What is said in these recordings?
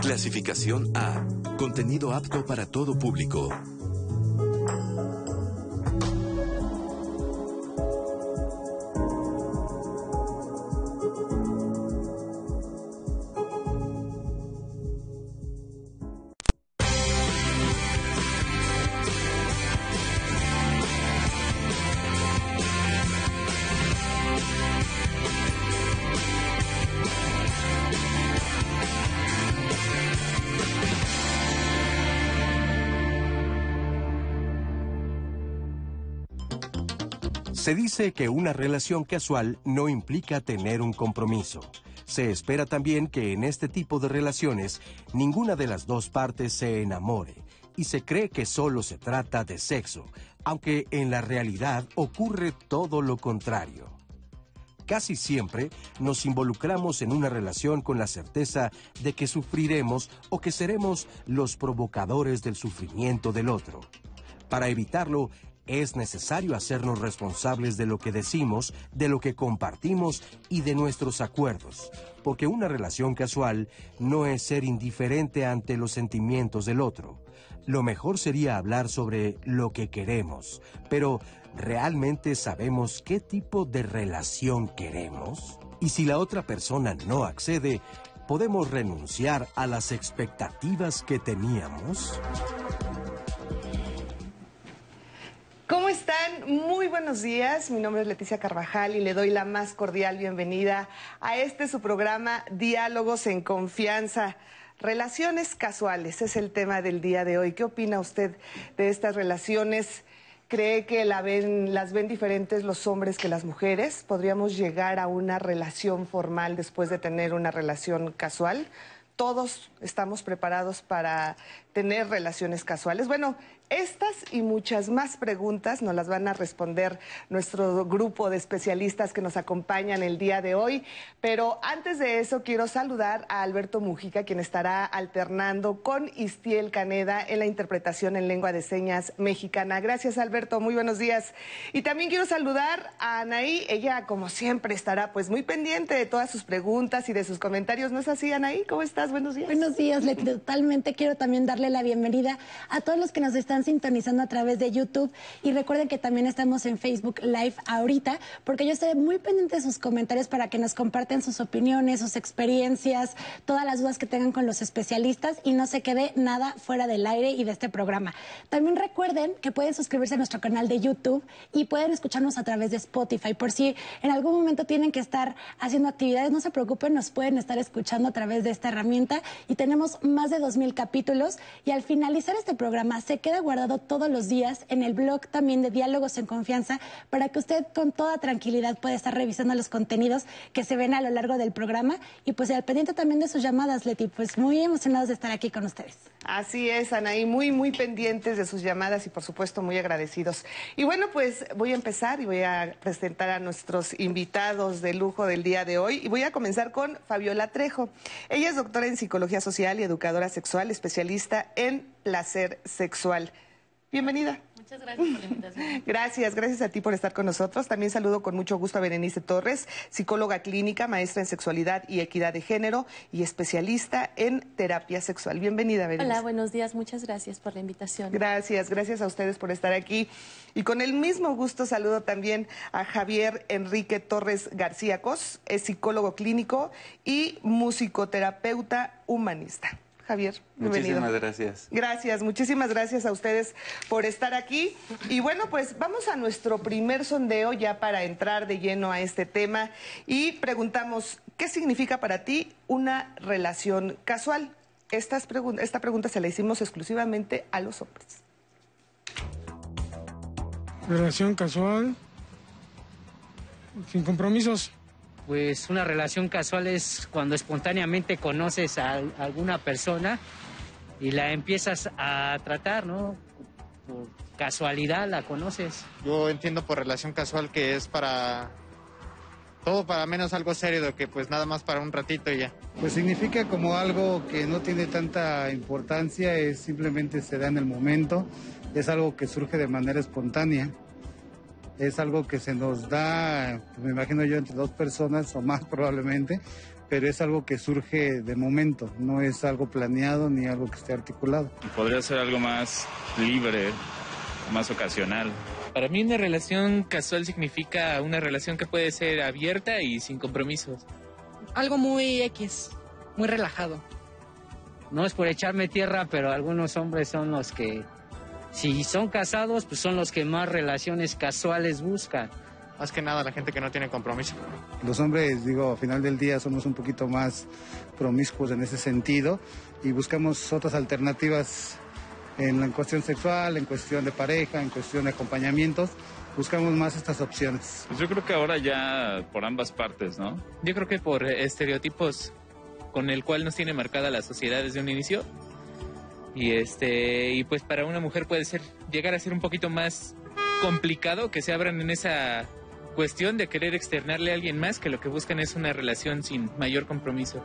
Clasificación A. Contenido apto para todo público. Se dice que una relación casual no implica tener un compromiso. Se espera también que en este tipo de relaciones ninguna de las dos partes se enamore y se cree que solo se trata de sexo, aunque en la realidad ocurre todo lo contrario. Casi siempre nos involucramos en una relación con la certeza de que sufriremos o que seremos los provocadores del sufrimiento del otro. Para evitarlo, es necesario hacernos responsables de lo que decimos, de lo que compartimos y de nuestros acuerdos, porque una relación casual no es ser indiferente ante los sentimientos del otro. Lo mejor sería hablar sobre lo que queremos, pero ¿realmente sabemos qué tipo de relación queremos? Y si la otra persona no accede, ¿podemos renunciar a las expectativas que teníamos? ¿Cómo están? Muy buenos días. Mi nombre es Leticia Carvajal y le doy la más cordial bienvenida a este su programa Diálogos en Confianza. Relaciones casuales es el tema del día de hoy. ¿Qué opina usted de estas relaciones? ¿Cree que la ven, las ven diferentes los hombres que las mujeres? ¿Podríamos llegar a una relación formal después de tener una relación casual? todos estamos preparados para tener relaciones casuales. Bueno, estas y muchas más preguntas nos las van a responder nuestro grupo de especialistas que nos acompañan el día de hoy. Pero antes de eso, quiero saludar a Alberto Mujica, quien estará alternando con Istiel Caneda en la interpretación en lengua de señas mexicana. Gracias, Alberto. Muy buenos días. Y también quiero saludar a Anaí. Ella, como siempre, estará pues muy pendiente de todas sus preguntas y de sus comentarios. ¿No es así, Anaí? ¿Cómo estás? Buenos días. Buenos días. Totalmente quiero también darle la bienvenida a todos los que nos están sintonizando a través de YouTube y recuerden que también estamos en Facebook Live ahorita porque yo estoy muy pendiente de sus comentarios para que nos comparten sus opiniones, sus experiencias, todas las dudas que tengan con los especialistas y no se quede nada fuera del aire y de este programa. También recuerden que pueden suscribirse a nuestro canal de YouTube y pueden escucharnos a través de Spotify. Por si en algún momento tienen que estar haciendo actividades, no se preocupen, nos pueden estar escuchando a través de esta herramienta y tenemos más de 2.000 capítulos y al finalizar este programa se queda guardado todos los días en el blog también de Diálogos en Confianza para que usted con toda tranquilidad pueda estar revisando los contenidos que se ven a lo largo del programa y pues al pendiente también de sus llamadas, Leti, pues muy emocionados de estar aquí con ustedes. Así es, Anaí, muy, muy pendientes de sus llamadas y por supuesto muy agradecidos. Y bueno, pues voy a empezar y voy a presentar a nuestros invitados de lujo del día de hoy y voy a comenzar con Fabiola Trejo. Ella es doctora en psicología social y educadora sexual, especialista en placer sexual. Bienvenida. Muchas gracias por la invitación. Gracias, gracias a ti por estar con nosotros. También saludo con mucho gusto a Berenice Torres, psicóloga clínica, maestra en sexualidad y equidad de género y especialista en terapia sexual. Bienvenida, Berenice. Hola, buenos días. Muchas gracias por la invitación. Gracias, gracias a ustedes por estar aquí. Y con el mismo gusto saludo también a Javier Enrique Torres García Cos, es psicólogo clínico y musicoterapeuta humanista. Javier, bienvenido. Muchísimas gracias. Gracias, muchísimas gracias a ustedes por estar aquí. Y bueno, pues vamos a nuestro primer sondeo ya para entrar de lleno a este tema y preguntamos, ¿qué significa para ti una relación casual? Estas pregun esta pregunta se la hicimos exclusivamente a los hombres. Relación casual, sin compromisos. Pues una relación casual es cuando espontáneamente conoces a, alguna persona y la empiezas a tratar, ¿no? Por casualidad la conoces. Yo entiendo por relación casual que es para todo para menos algo serio, que pues nada más para un ratito y ya. Pues significa como algo que no tiene tanta importancia, es simplemente se da en el momento, es algo que surge de manera espontánea es algo que se nos da, me imagino yo, entre dos personas o más probablemente, pero es algo que surge de momento, no es algo planeado ni algo que esté articulado. Podría ser algo más libre, más ocasional. Para mí una relación casual significa una relación que puede ser abierta y sin compromisos. Algo muy X, muy relajado. No es por echarme tierra, pero algunos hombres son los que, si son casados, pues son los que más relaciones casuales buscan. Más que nada la gente que no tiene compromiso. Los hombres, digo, al final del día somos un poquito más promiscuos en ese sentido y buscamos otras alternativas en la cuestión sexual, en cuestión de pareja, en cuestión de acompañamientos. Buscamos más estas opciones. Pues yo creo que ahora ya por ambas partes, ¿no? Yo creo que por estereotipos con el cual nos tiene marcada la sociedad desde un inicio. Y este y pues para una mujer puede ser llegar a ser un poquito más complicado que se abran en esa cuestión de querer externarle a alguien más que lo que buscan es una relación sin mayor compromiso.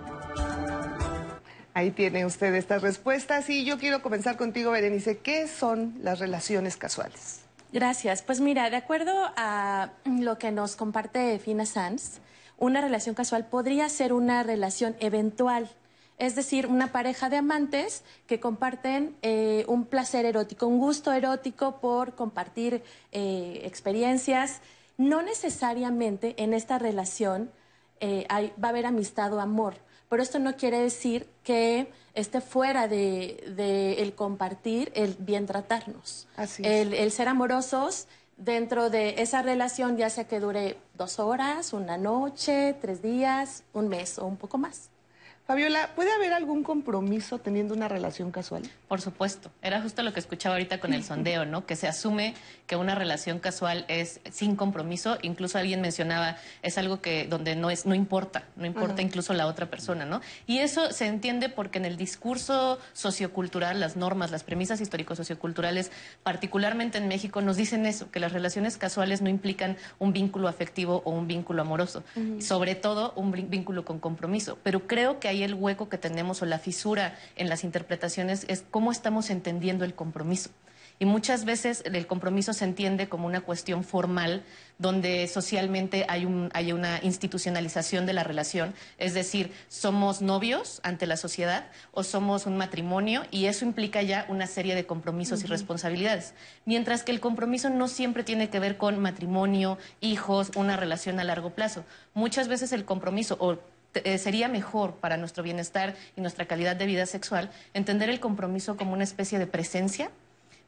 Ahí tiene usted estas respuestas y yo quiero comenzar contigo, Berenice. ¿Qué son las relaciones casuales? Gracias. Pues mira, de acuerdo a lo que nos comparte Fina Sanz, una relación casual podría ser una relación eventual. Es decir, una pareja de amantes que comparten eh, un placer erótico, un gusto erótico por compartir eh, experiencias. No necesariamente en esta relación eh, hay, va a haber amistad o amor pero esto no quiere decir que esté fuera de, el compartir, el bien tratarnos. el, el ser amorosos dentro de esa relación, ya sea que dure dos horas, una noche, tres días, un mes o un poco más. Fabiola, ¿puede haber algún compromiso teniendo una relación casual? Por supuesto. Era justo lo que escuchaba ahorita con el sondeo, ¿no? Que se asume que una relación casual es sin compromiso. Incluso alguien mencionaba, es algo que donde no es, no importa, no importa incluso la otra persona, ¿no? Y eso se entiende porque en el discurso sociocultural, las normas, las premisas histórico-socioculturales, particularmente en México, nos dicen eso, que las relaciones casuales no implican un vínculo afectivo o un vínculo amoroso, sobre todo un vínculo con compromiso. Pero creo que hay el hueco que tenemos o la fisura en las interpretaciones es cómo estamos entendiendo el compromiso. Y muchas veces el compromiso se entiende como una cuestión formal donde socialmente hay, un, hay una institucionalización de la relación, es decir, somos novios ante la sociedad o somos un matrimonio y eso implica ya una serie de compromisos y responsabilidades. Mientras que el compromiso no siempre tiene que ver con matrimonio, hijos, una relación a largo plazo. Muchas veces el compromiso o eh, sería mejor para nuestro bienestar y nuestra calidad de vida sexual entender el compromiso como una especie de presencia,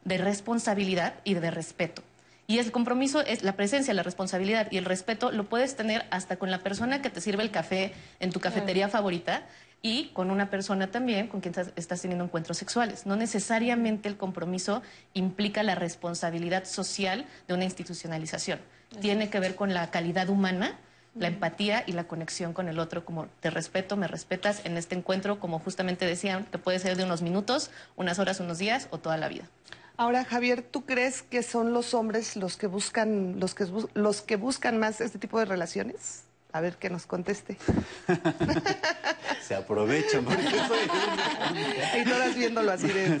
de responsabilidad y de respeto. Y el compromiso es la presencia, la responsabilidad y el respeto lo puedes tener hasta con la persona que te sirve el café en tu cafetería favorita y con una persona también con quien estás teniendo encuentros sexuales. No necesariamente el compromiso implica la responsabilidad social de una institucionalización. Tiene que ver con la calidad humana la empatía y la conexión con el otro, como te respeto, me respetas en este encuentro, como justamente decían, que puede ser de unos minutos, unas horas, unos días o toda la vida. Ahora, Javier, ¿tú crees que son los hombres los que buscan, los que, los que buscan más este tipo de relaciones? A ver que nos conteste. Se aprovechan porque Y todas viéndolo así de...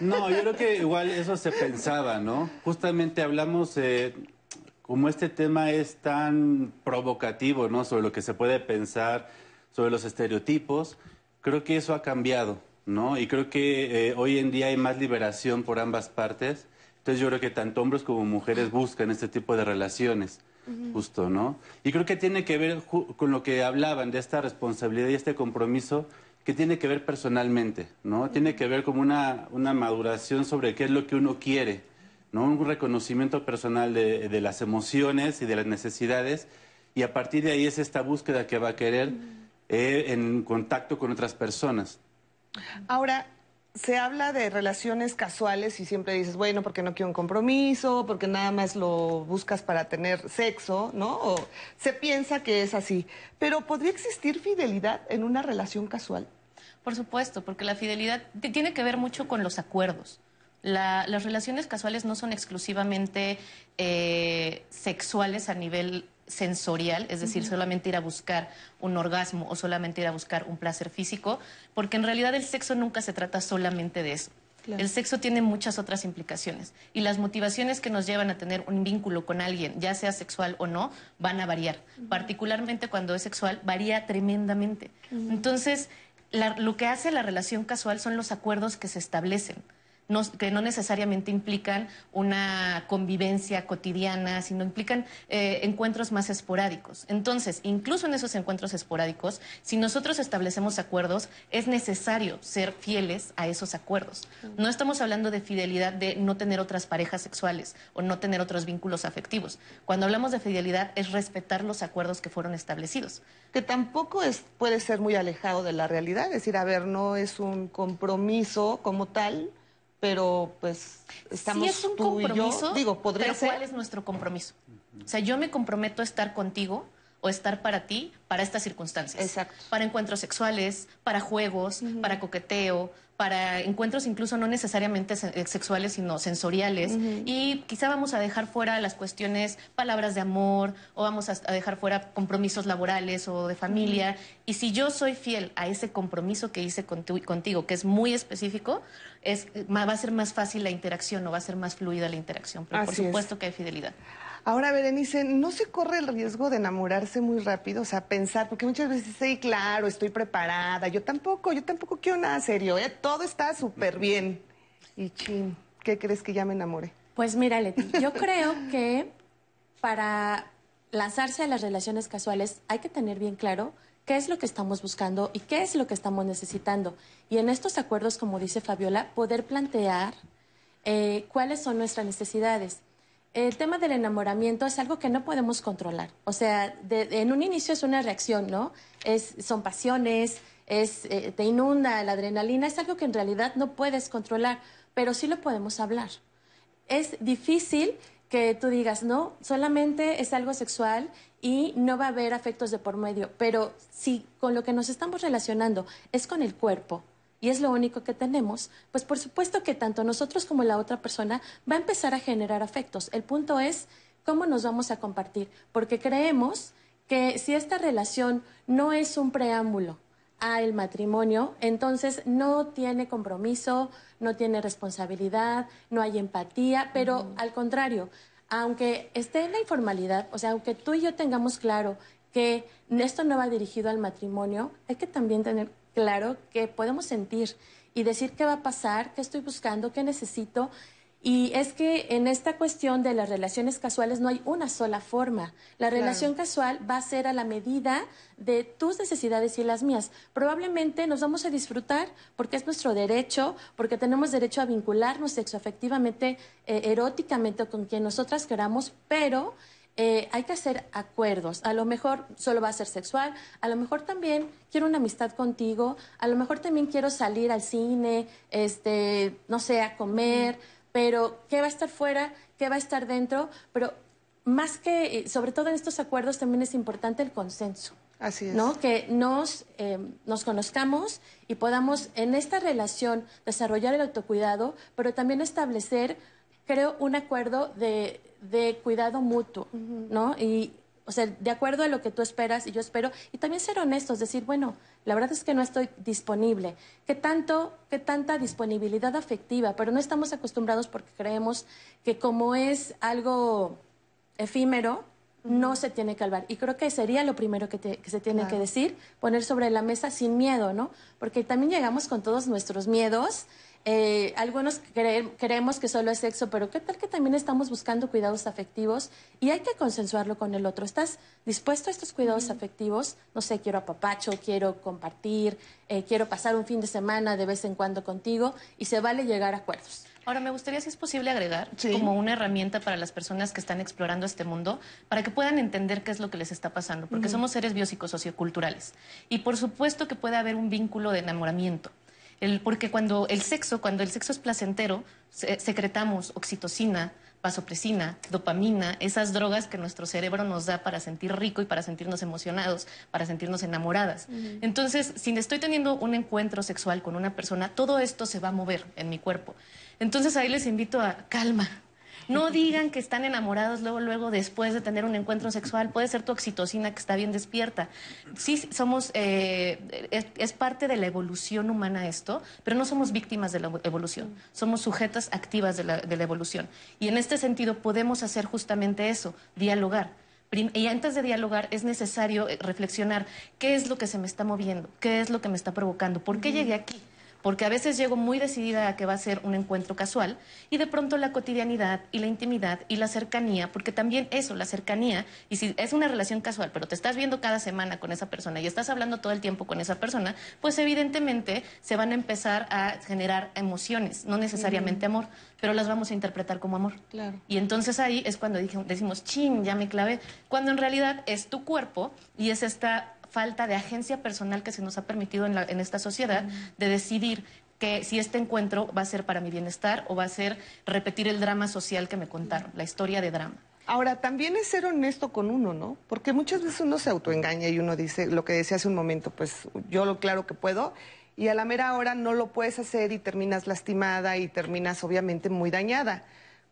No, yo creo que igual eso se pensaba, ¿no? Justamente hablamos... Eh, como este tema es tan provocativo, ¿no? Sobre lo que se puede pensar, sobre los estereotipos, creo que eso ha cambiado, ¿no? Y creo que eh, hoy en día hay más liberación por ambas partes. Entonces yo creo que tanto hombres como mujeres buscan este tipo de relaciones, justo, ¿no? Y creo que tiene que ver con lo que hablaban de esta responsabilidad y este compromiso que tiene que ver personalmente, ¿no? Tiene que ver como una, una maduración sobre qué es lo que uno quiere, ¿no? un reconocimiento personal de, las emociones y de las necesidades, y a partir de ahí es esta búsqueda que va a querer eh, en contacto con otras personas. Ahora, se habla de relaciones casuales y siempre dices, bueno, porque no quiero un compromiso, porque nada más lo buscas para tener sexo, ¿no? O se piensa que es así. Pero ¿podría existir fidelidad en una relación casual? Por supuesto, porque la fidelidad tiene que ver mucho con los acuerdos las relaciones casuales no son exclusivamente eh, sexuales a nivel sensorial, es decir, solamente ir a buscar un orgasmo o solamente ir a buscar un placer físico, porque en realidad el sexo nunca se trata solamente de eso. El sexo tiene muchas otras implicaciones y las motivaciones que nos llevan a tener un vínculo con alguien, ya sea sexual o no, van a variar. Particularmente cuando es sexual, varía tremendamente. Entonces, lo que hace la relación casual son los acuerdos que se establecen que no necesariamente implican una convivencia cotidiana, sino implican eh, encuentros más esporádicos. Entonces, incluso en esos encuentros esporádicos, si nosotros establecemos acuerdos, es necesario ser fieles a esos acuerdos. No estamos hablando de fidelidad de no tener otras parejas sexuales o no tener otros vínculos afectivos. Cuando hablamos de fidelidad es respetar los acuerdos que fueron establecidos. Que tampoco es, puede ser muy alejado de la realidad, es decir, a ver, no es un compromiso como tal, pero pues estamos sí es un tú compromiso, y yo. Digo, podría pero ser. ¿Cuál es nuestro compromiso? O sea, yo me comprometo a estar contigo o estar para ti para estas circunstancias. Exacto. Para encuentros sexuales, para juegos, para coqueteo, para encuentros incluso no necesariamente eh, sexuales, sino sensoriales. Y quizá vamos a dejar fuera las cuestiones, palabras de amor, o vamos a, dejar fuera compromisos laborales o de familia. Y si yo soy fiel a ese compromiso que hice contigo, que es muy específico, es, va a ser más fácil la interacción o va a ser más fluida la interacción. Pero por supuesto que hay fidelidad. Ahora, Berenice, ¿no se corre el riesgo de enamorarse muy rápido? O sea, pensar, porque muchas veces sí, claro, estoy preparada, yo tampoco, yo tampoco quiero nada serio, ¿eh? todo está súper bien. Y chin, ¿qué crees que ya me enamore? Pues mira, Leti, yo creo que para lanzarse a las relaciones casuales hay que tener bien claro qué es lo que estamos buscando y qué es lo que estamos necesitando. Y en estos acuerdos, como dice Fabiola, poder plantear eh, cuáles son nuestras necesidades el tema del enamoramiento es algo que no podemos controlar. O sea, en un inicio es una reacción, ¿no? Es, son pasiones, es, eh, te inunda la adrenalina, es algo que en realidad no puedes controlar, pero sí lo podemos hablar. Es difícil que tú digas, no, solamente es algo sexual y no va a haber afectos de por medio, pero si con lo que nos estamos relacionando es con el cuerpo, y es lo único que tenemos, pues por supuesto que tanto nosotros como la otra persona va a empezar a generar afectos. El punto es cómo nos vamos a compartir, porque creemos que si esta relación no es un preámbulo al matrimonio, entonces no tiene compromiso, no tiene responsabilidad, no hay empatía, pero al contrario, aunque esté en la informalidad, o sea, aunque tú y yo tengamos claro que esto no va dirigido al matrimonio, hay que también tener claro que podemos sentir y decir qué va a pasar, qué estoy buscando, qué necesito. Y es que en esta cuestión de las relaciones casuales no hay una sola forma. La relación casual va a ser a la medida de tus necesidades y las mías. Probablemente nos vamos a disfrutar porque es nuestro derecho, porque tenemos derecho a vincularnos sexoafectivamente, eh, eróticamente con quien nosotras queramos, pero eh, hay que hacer acuerdos. A lo mejor solo va a ser sexual, a lo mejor también quiero una amistad contigo, a lo mejor también quiero salir al cine, este, no sé, a comer, pero ¿qué va a estar fuera? ¿Qué va a estar dentro? Pero más que, eh, sobre todo en estos acuerdos, también es importante el consenso. Así es. ¿no? Que nos, eh, nos conozcamos y podamos en esta relación desarrollar el autocuidado, pero también establecer, creo, un acuerdo de de cuidado mutuo, ¿no? Y, o sea, de acuerdo a lo que tú esperas y yo espero, y también ser honestos, decir, bueno, la verdad es que no estoy disponible. ¿Qué tanto, qué tanta disponibilidad afectiva? Pero no estamos acostumbrados porque creemos que como es algo efímero, no se tiene que hablar. Y creo que sería lo primero que, que se tiene que decir, poner sobre la mesa sin miedo, ¿no? Porque también llegamos con todos nuestros miedos eh, algunos creemos que solo es sexo, pero ¿qué tal que también estamos buscando cuidados afectivos y hay que consensuarlo con el otro? ¿Estás dispuesto a estos cuidados afectivos? No sé, quiero apapacho, quiero compartir, eh, quiero pasar un fin de semana de vez en cuando contigo y se vale llegar a acuerdos. Ahora, me gustaría, si es posible, agregar como una herramienta para las personas que están explorando este mundo, para que puedan entender qué es lo que les está pasando, porque somos seres biopsicosocioculturales. Y por supuesto que puede haber un vínculo de enamoramiento porque cuando el sexo, cuando el sexo es placentero, secretamos oxitocina, vasopresina, dopamina, esas drogas que nuestro cerebro nos da para sentir rico y para sentirnos emocionados, para sentirnos enamoradas. Entonces, si estoy teniendo un encuentro sexual con una persona, todo esto se va a mover en mi cuerpo. Entonces ahí les invito a calma. No digan que están enamorados luego, luego, después de tener un encuentro sexual. Puede ser tu oxitocina que está bien despierta. Sí, somos, eh, es, es parte de la evolución humana esto, pero no somos víctimas de la evolución. Somos sujetas activas de la, de la evolución. Y en este sentido podemos hacer justamente eso, dialogar. Y antes de dialogar es necesario eh, reflexionar qué es lo que se me está moviendo, qué es lo que me está provocando, por qué llegué aquí. Porque a veces llego muy decidida a que va a ser un encuentro casual y de pronto la cotidianidad y la intimidad y la cercanía, porque también eso, la cercanía, y si es una relación casual, pero te estás viendo cada semana con esa persona y estás hablando todo el tiempo con esa persona, pues evidentemente se van a empezar a generar emociones, no necesariamente amor, pero las vamos a interpretar como amor. Claro. Y entonces ahí es cuando dije- decimos, chin, ya me clavé, cuando en realidad es tu cuerpo y es esta falta de agencia personal que se nos ha permitido en, la- en esta sociedad de decidir que si este encuentro va a ser para mi bienestar o va a ser repetir el drama social que me contaron, la historia de drama. Ahora, también es ser honesto con uno, ¿no? Porque muchas veces uno se autoengaña y uno dice lo que decía hace un momento, pues yo lo claro que puedo, y a la mera hora no lo puedes hacer y terminas lastimada y terminas obviamente muy dañada.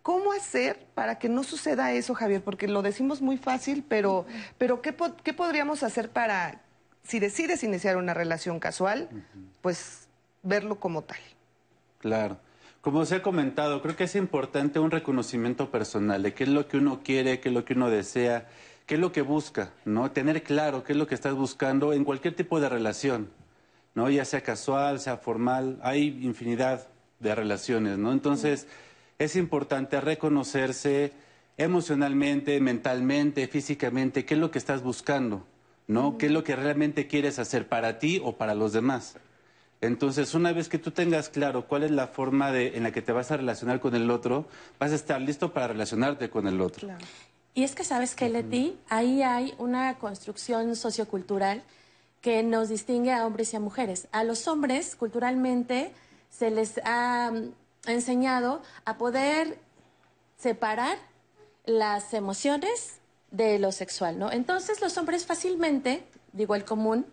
¿Cómo hacer para que no suceda eso, Javier? Porque lo decimos muy fácil, pero, pero ¿qué, po- ¿qué podríamos hacer para, si decides iniciar una relación casual, pues verlo como tal? Claro. Como se ha comentado, creo que es importante un reconocimiento personal de qué es lo que uno quiere, qué es lo que uno desea, qué es lo que busca, ¿no? Tener claro qué es lo que estás buscando en cualquier tipo de relación, ¿no? Ya sea casual, sea formal, hay infinidad de relaciones, ¿no? Entonces, es importante reconocerse emocionalmente, mentalmente, físicamente, qué es lo que estás buscando, ¿no? ¿Qué es lo que realmente quieres hacer para ti o para los demás? Entonces, una vez que tú tengas claro cuál es la forma de, en la que te vas a relacionar con el otro, vas a estar listo para relacionarte con el otro. Y es que sabes que, Leti, ahí hay una construcción sociocultural que nos distingue a hombres y a mujeres. A los hombres, culturalmente, se les ha enseñado a poder separar las emociones de lo sexual, ¿no? Entonces, los hombres fácilmente, digo el común,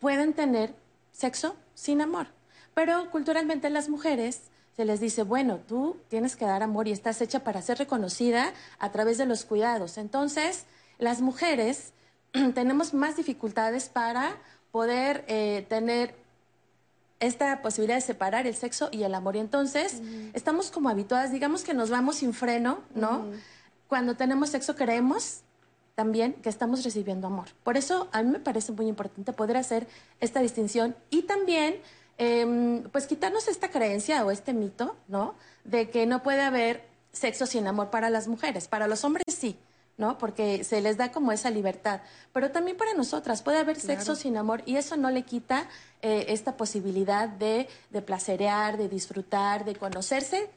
pueden tener sexo sin amor. Pero culturalmente las mujeres se les dice, bueno, tú tienes que dar amor y estás hecha para ser reconocida a través de los cuidados. Entonces, las mujeres tenemos más dificultades para poder eh, tener esta posibilidad de separar el sexo y el amor. Y entonces estamos como habituadas, digamos que nos vamos sin freno, ¿no? Cuando tenemos sexo creemos también que estamos recibiendo amor. Por eso a mí me parece muy importante poder hacer esta distinción y también em, pues quitarnos esta creencia o este mito, ¿no? De que no puede haber sexo sin amor para las mujeres. Para los hombres sí, ¿no? Porque se les da como esa libertad. Pero también para nosotras puede haber sexo sin amor y eso no le quita eh, esta posibilidad de, de placerear, de disfrutar, de conocerse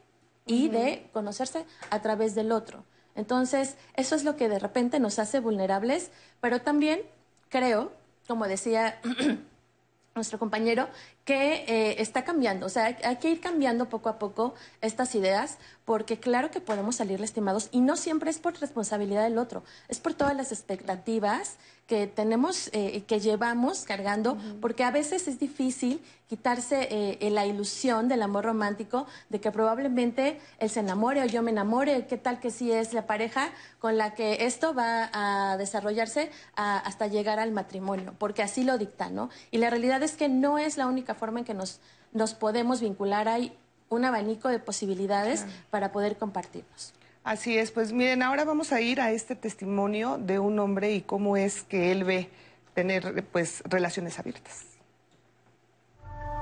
y de conocerse a través del otro. Entonces, eso es lo que de repente nos hace vulnerables, pero también creo, como decía nuestro compañero, que eh, está cambiando. O sea, hay, hay que ir cambiando poco a poco estas ideas, porque claro que podemos salir lastimados y no siempre es por responsabilidad del otro, es por todas las expectativas que tenemos, eh, que llevamos cargando, porque a veces es difícil quitarse eh, la ilusión del amor romántico, de que probablemente él se enamore o yo me enamore, qué tal que sí es la pareja con la que esto va a desarrollarse a- hasta llegar al matrimonio, porque así lo dicta, ¿no? Y la realidad es que no es la única forma en que nos, nos podemos vincular, hay un abanico de posibilidades para poder compartirnos. Así es, pues miren, ahora vamos a ir a este testimonio de un hombre y cómo es que él ve tener pues relaciones abiertas.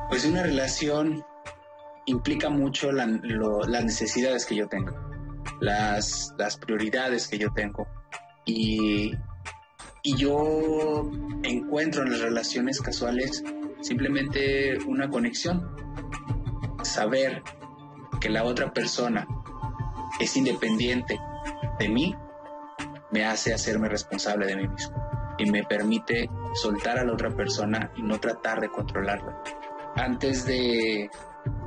Pues una relación implica mucho las necesidades que yo tengo, las, las prioridades que yo tengo. Y, y yo encuentro en las relaciones casuales simplemente una conexión. Saber que la otra persona es independiente de mí me hace hacerme responsable de mí mismo y me permite soltar a la otra persona y no tratar de controlarla. Antes de,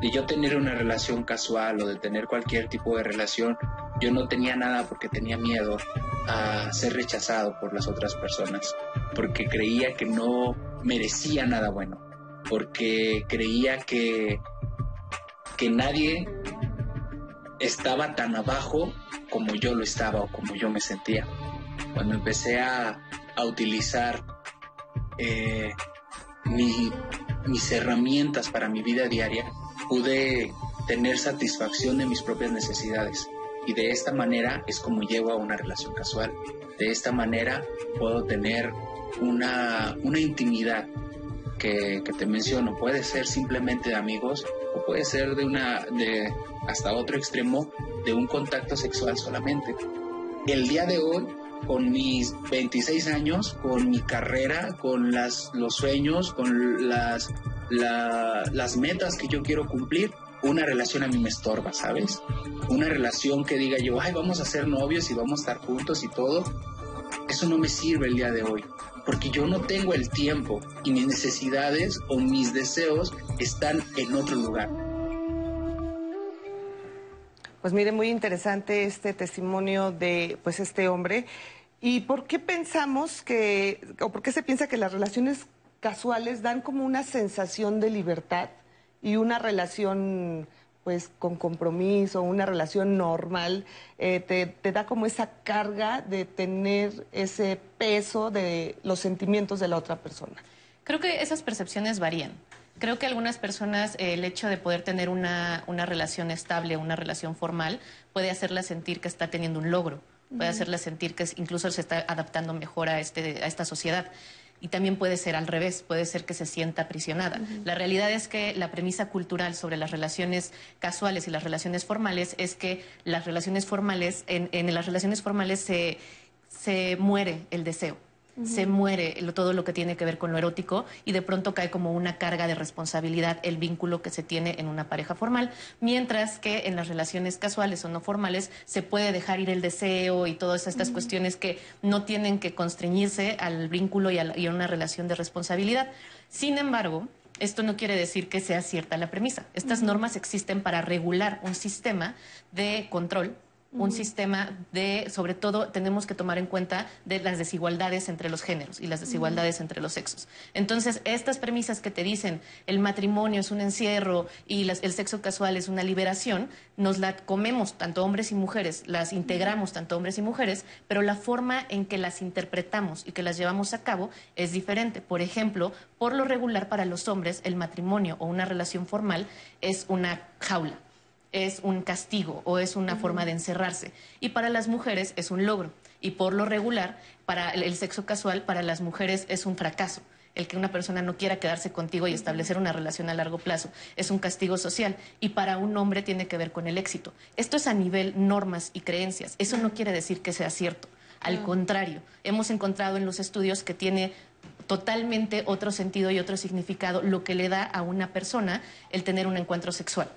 de yo tener una relación casual o de tener cualquier tipo de relación, yo no tenía nada porque tenía miedo a ser rechazado por las otras personas, porque creía que no merecía nada bueno, porque creía que, que nadie estaba tan abajo como yo lo estaba o como yo me sentía. Cuando empecé a, a utilizar eh, mi- mis herramientas para mi vida diaria, pude tener satisfacción de mis propias necesidades. Y de esta manera es como llego a una relación casual. De esta manera puedo tener una, una intimidad que, te menciono. Puede ser simplemente de amigos o puede ser de una, de hasta otro extremo, de un contacto sexual solamente. El día de hoy, con mis 26 años, con mi carrera, con las, los sueños, con las, la- las metas que yo quiero cumplir, una relación a mí me estorba, ¿sabes? Una relación que diga yo, ay, vamos a ser novios y vamos a estar juntos y todo, eso no me sirve el día de hoy, porque yo no tengo el tiempo y mis necesidades o mis deseos están en otro lugar. Pues mire, muy interesante este testimonio de pues este hombre. ¿Y por qué pensamos que, o por qué se piensa que las relaciones casuales dan como una sensación de libertad y una relación pues con compromiso, una relación normal, eh, te, te da como esa carga de tener ese peso de los sentimientos de la otra persona? Creo que esas percepciones varían. Creo que algunas personas eh, el hecho de poder tener una, una relación estable, una relación formal, puede hacerla sentir que está teniendo un logro, puede Ujú. hacerla sentir que incluso se está adaptando mejor a, este, a esta sociedad. Y también puede ser al revés, puede ser que se sienta aprisionada. La realidad es que la premisa cultural sobre las relaciones casuales y las relaciones formales es que las relaciones formales, en, en las relaciones formales se, se muere el deseo Se muere todo lo que tiene que ver con lo erótico y de pronto cae como una carga de responsabilidad el vínculo que se tiene en una pareja formal, mientras que en las relaciones casuales o no formales se puede dejar ir el deseo y todas estas cuestiones que no tienen que constreñirse al vínculo y a, la- y a una relación de responsabilidad. Sin embargo, esto no quiere decir que sea cierta la premisa. Estas normas existen para regular un sistema de control un sistema de, sobre todo, tenemos que tomar en cuenta de las desigualdades entre los géneros y las desigualdades entre los sexos. Entonces, estas premisas que te dicen el matrimonio es un encierro y las- el sexo casual es una liberación, nos la comemos tanto hombres y mujeres, las integramos tanto hombres y mujeres, pero la forma en que las interpretamos y que las llevamos a cabo es diferente. Por ejemplo, por lo regular para los hombres, el matrimonio o una relación formal es una jaula es un castigo o es una forma de encerrarse. Y para las mujeres es un logro. Y por lo regular, para el, el sexo casual, para las mujeres es un fracaso. El que una persona no quiera quedarse contigo y establecer una relación a largo plazo es un castigo social. Y para un hombre tiene que ver con el éxito. Esto es a nivel normas y creencias. Eso no quiere decir que sea cierto. Al contrario, hemos encontrado en los estudios que tiene totalmente otro sentido y otro significado lo que le da a una persona el tener un encuentro sexual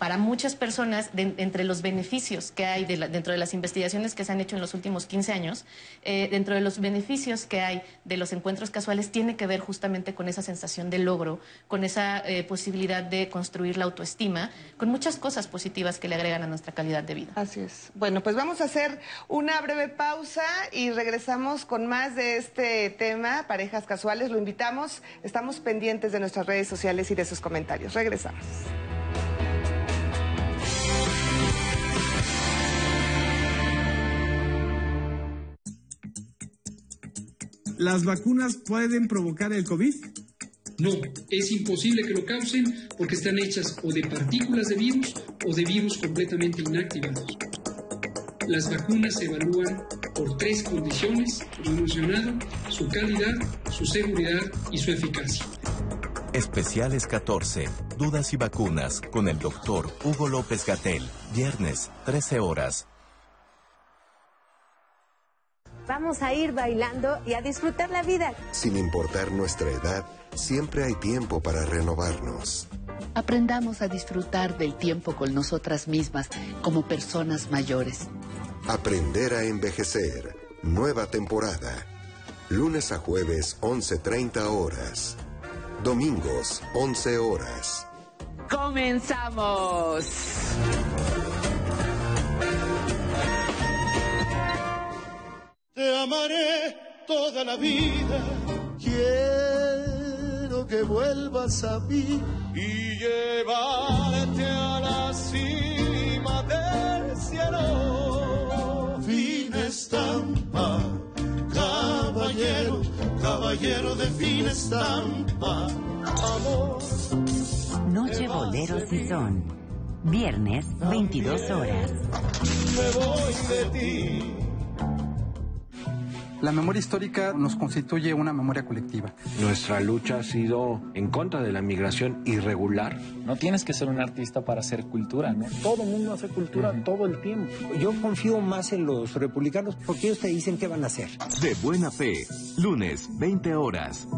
para muchas personas, entre los beneficios que hay dentro de las investigaciones que se han hecho en los últimos 15 años, eh, dentro de los beneficios que hay de los encuentros casuales, tiene que ver justamente con esa sensación de logro, con esa eh, posibilidad de construir la autoestima, con muchas cosas positivas que le agregan a nuestra calidad de vida. Así es. Bueno, pues vamos a hacer una breve pausa y regresamos con más de este tema, parejas casuales. Lo invitamos, estamos pendientes de nuestras redes sociales y de sus comentarios. Regresamos. ¿Las vacunas pueden provocar el COVID? No, es imposible que lo causen porque están hechas o de partículas de virus o de virus completamente inactivados. Las vacunas se evalúan por tres condiciones, como mencionado, su calidad, su seguridad y su eficacia. Especiales 14. Dudas y vacunas con el doctor Hugo López Gatel. Viernes, 13 horas. Vamos a ir bailando y a disfrutar la vida. Sin importar nuestra edad, siempre hay tiempo para renovarnos. Aprendamos a disfrutar del tiempo con nosotras mismas como personas mayores. Aprender a envejecer. Nueva temporada. Lunes a jueves, 11.30 horas. Domingos, 11 horas. ¡Comenzamos! Te amaré toda la vida. Quiero que vuelvas a mí y llevarte a la cima de cielo. Fina estampa, caballero, caballero de fina estampa. Amor. Noche Boleros y Son. Viernes, 22 horas. Me voy de ti. La memoria histórica nos constituye una memoria colectiva. Nuestra lucha ha sido en contra de la migración irregular. No tienes que ser un artista para hacer cultura, ¿no? Todo el mundo hace cultura todo el tiempo. Yo confío más en los republicanos porque ellos te dicen qué van a hacer. De buena fe, lunes, 20 horas.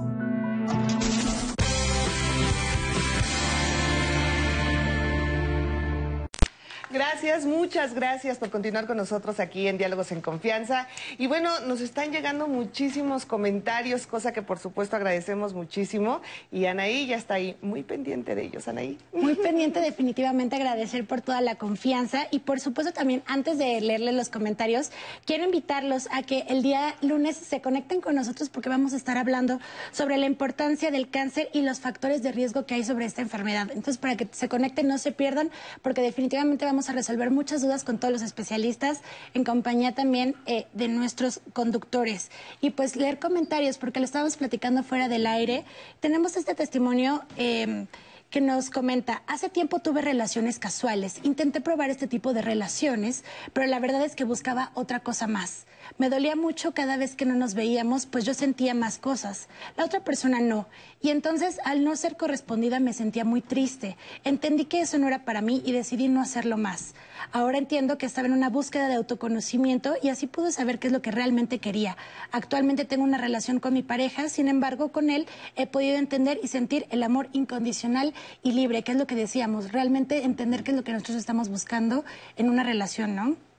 Gracias, muchas gracias por continuar con nosotros aquí en Diálogos en Confianza. Y bueno, nos están llegando muchísimos comentarios, cosa que por supuesto agradecemos muchísimo. Y Anaí ya está ahí muy pendiente de ellos, Anaí. Muy pendiente, definitivamente agradecer por toda la confianza. Y por supuesto también, antes de leerles los comentarios, quiero invitarlos a que el día lunes se conecten con nosotros porque vamos a estar hablando sobre la importancia del cáncer y los factores de riesgo que hay sobre esta enfermedad. Entonces, para que se conecten, no se pierdan, porque definitivamente vamos a resolver muchas dudas con todos los especialistas, en compañía también eh, de nuestros conductores. Y pues leer comentarios, porque lo estábamos platicando fuera del aire. Tenemos este testimonio. eh, que nos comenta, hace tiempo tuve relaciones casuales, intenté probar este tipo de relaciones, pero la verdad es que buscaba otra cosa más. Me dolía mucho cada vez que no nos veíamos, pues yo sentía más cosas, la otra persona no. Y entonces, al no ser correspondida, me sentía muy triste. Entendí que eso no era para mí y decidí no hacerlo más. Ahora entiendo que estaba en una búsqueda de autoconocimiento y así pude saber qué es lo que realmente quería. Actualmente tengo una relación con mi pareja, sin embargo, con él he podido entender y sentir el amor incondicional y libre, que es lo que decíamos, realmente entender qué es lo que nosotros estamos buscando en una relación, ¿no?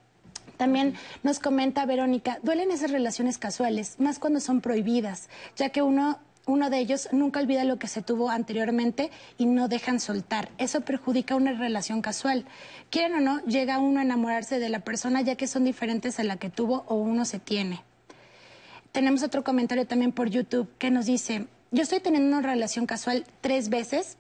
También nos comenta Verónica, duelen esas relaciones casuales, más cuando son prohibidas, ya que uno uno de ellos nunca olvida lo que se tuvo anteriormente y no dejan soltar. Eso perjudica una relación casual. Quieren o no, llega uno a enamorarse de la persona ya que son diferentes a la que tuvo o uno se tiene. Tenemos otro comentario también por YouTube que nos dice, yo estoy teniendo una relación casual tres veces,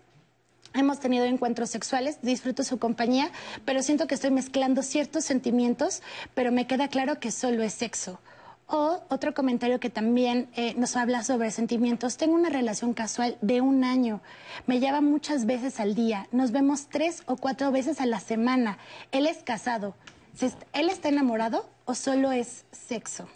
Hemos tenido encuentros sexuales, disfruto su compañía, pero siento que estoy mezclando ciertos sentimientos, pero me queda claro que solo es sexo. O otro comentario que también eh, nos habla sobre sentimientos. Tengo una relación casual de un año. Me lleva muchas veces al día. Nos vemos tres o cuatro veces a la semana. Él es casado. ¿Él está enamorado o solo es sexo?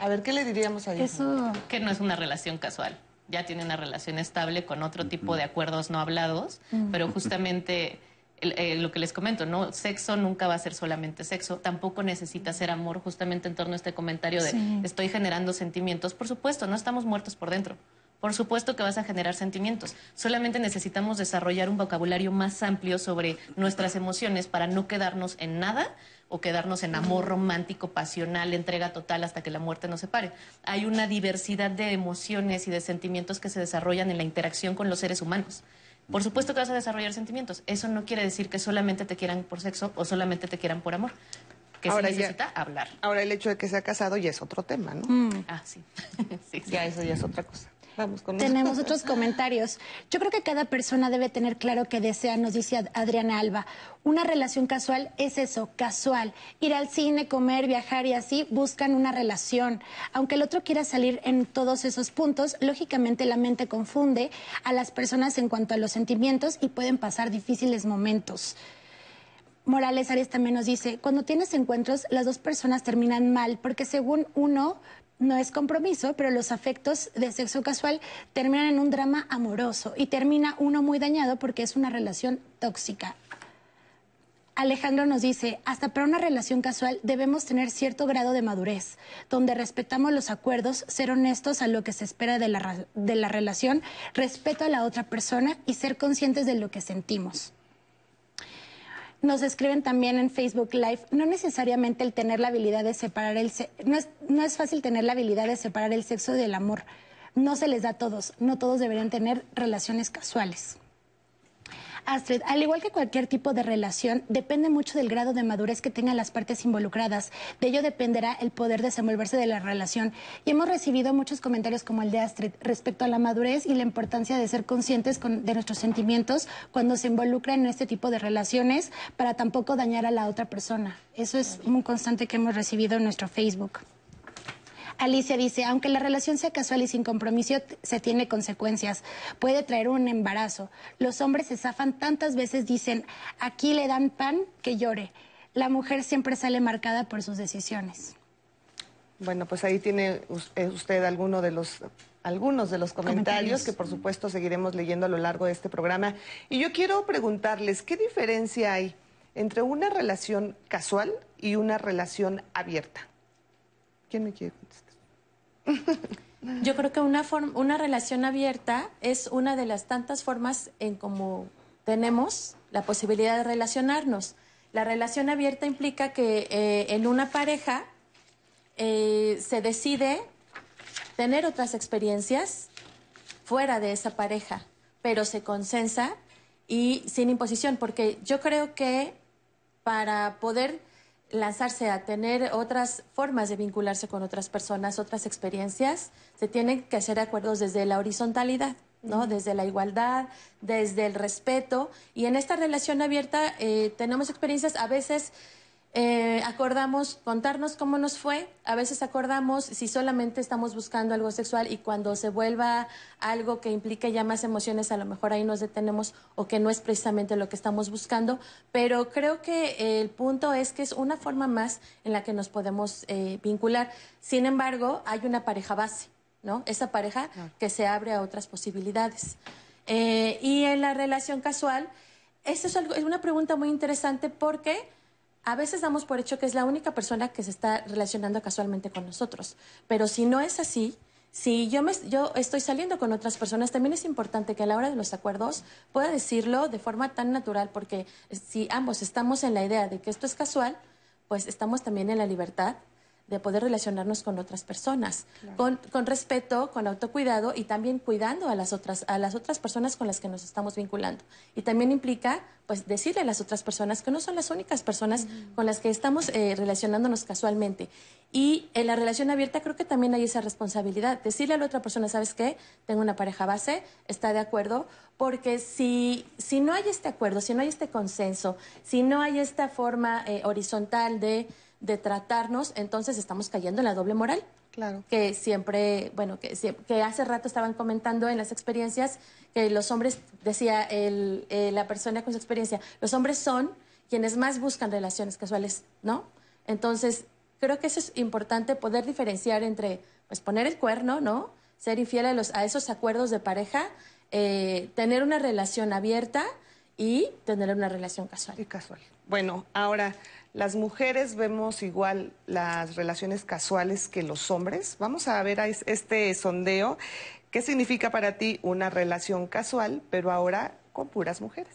A ver, ¿qué le diríamos a Eso. Que no es una relación casual. Ya tiene una relación estable con otro tipo de acuerdos no hablados, pero justamente el- eh, lo que les comento, ¿no? Sexo nunca va a ser solamente sexo, tampoco necesita ser amor, justamente en torno a este comentario de Sí. estoy generando sentimientos. Por supuesto, no estamos muertos por dentro. Por supuesto que vas a generar sentimientos. Solamente necesitamos desarrollar un vocabulario más amplio sobre nuestras emociones para no quedarnos en nada o quedarnos en amor romántico, pasional, entrega total hasta que la muerte nos separe. Hay una diversidad de emociones y de sentimientos que se desarrollan en la interacción con los seres humanos. Por supuesto que vas a desarrollar sentimientos. Eso no quiere decir que solamente te quieran por sexo o solamente te quieran por amor. Que Ahora se ya- necesita hablar. Ahora el hecho de que sea casado ya es otro tema, ¿no? Ah, sí. Ya eso ya es otra cosa. Vamos con Tenemos otros comentarios. Yo creo que cada persona debe tener claro que desea, nos dice Ad- Adriana Alba. Una relación casual es eso, casual. Ir al cine, comer, viajar y así buscan una relación. Aunque el otro quiera salir en todos esos puntos, lógicamente la mente confunde a las personas en cuanto a los sentimientos y pueden pasar difíciles momentos. Morales Arias también nos dice, cuando tienes encuentros, las dos personas terminan mal, porque según uno no es compromiso, pero los afectos de sexo casual terminan en un drama amoroso y termina uno muy dañado porque es una relación tóxica. Alejandro nos dice, hasta para una relación casual debemos tener cierto grado de madurez, donde respetamos los acuerdos, ser honestos a lo que se espera de la, de la relación, respeto a la otra persona y ser conscientes de lo que sentimos. Nos escriben también en Facebook Live, no necesariamente el tener la habilidad de separar el no es, no es fácil tener la habilidad de separar el sexo del amor. No se les da a todos, no todos deberían tener relaciones casuales. Astrid, al igual que cualquier tipo de relación, depende mucho del grado de madurez que tengan las partes involucradas. De ello dependerá el poder desenvolverse de la relación. Y hemos recibido muchos comentarios como el de Astrid respecto a la madurez y la importancia de ser conscientes con- de nuestros sentimientos cuando se involucra en este tipo de relaciones para tampoco dañar a la otra persona. Eso es un constante que hemos recibido en nuestro Facebook. Alicia dice, aunque la relación sea casual y sin compromiso, se tiene consecuencias. Puede traer un embarazo. Los hombres se zafan tantas veces, dicen, aquí le dan pan, que llore. La mujer siempre sale marcada por sus decisiones. Bueno, pues ahí tiene eh, usted alguno de los algunos de los comentarios, Comentarios. que por supuesto seguiremos leyendo a lo largo de este programa. Y yo quiero preguntarles, ¿qué diferencia hay entre una relación casual y una relación abierta? ¿Quién me quiere contestar? Yo creo que una, una relación abierta es una de las tantas formas en cómo tenemos la posibilidad de relacionarnos. La relación abierta implica que eh, en una pareja eh, se decide tener otras experiencias fuera de esa pareja, pero se consensa y sin imposición, porque yo creo que para poder lanzarse a tener otras formas de vincularse con otras personas, otras experiencias, se tienen que hacer acuerdos desde la horizontalidad, ¿no? Desde la igualdad, desde el respeto. Y en esta relación abierta eh, tenemos experiencias a veces eh, acordamos contarnos cómo nos fue, a veces acordamos si solamente estamos buscando algo sexual y cuando se vuelva algo que implique ya más emociones, a lo mejor ahí nos detenemos o que no es precisamente lo que estamos buscando, pero creo que el punto es que es una forma más en la que nos podemos eh, vincular. Sin embargo, hay una pareja base, ¿no? Esa pareja que se abre a otras posibilidades. Eh, y en la relación casual, eso es, algo- es una pregunta muy interesante porque a veces damos por hecho que es la única persona que se está relacionando casualmente con nosotros. Pero si no es así, si yo, me, yo estoy saliendo con otras personas, también es importante que a la hora de los acuerdos pueda decirlo de forma tan natural, porque si ambos estamos en la idea de que esto es casual, pues estamos también en la libertad de poder relacionarnos con otras personas, con, con respeto, con autocuidado y también cuidando a las otras a las otras personas con las que nos estamos vinculando. Y también implica pues decirle a las otras personas que no son las únicas personas con las que estamos eh, relacionándonos casualmente. Y en la relación abierta creo que también hay esa responsabilidad, decirle a la otra persona, ¿sabes qué? Tengo una pareja base, está de acuerdo, porque si, si no hay este acuerdo, si no hay este consenso, si no hay esta forma eh, horizontal de, de tratarnos, entonces estamos cayendo en la doble moral. Claro. Que siempre, bueno, que, hace rato estaban comentando en las experiencias que los hombres, decía el- eh, la persona con su experiencia, los hombres son quienes más buscan relaciones casuales, ¿no? Entonces, creo que eso es importante poder diferenciar entre, pues, poner el cuerno, ¿no? Ser infiel a, los, a esos acuerdos de pareja, eh, tener una relación abierta y tener una relación casual. Y casual. Bueno, ahora, las mujeres vemos igual las relaciones casuales que los hombres. Vamos a ver este sondeo. ¿Qué significa para ti una relación casual, pero ahora con puras mujeres?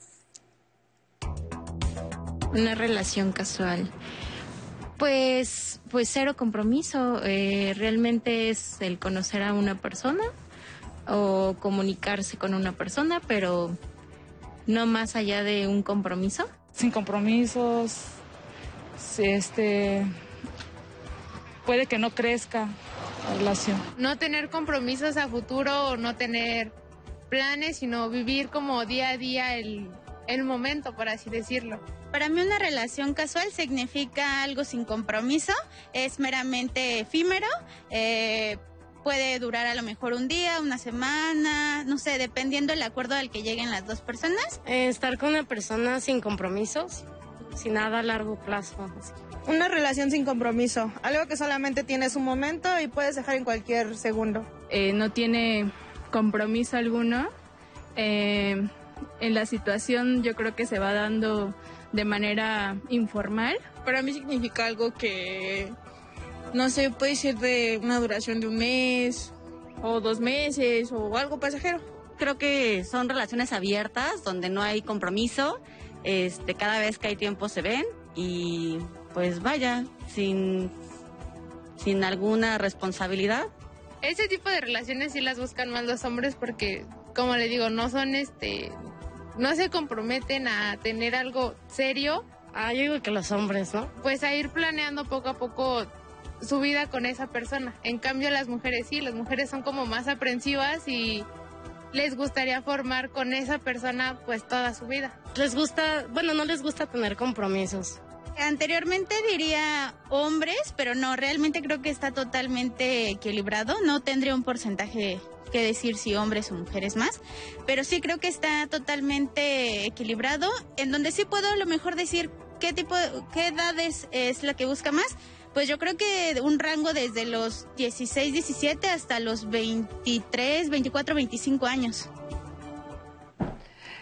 Una relación casual. Pues, pues cero compromiso. eh, realmente es el conocer a una persona o comunicarse con una persona, pero no más allá de un compromiso. sin compromisos, este, puede que no crezca la relación. no tener compromisos a futuro o no tener planes, sino vivir como día a día el, el momento, por así decirlo. Para mí una relación casual significa algo sin compromiso, es meramente efímero, eh, puede durar a lo mejor un día, una semana, no sé, dependiendo del acuerdo al que lleguen las dos personas. estar con una persona sin compromisos, sin nada a largo plazo. Una relación sin compromiso, algo que solamente tienes un momento y puedes dejar en cualquier segundo. eh, no tiene compromiso alguno. Eh, en la situación yo creo que se va dando de manera informal. Para mí significa algo que, no sé, puede ser de una duración de un mes o dos meses o algo pasajero. Creo que son relaciones abiertas donde no hay compromiso. Este, cada vez que hay tiempo se ven y pues vaya, sin, sin alguna responsabilidad. Ese tipo de relaciones sí las buscan más los hombres porque, como le digo, no son este no se comprometen a tener algo serio. Ah, yo digo que los hombres, ¿no? Pues a ir planeando poco a poco su vida con esa persona. En cambio las mujeres sí, las mujeres son como más aprensivas y les gustaría formar con esa persona pues toda su vida. Les gusta, bueno, no les gusta tener compromisos. Anteriormente diría hombres, pero no, realmente creo que está totalmente equilibrado. No tendría un porcentaje que decir si hombres o mujeres más, pero sí creo que está totalmente equilibrado, en donde sí puedo a lo mejor decir qué tipo, qué edades es la que busca más. Pues yo creo que un rango desde los 16, 17 hasta los 23, 24, 25 años.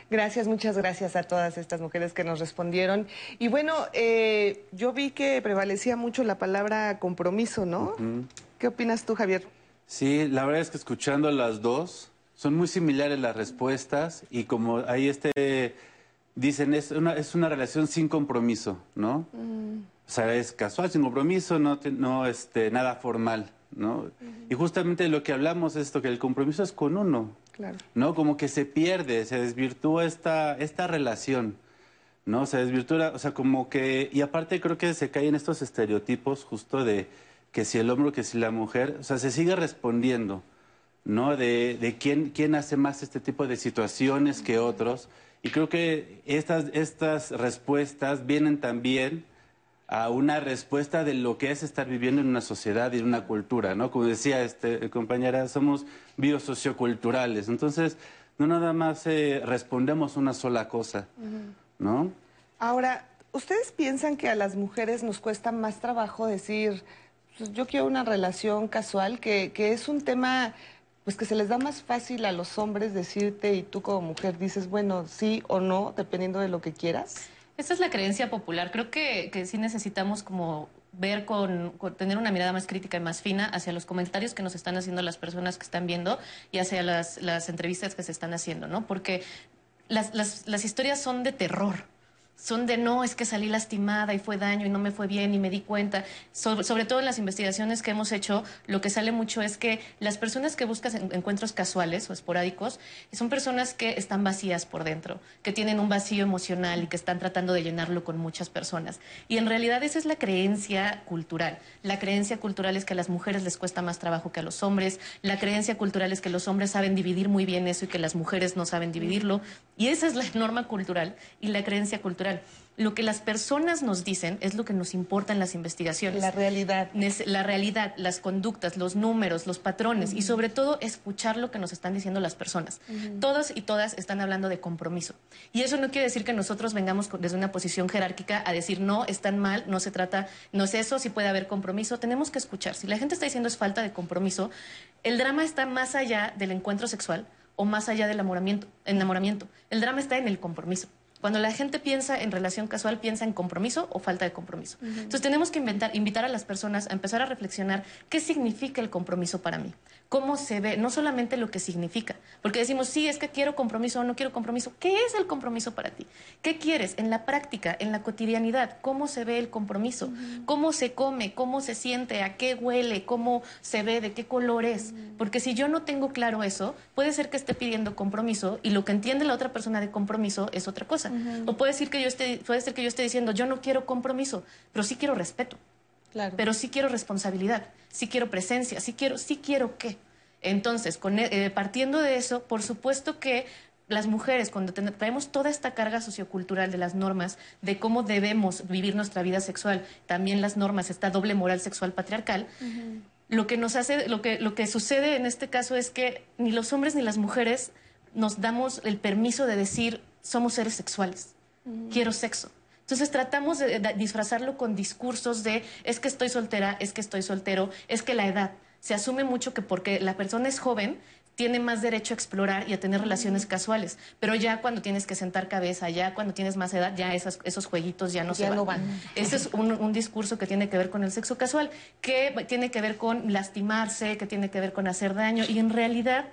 Gracias, muchas gracias a todas estas mujeres que nos respondieron. Y bueno, eh, yo vi que prevalecía mucho la palabra compromiso, ¿no? ¿Qué opinas tú, Javier? Sí, la verdad es que escuchando las dos, son muy similares las respuestas y como ahí este, dicen, es una, es una relación sin compromiso, ¿no? O sea, es casual, sin compromiso, no, no este, nada formal, ¿no? Y justamente lo que hablamos es esto, que el compromiso es con uno, Claro. ¿no? Como que se pierde, se desvirtúa esta, esta relación, ¿no? Se desvirtúa, o sea, como que, y aparte creo que se caen estos estereotipos justo de que si el hombre que si la mujer, o sea, se sigue respondiendo, ¿no? De, de quién, quién hace más este tipo de situaciones que otros. Y creo que estas, estas respuestas vienen también a una respuesta de lo que es estar viviendo en una sociedad y en una cultura, ¿no? Como decía este compañera, somos biosocioculturales, entonces no nada más eh, respondemos una sola cosa, ¿no? Ahora, ¿ustedes piensan que a las mujeres nos cuesta más trabajo decir, pues, yo quiero una relación casual, que, que es un tema pues que se les da más fácil a los hombres decirte y tú como mujer dices, bueno, sí o no, dependiendo de lo que quieras? Esta es la creencia popular. Creo que, que sí necesitamos como ver con, tener una mirada más crítica y más fina hacia los comentarios que nos están haciendo las personas que están viendo y hacia las, las entrevistas que se están haciendo, ¿no? Porque las, las historias son de terror. Son de no, es que salí lastimada y fue daño y no me fue bien y me di cuenta. So- sobre todo en las investigaciones que hemos hecho, lo que sale mucho es que las personas que buscan en- encuentros casuales o esporádicos son personas que están vacías por dentro, que tienen un vacío emocional y que están tratando de llenarlo con muchas personas. Y en realidad esa es la creencia cultural. La creencia cultural es que a las mujeres les cuesta más trabajo que a los hombres. La creencia cultural es que los hombres saben dividir muy bien eso y que las mujeres no saben dividirlo. Y esa es la norma cultural y la creencia cultural. Lo que las personas nos dicen es lo que nos importa en las investigaciones. La realidad. La realidad, las conductas, los números, los patrones y sobre todo escuchar lo que nos están diciendo las personas. Ujú. Todos y todas están hablando de compromiso. Y eso no quiere decir que nosotros vengamos desde una posición jerárquica a decir no, están mal, no se trata, no es eso, si puede haber compromiso. Tenemos que escuchar. Si la gente está diciendo es falta de compromiso, el drama está más allá del encuentro sexual o más allá del enamoramiento. El drama está en el compromiso. Cuando la gente piensa en relación casual, piensa en compromiso o falta de compromiso. Entonces tenemos que inventar, invitar a las personas a empezar a reflexionar qué significa el compromiso para mí, cómo se ve, no solamente lo que significa, porque decimos, sí, es que quiero compromiso o no quiero compromiso. ¿Qué es el compromiso para ti? ¿Qué quieres en la práctica, en la cotidianidad? ¿Cómo se ve el compromiso? ¿Cómo se come? ¿Cómo se siente? ¿A qué huele? ¿Cómo se ve? ¿De qué color es? Porque si yo no tengo claro eso, puede ser que esté pidiendo compromiso y lo que entiende la otra persona de compromiso es otra cosa. O puede, decir que yo esté, puede ser que yo esté diciendo, yo no quiero compromiso, pero sí quiero respeto. Claro. Pero sí quiero responsabilidad, sí quiero presencia, sí quiero, sí quiero qué. Entonces, con, e- eh, partiendo de eso, por supuesto que las mujeres, cuando traemos toda esta carga sociocultural de las normas, de cómo debemos vivir nuestra vida sexual, también las normas, esta doble moral sexual patriarcal, lo que nos hace, lo que, lo que sucede en este caso es que ni los hombres ni las mujeres nos damos el permiso de decir somos seres sexuales, quiero sexo. Entonces tratamos de, de disfrazarlo con discursos de es que estoy soltera, es que estoy soltero, es que la edad. Se asume mucho que porque la persona es joven, tiene más derecho a explorar y a tener relaciones casuales. Pero ya cuando tienes que sentar cabeza, ya cuando tienes más edad, ya esas- esos jueguitos ya no Ya se no van. van. Ese es un, un discurso que tiene que ver con el sexo casual, que tiene que ver con lastimarse, que tiene que ver con hacer daño y en realidad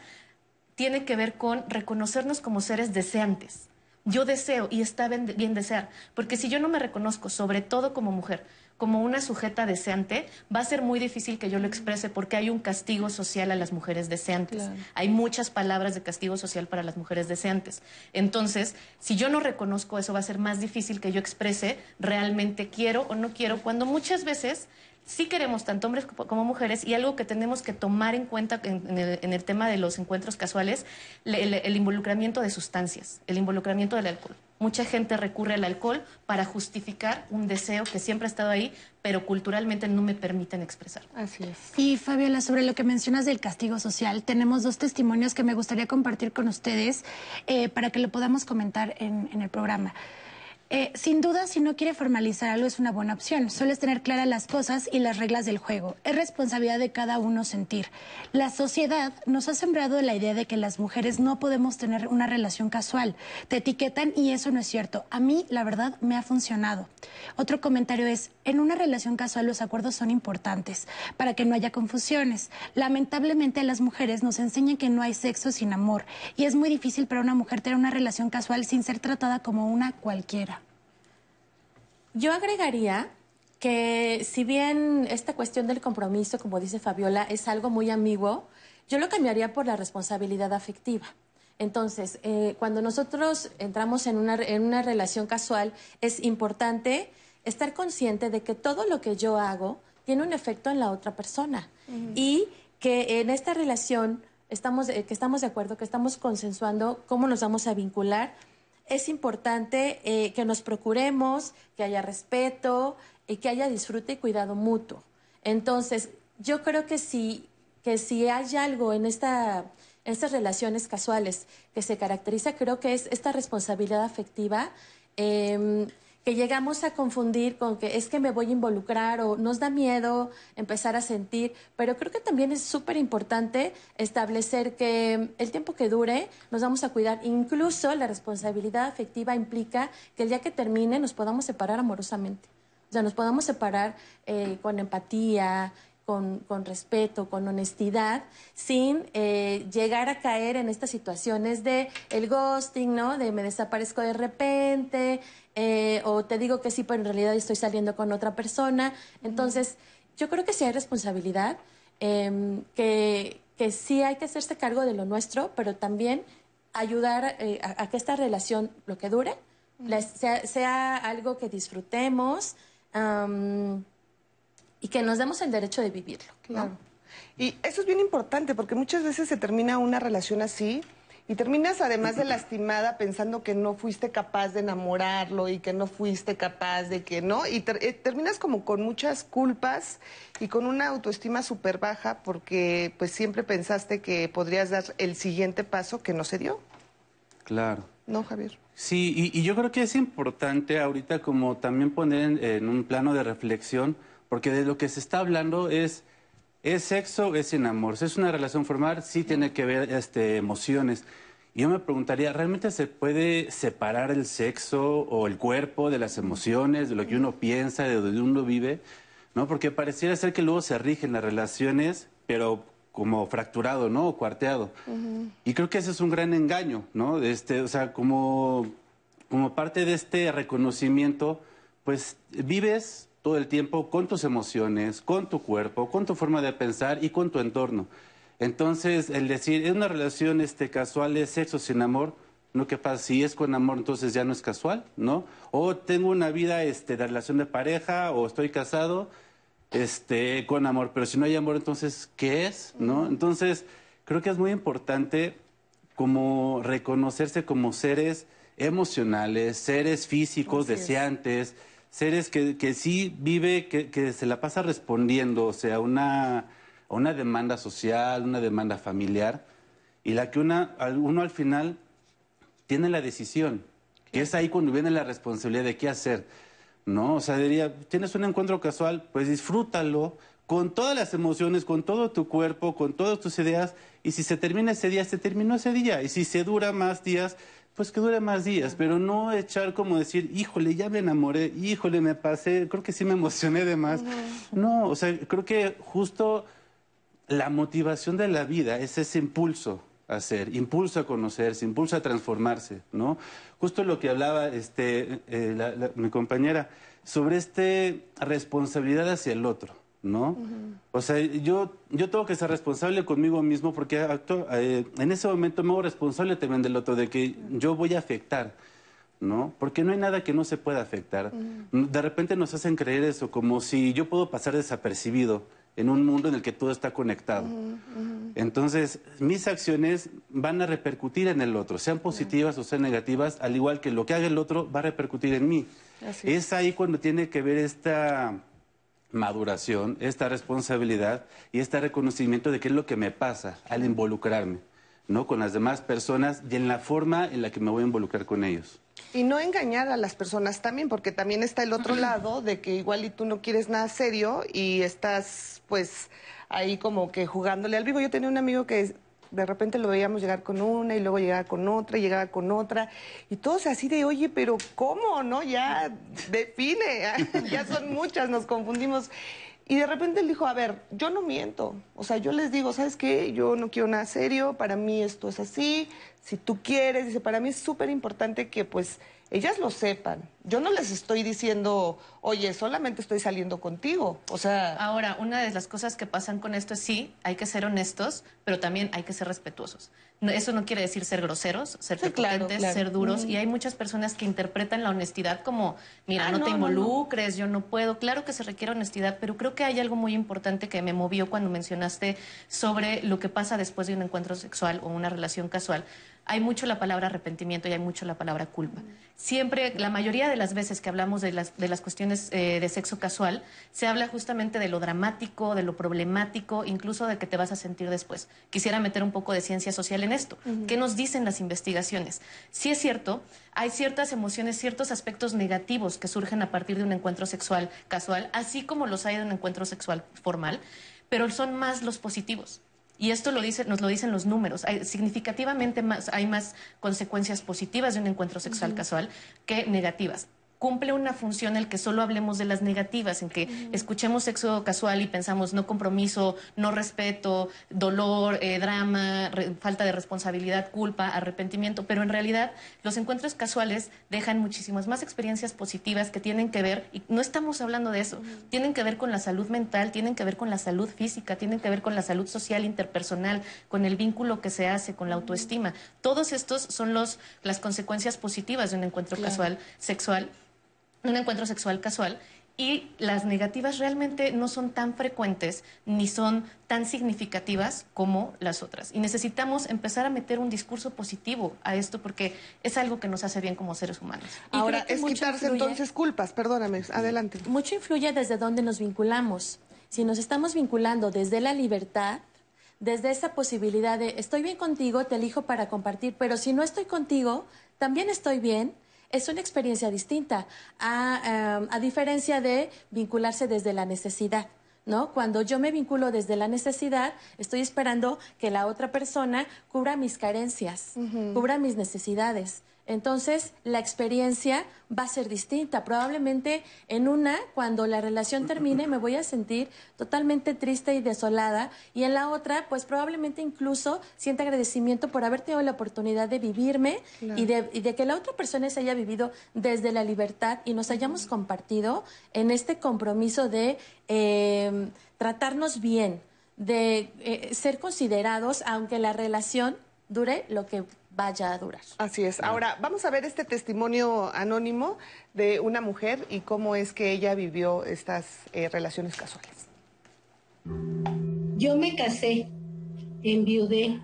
tiene que ver con reconocernos como seres deseantes. Yo deseo y está bien, bien desear, porque si yo no me reconozco, sobre todo como mujer, como una sujeta deseante, va a ser muy difícil que yo lo exprese porque hay un castigo social a las mujeres deseantes. Hay muchas palabras de castigo social para las mujeres deseantes. Entonces, si yo no reconozco eso, va a ser más difícil que yo exprese realmente quiero o no quiero, cuando muchas veces sí queremos tanto hombres como mujeres y algo que tenemos que tomar en cuenta en, el, tema de los encuentros casuales, el, involucramiento de sustancias, el involucramiento del alcohol. Mucha gente recurre al alcohol para justificar un deseo que siempre ha estado ahí, pero culturalmente no me permiten expresar. Así es. Y Fabiola, sobre lo que mencionas del castigo social, tenemos dos testimonios que me gustaría compartir con ustedes eh, para que lo podamos comentar en el programa. Eh, sin duda, si no quiere formalizar algo es una buena opción. Solo tener claras las cosas y las reglas del juego. Es responsabilidad de cada uno sentir. La sociedad nos ha sembrado la idea de que las mujeres no podemos tener una relación casual. Te etiquetan y eso no es cierto. A mí, la verdad, me ha funcionado. Otro comentario es, en una relación casual los acuerdos son importantes para que no haya confusiones. Lamentablemente las mujeres nos enseñan que no hay sexo sin amor y es muy difícil para una mujer tener una relación casual sin ser tratada como una cualquiera. Yo agregaría que si bien esta cuestión del compromiso, como dice Fabiola, es algo muy ambiguo, yo lo cambiaría por la responsabilidad afectiva. Entonces, eh, cuando nosotros entramos en una, en una relación casual, es importante estar consciente de que todo lo que yo hago tiene un efecto en la otra persona y que en esta relación estamos, eh, que estamos de acuerdo, que estamos consensuando cómo nos vamos a vincular es importante eh, que nos procuremos, que haya respeto y que haya disfrute y cuidado mutuo. Entonces, yo creo que si, que si hay algo en esta, estas relaciones casuales que se caracteriza, creo que es esta responsabilidad afectiva. Em, que llegamos a confundir con que es que me voy a involucrar o nos da miedo empezar a sentir, pero creo que también es súper importante establecer que el tiempo que dure nos vamos a cuidar. Incluso la responsabilidad afectiva implica que el día que termine nos podamos separar amorosamente. O sea, nos podamos separar eh, con empatía, con, con, respeto, con honestidad, sin eh, llegar a caer en estas situaciones de el ghosting, ¿no? De me desaparezco de repente, eh, o te digo que sí, pero en realidad estoy saliendo con otra persona. Entonces, yo creo que sí hay responsabilidad, em, que, que sí hay que hacerse cargo de lo nuestro, pero también ayudar eh, a, que esta relación, lo que dure, sea, sea, algo que disfrutemos y que nos demos el derecho de vivirlo. Claro. Y eso es bien importante porque muchas veces se termina una relación así y terminas además de lastimada pensando que no fuiste capaz de enamorarlo y que no fuiste capaz de que no. Y eh, terminas como con muchas culpas y con una autoestima súper baja porque pues siempre pensaste que podrías dar el siguiente paso que no se dio. Claro. ¿No, Javier? Sí, y, yo creo que es importante ahorita como también poner en un plano de reflexión porque de lo que se está hablando es, ¿es sexo es sin amor? Si es una relación formal, sí tiene que ver este, emociones. Y yo me preguntaría, ¿realmente se puede separar el sexo o el cuerpo de las emociones, de lo que uno piensa, de donde uno vive? ¿No? Porque pareciera ser que luego se rigen las relaciones, pero como fracturado, ¿no? O cuarteado. Y creo que ese es un gran engaño, ¿no? Este, o sea, como, como parte de este reconocimiento, pues vives todo el tiempo con tus emociones, con tu cuerpo, con tu forma de pensar y con tu entorno. Entonces, el decir, es una relación este, casual, es sexo sin amor, no que pasa, si es con amor, entonces ya no es casual, ¿no? O tengo una vida este, de relación de pareja, o estoy casado, este, con amor, pero si no hay amor, entonces, ¿qué es? ¿No? Entonces, creo que es muy importante como reconocerse como seres emocionales, seres físicos, deseantes, seres que, que sí vive, que, que, se la pasa respondiendo, o sea, una, a una demanda social, una demanda familiar, y la que una, uno al final tiene la decisión, que es ahí cuando viene la responsabilidad de qué hacer, ¿no? O sea, diría, tienes un encuentro casual, pues disfrútalo con todas las emociones, con todo tu cuerpo, con todas tus ideas, y si se termina ese día, se terminó ese día, y si se dura más días, pues que dure más días, pero no echar como decir, híjole, ya me enamoré, híjole, me pasé, creo que sí me emocioné de más. No, o sea, creo que justo la motivación de la vida es ese impulso, a ser, impulso a conocerse, impulso a transformarse, ¿no? Justo lo que hablaba este, eh, la- la- mi compañera sobre este responsabilidad hacia el otro, ¿no? O sea, yo, yo tengo que ser responsable conmigo mismo porque eh, en ese momento me hago responsable también del otro, de que yo voy a afectar, ¿no? Porque no hay nada que no se pueda afectar. De repente nos hacen creer eso, como si yo puedo pasar desapercibido en un mundo en el que todo está conectado. Entonces, mis acciones van a repercutir en el otro, sean positivas o sean negativas, al igual que lo que haga el otro va a repercutir en mí. Así es ahí cuando tiene que ver esta maduración, esta responsabilidad y este reconocimiento de qué es lo que me pasa al involucrarme, ¿no? Con las demás personas y en la forma en la que me voy a involucrar con ellos. Y no engañar a las personas también, porque también está el otro lado de que igual y tú no quieres nada serio y estás pues ahí como que jugándole al vivo. Yo tenía un amigo que de repente lo veíamos llegar con una y luego llegaba con otra y llegaba con otra y todos así de, oye, pero ¿cómo? ¿No? Ya define, ya son muchas, nos confundimos. Y de repente él dijo, a ver, yo no miento. O sea, yo les digo, ¿sabes qué? Yo no quiero nada serio, para mí esto es así. Si tú quieres, dice, para mí es súper importante que pues ellas lo sepan. Yo no les estoy diciendo, oye, solamente estoy saliendo contigo. O sea... Ahora, una de las cosas que pasan con esto es sí, hay que ser honestos, pero también hay que ser respetuosos. No, eso no quiere decir ser groseros, ser Sí, claro, prepotentes, claro. ser duros. Mm. Y hay muchas personas que interpretan la honestidad como, mira, Ah, no, no, te no, no. involucres, yo no puedo. Claro que se requiere honestidad, pero creo que hay algo muy importante que me movió cuando mencionaste sobre lo que pasa después de un encuentro sexual o una relación casual. Hay mucho la palabra arrepentimiento y hay mucho la palabra culpa. Siempre, la mayoría de las veces que hablamos de las, de las cuestiones eh, de sexo casual, se habla justamente de lo dramático, de lo problemático, incluso de que te vas a sentir después. Quisiera meter un poco de ciencia social en esto. ¿Qué nos dicen las investigaciones? Sí es cierto, hay ciertas emociones, ciertos aspectos negativos que surgen a partir de un encuentro sexual casual, así como los hay de un encuentro sexual formal, pero son más los positivos. Y esto lo dice, nos lo dicen los números. Hay, significativamente más, hay más consecuencias positivas de un encuentro sexual casual que negativas. Cumple una función el que solo hablemos de las negativas, en que escuchemos sexo casual y pensamos no compromiso, no respeto, dolor, eh, drama, re- falta de responsabilidad, culpa, arrepentimiento, pero en realidad los encuentros casuales dejan muchísimas más experiencias positivas que tienen que ver, y no estamos hablando de eso, tienen que ver con la salud mental, tienen que ver con la salud física, tienen que ver con la salud social interpersonal, con el vínculo que se hace, con la autoestima. Todos estos son los, las consecuencias positivas de un encuentro Claro. casual sexual, un encuentro sexual casual. Y las negativas realmente no son tan frecuentes ni son tan significativas como las otras. Y necesitamos empezar a meter un discurso positivo a esto porque es algo que nos hace bien como seres humanos. Y Ahora, es quitarse influye- entonces culpas, perdóname, adelante. Mucho influye desde dónde nos vinculamos. Si nos estamos vinculando desde la libertad, desde esa posibilidad de estoy bien contigo, te elijo para compartir, pero si no estoy contigo, también estoy bien. Es una experiencia distinta, a, em, a diferencia de vincularse desde la necesidad. ¿No? Cuando yo me vinculo desde la necesidad, estoy esperando que la otra persona cubra mis carencias, cubra mis necesidades. Entonces, la experiencia va a ser distinta. Probablemente en una, cuando la relación termine, me voy a sentir totalmente triste y desolada. Y en la otra, pues probablemente incluso sienta agradecimiento por haber tenido la oportunidad de vivirme Claro. y, de, y de que la otra persona se haya vivido desde la libertad y nos hayamos compartido en este compromiso de eh, tratarnos bien, de eh, ser considerados, aunque la relación dure lo que vaya a durar. Así es. Ahora, vamos a ver este testimonio anónimo de una mujer y cómo es que ella vivió estas eh, relaciones casuales. Yo me casé, enviudé,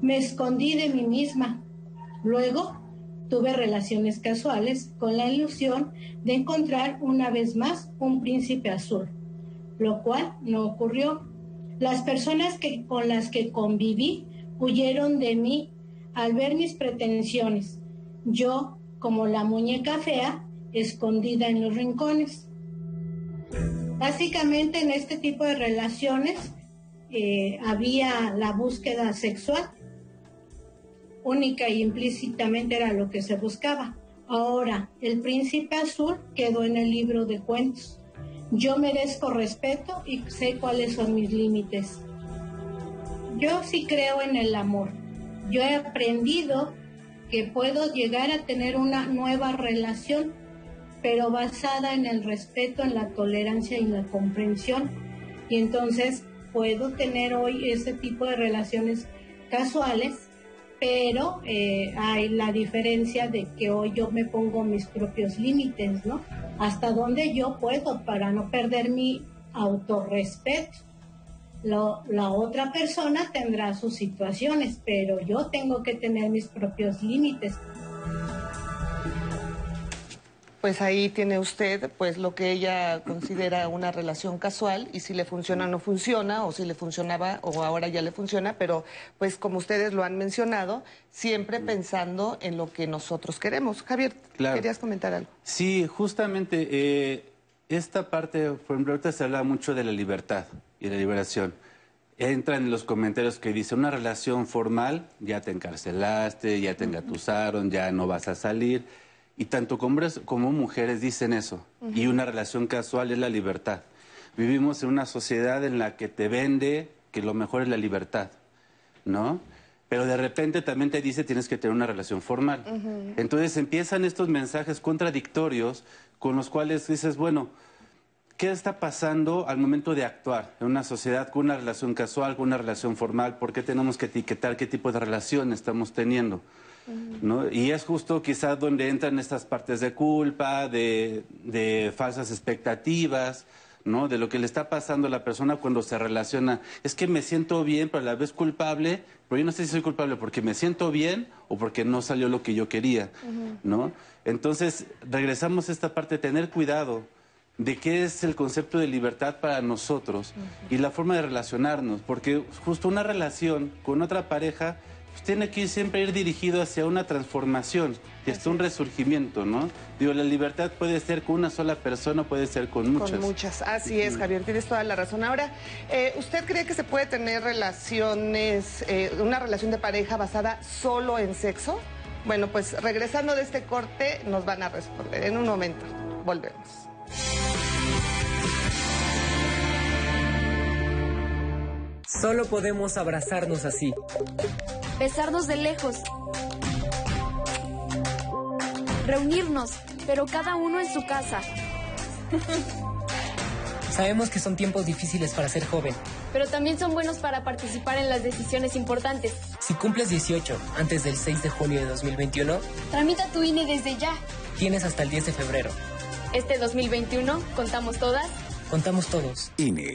me escondí de mí misma. Luego tuve relaciones casuales con la ilusión de encontrar una vez más un príncipe azul, lo cual no ocurrió. Las personas que, con las que conviví huyeron de mí al ver mis pretensiones. Yo, como la muñeca fea, escondida en los rincones. Básicamente en este tipo de relaciones eh, había la búsqueda sexual, única y implícitamente era lo que se buscaba. Ahora, el príncipe azul quedó en el libro de cuentos. Yo merezco respeto y sé cuáles son mis límites. Yo sí creo en el amor. Yo he aprendido que puedo llegar a tener una nueva relación, pero basada en el respeto, en la tolerancia y la comprensión. Y entonces puedo tener hoy ese tipo de relaciones casuales, pero eh, hay la diferencia de que hoy yo me pongo mis propios límites, ¿no? Hasta donde yo puedo para no perder mi autorrespeto. Lo- la otra persona tendrá sus situaciones, pero yo tengo que tener mis propios límites. Pues ahí tiene usted pues lo que ella considera una relación casual y si le funciona o no funciona o si le funcionaba o ahora ya le funciona, pero pues como ustedes lo han mencionado, siempre pensando en lo que nosotros queremos. Javier, Claro. querías comentar algo. Sí, justamente eh, esta parte, por ejemplo, ahorita se habla mucho de la libertad y la liberación. Entran en los comentarios que dice, una relación formal, ya te encarcelaste, ya te engatusaron, ya no vas a salir. Y tanto hombres como mujeres dicen eso. Y una relación casual es la libertad. Vivimos en una sociedad en la que te vende que lo mejor es la libertad, ¿no? Pero de repente también te dice tienes que tener una relación formal. Entonces empiezan estos mensajes contradictorios con los cuales dices, bueno, ¿qué está pasando al momento de actuar en una sociedad con una relación casual, con una relación formal? ¿Por qué tenemos que etiquetar qué tipo de relación estamos teniendo? ¿no? Y es justo quizás donde entran estas partes de culpa, de, de falsas expectativas, ¿no? De lo que le está pasando a la persona cuando se relaciona. Es que me siento bien, pero a la vez culpable, pero yo no sé si soy culpable porque me siento bien o porque no salió lo que yo quería, ¿no? Entonces, regresamos a esta parte de tener cuidado de qué es el concepto de libertad para nosotros y la forma de relacionarnos, porque justo una relación con otra pareja pues, tiene que siempre ir dirigido hacia una transformación y hasta un resurgimiento, ¿no? Digo, la libertad puede ser con una sola persona, puede ser con muchas. Con muchas, así es, Javier, tienes toda la razón. Ahora, eh, ¿usted cree que se puede tener relaciones, eh, una relación de pareja basada solo en sexo? Bueno, pues regresando de este corte nos van a responder. En un momento, volvemos. Solo podemos abrazarnos así. besarnos de lejos, reunirnos, pero cada uno en su casa. Sabemos que son tiempos difíciles para ser joven. Pero también son buenos para participar en las decisiones importantes. Si cumples 18 antes del 6 de junio de 2021, Tramita tu INE desde ya. tienes hasta el 10 de febrero. Este 2021, contamos todas. Contamos todos. INE.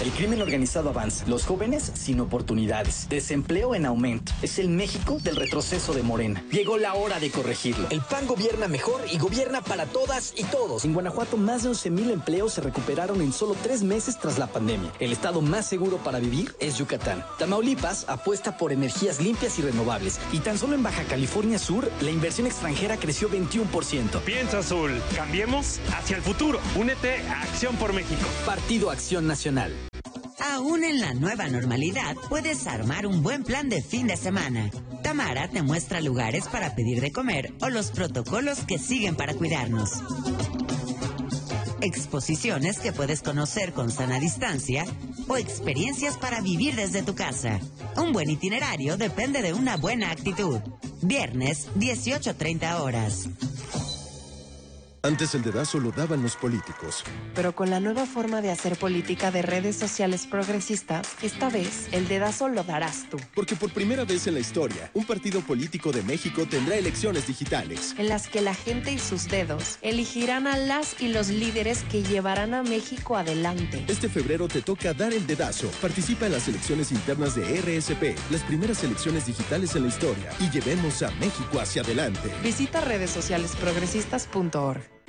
El crimen organizado avanza, los jóvenes sin oportunidades, desempleo en aumento. Es el México del retroceso de Morena. Llegó la hora de corregirlo. El PAN gobierna mejor y gobierna para todas y todos. En Guanajuato, más de 11.000 empleos se recuperaron en solo tres meses tras la pandemia. El estado más seguro para vivir es Yucatán. Tamaulipas apuesta por energías limpias y renovables. Y tan solo en Baja California Sur, la inversión extranjera creció 21%. Piensa azul, cambiemos hacia el futuro. Únete a Acción por México. Partido Acción Nacional. Aún en la nueva normalidad, puedes armar un buen plan de fin de semana. Tamara te muestra lugares para pedir de comer o los protocolos que siguen para cuidarnos. Exposiciones que puedes conocer con sana distancia o experiencias para vivir desde tu casa. Un buen itinerario depende de una buena actitud. Viernes, 18.30 horas. Antes el dedazo lo daban los políticos. Pero con la nueva forma de hacer política de redes sociales progresistas, esta vez el dedazo lo darás tú. Porque por primera vez en la historia, un partido político de México tendrá elecciones digitales. En las que la gente y sus dedos elegirán a las y los líderes que llevarán a México adelante. Este febrero te toca dar el dedazo. Participa en las elecciones internas de RSP, las primeras elecciones digitales en la historia, y llevemos a México hacia adelante. Visita redes sociales progresistas.org.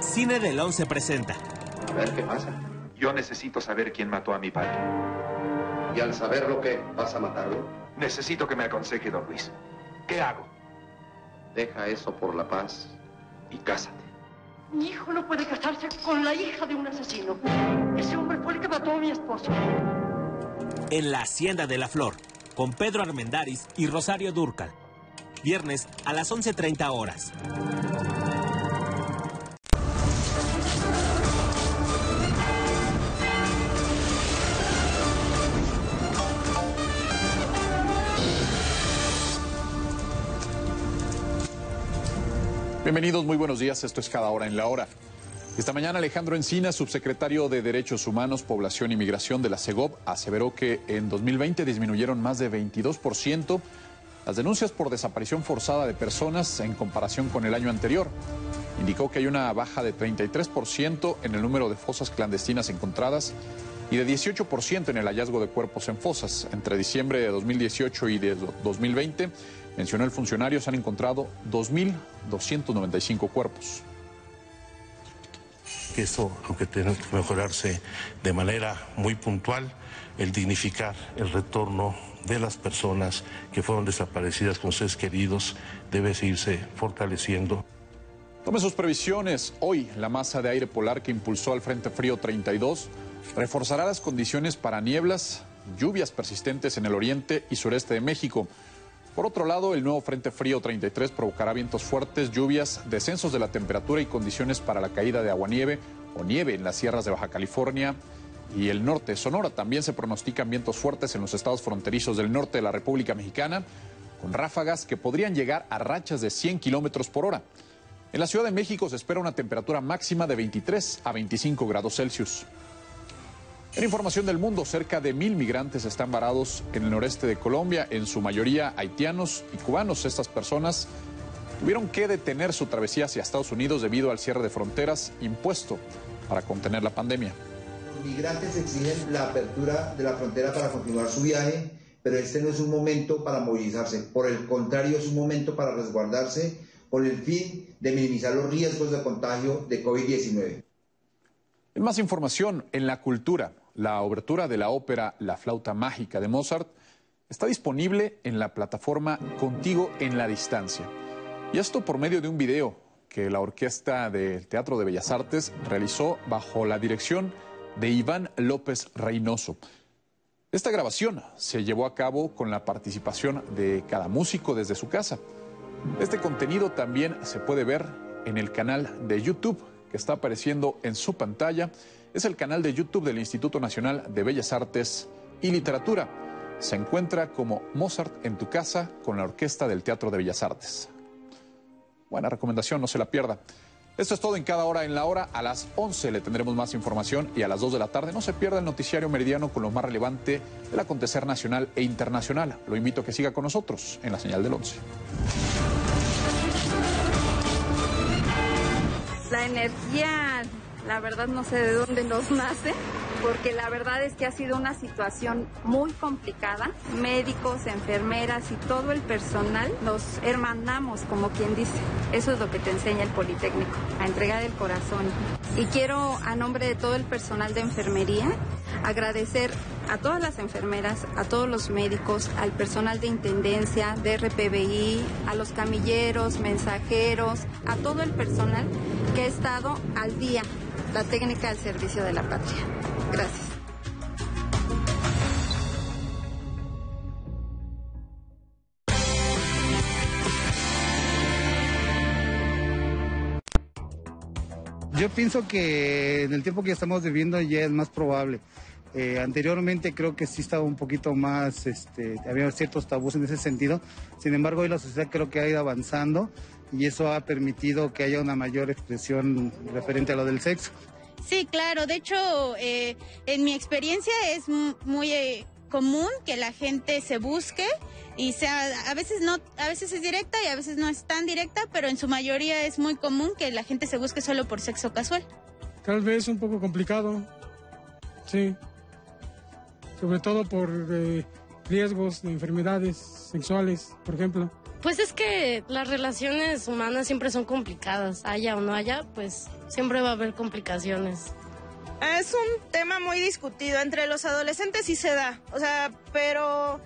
Cine del 11 presenta. A ver qué pasa. Yo necesito saber quién mató a mi padre. Y al saber lo que vas a matarlo, necesito que me aconseje, don Luis. ¿Qué hago? Deja eso por la paz y cásate. Mi hijo no puede casarse con la hija de un asesino. Ese hombre fue el que mató a mi esposo. En la Hacienda de la Flor, con Pedro Armendáriz y Rosario Durcal. Viernes a las 11.30 horas. Bienvenidos, muy buenos días. Esto es Cada Hora en la Hora. Esta mañana Alejandro Encina, subsecretario de Derechos Humanos, Población y Migración de la CEGOP, aseveró que en 2020 disminuyeron más de 22% las denuncias por desaparición forzada de personas en comparación con el año anterior. Indicó que hay una baja de 33% en el número de fosas clandestinas encontradas y de 18% en el hallazgo de cuerpos en fosas. Entre diciembre de 2018 y de 2020 mencionó el funcionario, se han encontrado 2.295 cuerpos. Eso, aunque tiene que mejorarse de manera muy puntual, el dignificar el retorno de las personas que fueron desaparecidas con seres queridos debe seguirse fortaleciendo. Tome sus previsiones. Hoy la masa de aire polar que impulsó al Frente Frío 32 reforzará las condiciones para nieblas, lluvias persistentes en el oriente y sureste de México. Por otro lado, el nuevo Frente Frío 33 provocará vientos fuertes, lluvias, descensos de la temperatura y condiciones para la caída de aguanieve o nieve en las sierras de Baja California y el norte Sonora. También se pronostican vientos fuertes en los estados fronterizos del norte de la República Mexicana, con ráfagas que podrían llegar a rachas de 100 kilómetros por hora. En la Ciudad de México se espera una temperatura máxima de 23 a 25 grados Celsius. En información del mundo, cerca de mil migrantes están varados en el noreste de Colombia, en su mayoría haitianos y cubanos. Estas personas tuvieron que detener su travesía hacia Estados Unidos debido al cierre de fronteras impuesto para contener la pandemia. Los migrantes exigen la apertura de la frontera para continuar su viaje, pero este no es un momento para movilizarse. Por el contrario, es un momento para resguardarse con el fin de minimizar los riesgos de contagio de COVID-19. En más información, en la cultura, la obertura de la ópera La flauta mágica de Mozart está disponible en la plataforma Contigo en la Distancia. Y esto por medio de un video que la Orquesta del Teatro de Bellas Artes realizó bajo la dirección de Iván López Reynoso. Esta grabación se llevó a cabo con la participación de cada músico desde su casa. Este contenido también se puede ver en el canal de YouTube que está apareciendo en su pantalla es el canal de YouTube del Instituto Nacional de Bellas Artes y Literatura. Se encuentra como Mozart en tu casa con la Orquesta del Teatro de Bellas Artes. Buena recomendación, no se la pierda. Esto es todo en cada hora en la hora. A las 11 le tendremos más información y a las 2 de la tarde no se pierda el noticiario meridiano con lo más relevante del acontecer nacional e internacional. Lo invito a que siga con nosotros en la señal del 11. La energía la verdad no sé de dónde nos nace, porque la verdad es que ha sido una situación muy complicada. Médicos, enfermeras y todo el personal nos hermanamos, como quien dice. Eso es lo que te enseña el Politécnico, a entregar el corazón. Y quiero, a nombre de todo el personal de enfermería, agradecer a todas las enfermeras, a todos los médicos, al personal de intendencia, de RPBI, a los camilleros, mensajeros, a todo el personal que he estado al día, la técnica del servicio de la patria. Gracias. Yo pienso que en el tiempo que estamos viviendo ya es más probable. Eh, anteriormente creo que sí estaba un poquito más, este, había ciertos tabús en ese sentido. Sin embargo, hoy la sociedad creo que ha ido avanzando y eso ha permitido que haya una mayor expresión referente a lo del sexo. Sí, claro. De hecho, eh, en mi experiencia es muy eh, común que la gente se busque y sea a veces no a veces es directa y a veces no es tan directa pero en su mayoría es muy común que la gente se busque solo por sexo casual tal vez un poco complicado sí sobre todo por eh, riesgos de enfermedades sexuales por ejemplo pues es que las relaciones humanas siempre son complicadas. Haya o no haya pues siempre va a haber complicaciones. Es un tema muy discutido entre los adolescentes y se da. O sea pero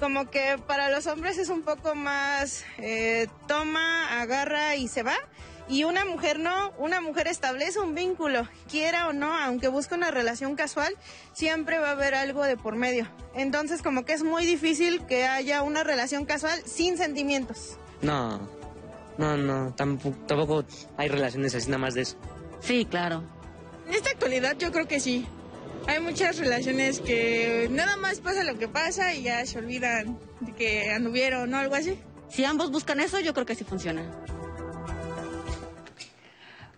como que para los hombres es un poco más eh, toma, agarra y se va. Y una mujer no, una mujer establece un vínculo, quiera o no, aunque busque una relación casual, siempre va a haber algo de por medio. Entonces como que es muy difícil que haya una relación casual sin sentimientos. No, no, no, tampoco, tampoco hay relaciones así nada más de eso. Sí, claro. En esta actualidad yo creo que sí. Hay muchas relaciones que nada más pasa lo que pasa y ya se olvidan de que anduvieron o algo así. Si ambos buscan eso, yo creo que sí funciona.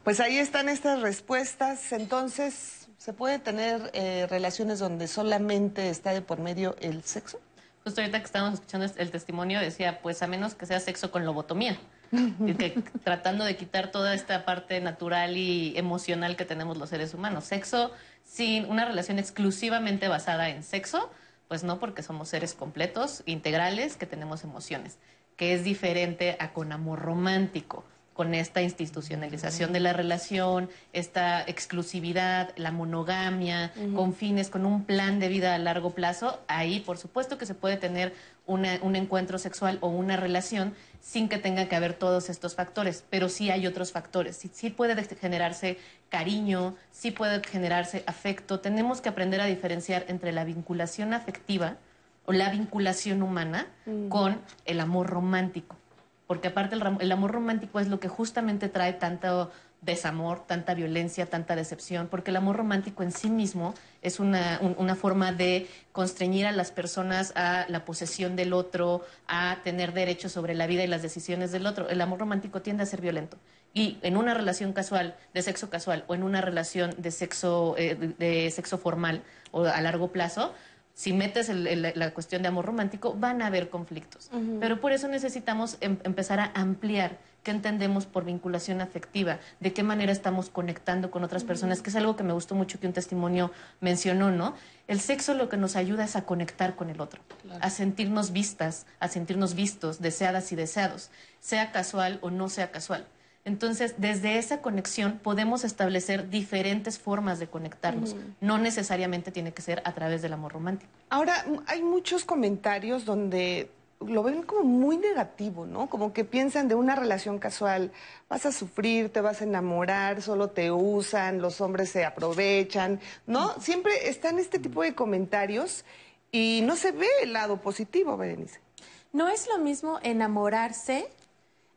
Pues ahí están estas respuestas. Entonces, ¿se puede tener eh, relaciones donde solamente está de por medio el sexo? Justo ahorita que estábamos escuchando el testimonio decía, pues a menos que sea sexo con lobotomía. que, tratando de quitar toda esta parte natural y emocional que tenemos los seres humanos. Sexo sin una relación exclusivamente basada en sexo, pues no, porque somos seres completos, integrales, que tenemos emociones, que es diferente a con amor romántico con esta institucionalización de la relación, esta exclusividad, la monogamia, con fines, con un plan de vida a largo plazo, ahí por supuesto que se puede tener un encuentro sexual o una relación sin que tenga que haber todos estos factores, pero sí hay otros factores. Sí, puede generarse cariño, sí puede generarse afecto. Tenemos que aprender a diferenciar entre la vinculación afectiva o la vinculación humana con el amor romántico porque aparte el, amor romántico es lo que justamente trae tanto desamor, tanta violencia, tanta decepción, porque el amor romántico en sí mismo es una, forma de constreñir a las personas a la posesión del otro, a tener derechos sobre la vida y las decisiones del otro. El amor romántico tiende a ser violento. Y en una relación casual, de sexo casual, o en una relación de sexo, eh, de sexo formal o a largo plazo, si metes la cuestión de amor romántico, van a haber conflictos. Pero por eso necesitamos em, empezar a ampliar qué entendemos por vinculación afectiva, de qué manera estamos conectando con otras personas, que es algo que me gustó mucho que un testimonio mencionó, ¿no? El sexo lo que nos ayuda es a conectar con el otro, a sentirnos vistas, a sentirnos vistos, deseadas y deseados, sea casual o no sea casual. Entonces, desde esa conexión podemos establecer diferentes formas de conectarnos. No necesariamente tiene que ser a través del amor romántico. Ahora, hay muchos comentarios donde lo ven como muy negativo, ¿no? Como que piensan de una relación casual, vas a sufrir, te vas a enamorar, solo te usan, los hombres se aprovechan, ¿no? Siempre están este tipo de comentarios y no se ve el lado positivo, Berenice. No es lo mismo enamorarse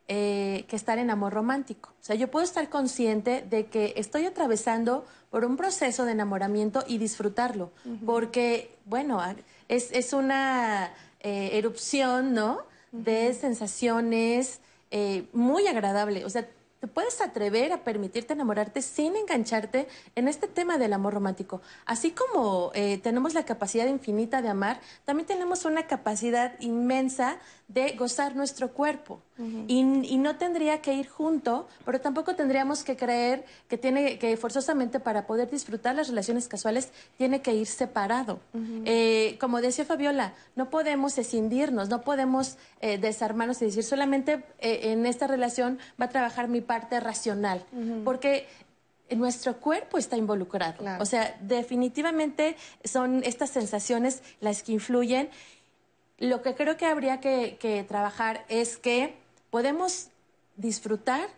eh, que estar en amor romántico. O sea, yo puedo estar consciente de que estoy atravesando por un proceso de enamoramiento y disfrutarlo, porque, bueno, es, una eh, erupción, ¿no? De sensaciones eh, muy agradable. O sea, te puedes atrever a permitirte enamorarte sin engancharte en este tema del amor romántico. Así como eh, tenemos la capacidad infinita de amar, también tenemos una capacidad inmensa de gozar nuestro cuerpo. y, no tendría que ir junto, pero tampoco tendríamos que creer que tiene que forzosamente para poder disfrutar las relaciones casuales tiene que ir separado. Eh, como decía Fabiola, no podemos escindirnos, no podemos eh, desarmarnos y decir solamente en esta relación va a trabajar mi parte racional, porque nuestro cuerpo está involucrado. O sea, definitivamente son estas sensaciones las que influyen. Lo que creo que habría que, trabajar es que podemos disfrutar,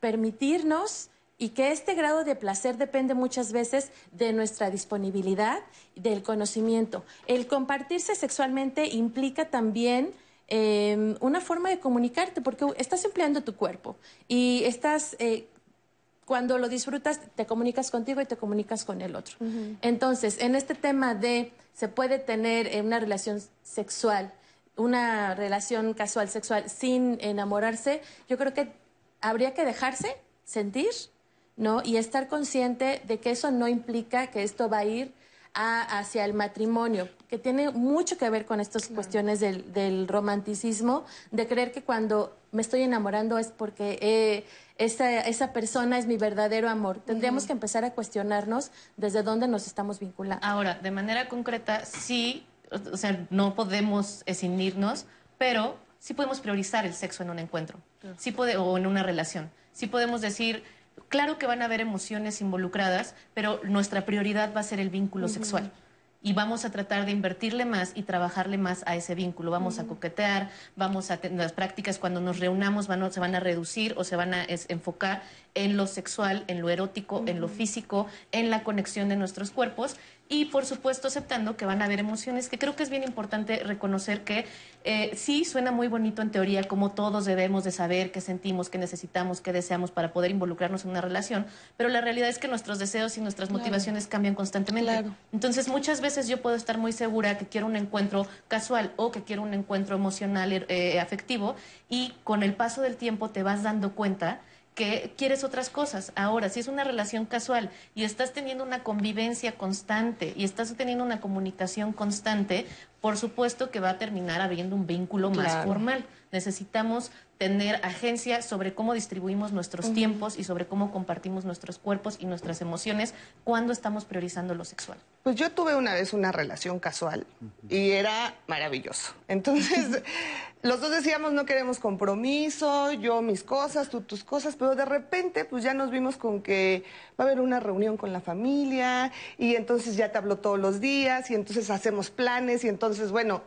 permitirnos y que este grado de placer depende muchas veces de nuestra disponibilidad, del conocimiento. El compartirse sexualmente implica también eh, una forma de comunicarte, porque estás empleando tu cuerpo y estás, eh, cuando lo disfrutas, te comunicas contigo y te comunicas con el otro. Entonces, en este tema de se puede tener eh, una relación sexual, una relación casual sexual sin enamorarse, yo creo que habría que dejarse sentir, ¿no? Y estar consciente de que eso no implica que esto va a ir hacia el matrimonio, que tiene mucho que ver con estas cuestiones del, romanticismo, de creer que cuando me estoy enamorando es porque eh, esa, persona es mi verdadero amor. Tendríamos que empezar a cuestionarnos desde dónde nos estamos vinculando. Ahora, de manera concreta, sí, o sea, no podemos escindirnos, pero sí podemos priorizar el sexo en un encuentro, sí puede, o en una relación. Sí podemos decir, claro que van a haber emociones involucradas, pero nuestra prioridad va a ser el vínculo sexual y vamos a tratar de invertirle más y trabajarle más a ese vínculo. Vamos a coquetear, vamos a tener las prácticas cuando nos reunamos van, se van a reducir o se van a enfocar en lo sexual, en lo erótico, en lo físico, en la conexión de nuestros cuerpos y por supuesto aceptando que van a haber emociones, que creo que es bien importante reconocer que eh, sí suena muy bonito en teoría, como todos debemos de saber qué sentimos, qué necesitamos, qué deseamos para poder involucrarnos en una relación, pero la realidad es que nuestros deseos y nuestras motivaciones cambian constantemente. Entonces muchas veces yo puedo estar muy segura que quiero un encuentro casual o que quiero un encuentro emocional, eh, afectivo, y con el paso del tiempo te vas dando cuenta que quieres otras cosas. Ahora, si es una relación casual y estás teniendo una convivencia constante y estás teniendo una comunicación constante, por supuesto que va a terminar habiendo un vínculo más formal. Necesitamos tener agencia sobre cómo distribuimos nuestros tiempos y sobre cómo compartimos nuestros cuerpos y nuestras emociones cuando estamos priorizando lo sexual. Pues yo tuve una vez una relación casual y era maravilloso. Entonces, los dos decíamos no queremos compromiso, yo mis cosas, tú tus cosas, pero de repente pues ya nos vimos con que va a haber una reunión con la familia y entonces ya te hablo todos los días y entonces hacemos planes y entonces, bueno,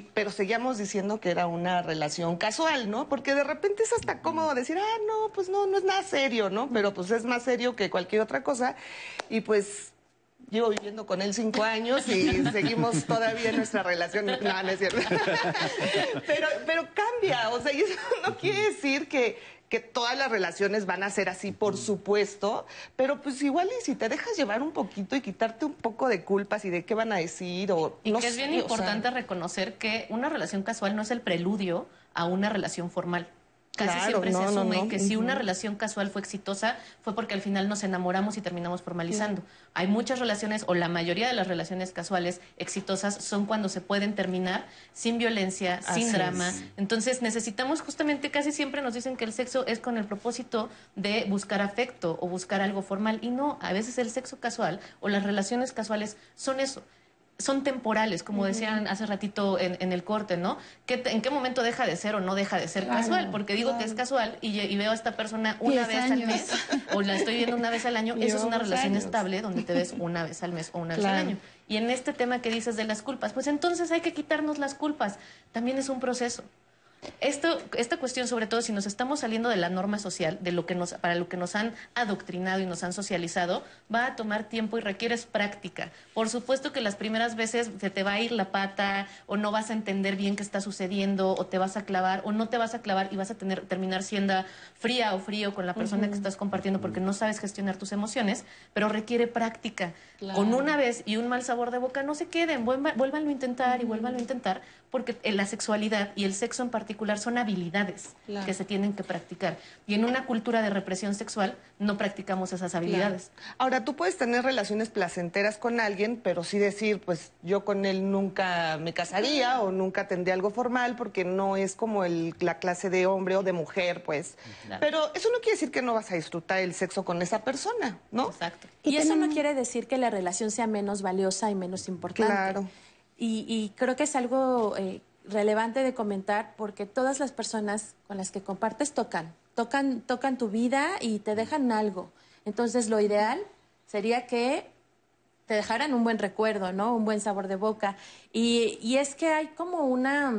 pero seguíamos diciendo que era una relación casual, ¿no? Porque de repente es hasta cómodo decir, ah, no, pues no, no es nada serio, ¿no? Pero pues es más serio que cualquier otra cosa. Y pues llevo viviendo con él cinco años y seguimos todavía en nuestra relación. No, no es cierto. pero, pero cambia, o sea, y eso no quiere decir que, que todas las relaciones van a ser así, por supuesto, pero pues igual y si te dejas llevar un poquito y quitarte un poco de culpas y de qué van a decir o y que es bien importante reconocer que una relación casual no es el preludio a una relación formal. Casi siempre se asume que si una relación casual fue exitosa fue porque al final nos enamoramos y terminamos formalizando. Hay muchas relaciones o la mayoría de las relaciones casuales exitosas son cuando se pueden terminar sin violencia, sin drama. Entonces necesitamos justamente casi siempre nos dicen que el sexo es con el propósito de buscar afecto o buscar algo formal. Y no, a veces el sexo casual o las relaciones casuales son eso son temporales, como decían hace ratito en, el corte, ¿no? ¿En qué momento deja de ser o no deja de ser casual? Porque digo que es casual y, veo a esta persona una vez al mes o la estoy viendo una vez al año. Eso es una relación estable donde te ves una vez al mes o una vez al año. Y en este tema que dices de las culpas, pues entonces hay que quitarnos las culpas. También es un proceso. Esto, esta cuestión, sobre todo si nos estamos saliendo de la norma social, de lo que nos, para lo que nos han adoctrinado y nos han socializado, va a tomar tiempo y requieres práctica. Por supuesto que las primeras veces se te va a ir la pata o no vas a entender bien qué está sucediendo o te vas a clavar o no te vas a clavar y vas a tener, terminar siendo fría o frío con la persona que estás compartiendo porque no sabes gestionar tus emociones, pero requiere práctica. Con una vez y un mal sabor de boca no se queden, vuélvanlo a intentar y vuélvanlo a intentar porque la sexualidad y el sexo en particular son habilidades que se tienen que practicar. Y en una cultura de represión sexual no practicamos esas habilidades. Ahora, tú puedes tener relaciones placenteras con alguien, pero sí decir, pues yo con él nunca me casaría o nunca tendría algo formal porque no es como el, la clase de hombre o de mujer, pues. Pero eso no quiere decir que no vas a disfrutar el sexo con esa persona, ¿no? Exacto. Y, eso no quiere decir que la relación sea menos valiosa y menos importante. Claro. Y, creo que es algo eh, relevante de comentar porque todas las personas con las que compartes tocan, tocan, tocan tu vida y te dejan algo. Entonces lo ideal sería que te dejaran un buen recuerdo, ¿no? Un buen sabor de boca. Y, es que hay como una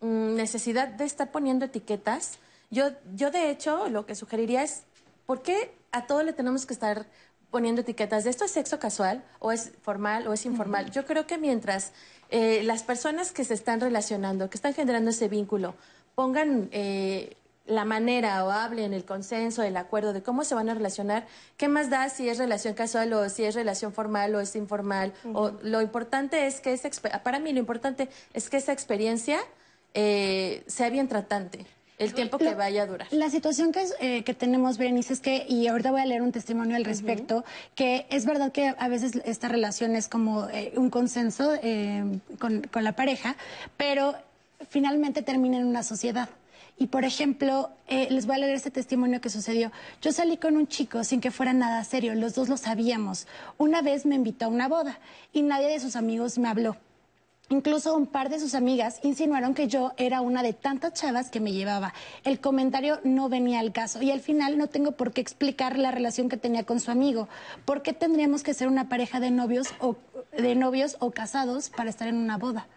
mm, necesidad de estar poniendo etiquetas. Yo, yo de hecho lo que sugeriría es ¿por qué a todo le tenemos que estar poniendo etiquetas de esto es sexo casual o es formal o es informal? Yo creo que mientras eh, las personas que se están relacionando, que están generando ese vínculo, pongan eh, la manera o hablen el consenso, el acuerdo de cómo se van a relacionar, ¿qué más da si es relación casual o si es relación formal o es informal? O lo importante es que esa, para mí lo importante es que esa experiencia eh, sea bien tratante, el tiempo que La- vaya a durar. La situación que, es, eh, que tenemos, Berenice, es que, y ahorita voy a leer un testimonio al respecto, que es verdad que a veces esta relación es como eh, un consenso eh, con, con la pareja, pero finalmente termina en una sociedad. Y por ejemplo, eh, les voy a leer este testimonio que sucedió. Yo salí con un chico sin que fuera nada serio, los dos lo sabíamos. Una vez me invitó a una boda y nadie de sus amigos me habló. Incluso un par de sus amigas insinuaron que yo era una de tantas chavas que me llevaba. El comentario no venía al caso y al final no tengo por qué explicar la relación que tenía con su amigo. ¿Por qué tendríamos que ser una pareja de novios o de novios o casados para estar en una boda?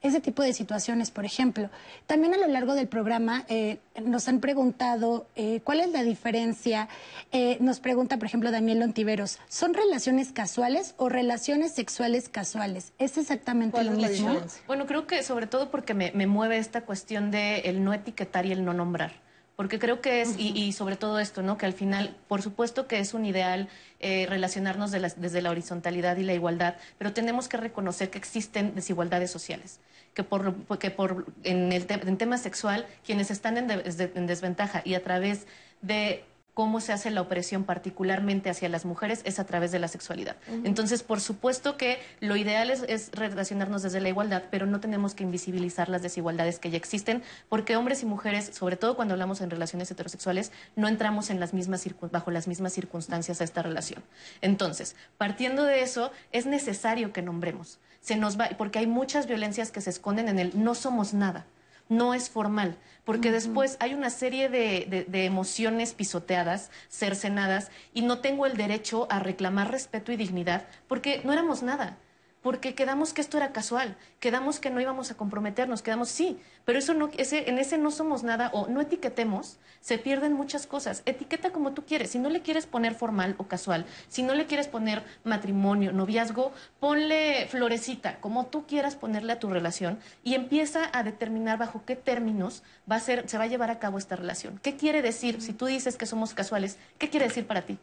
Ese tipo de situaciones, por ejemplo. También a lo largo del programa eh, nos han preguntado eh, cuál es la diferencia. Eh, nos pregunta, por ejemplo, Daniel Lontiveros, ¿son relaciones casuales o relaciones sexuales casuales? ¿Es exactamente lo mismo? Bueno, creo que sobre todo porque me, me mueve esta cuestión de el no etiquetar y el no nombrar. Porque creo que es, y, y sobre todo esto, ¿no? Que al final, por supuesto que es un ideal eh, relacionarnos de desde la horizontalidad y la igualdad, pero tenemos que reconocer que existen desigualdades sociales. Que por, que por en el te- en tema sexual, quienes están en, de- en desventaja y a través de cómo se hace la opresión particularmente hacia las mujeres es a través de la sexualidad. Entonces, por supuesto que lo ideal es, es relacionarnos desde la igualdad, pero no tenemos que invisibilizar las desigualdades que ya existen, porque hombres y mujeres, sobre todo cuando hablamos en relaciones heterosexuales, no entramos en las mismas circun- bajo las mismas circunstancias a esta relación. Entonces, partiendo de eso, es necesario que nombremos. Se nos va, porque hay muchas violencias que se esconden en el no somos nada no es formal, porque después hay una serie de, de- de emociones pisoteadas, cercenadas, y no tengo el derecho a reclamar respeto y dignidad, porque no éramos nada, porque quedamos que esto era casual, quedamos que no íbamos a comprometernos, quedamos sí, pero eso no, ese, en ese no somos nada o no etiquetemos, se pierden muchas cosas. Etiqueta como tú quieres, si no le quieres poner formal o casual, si no le quieres poner matrimonio, noviazgo, ponle florecita, como tú quieras ponerle a tu relación y empieza a determinar bajo qué términos va a ser, se va a llevar a cabo esta relación. ¿Qué quiere decir? Si tú dices que somos casuales, ¿qué quiere decir para ti?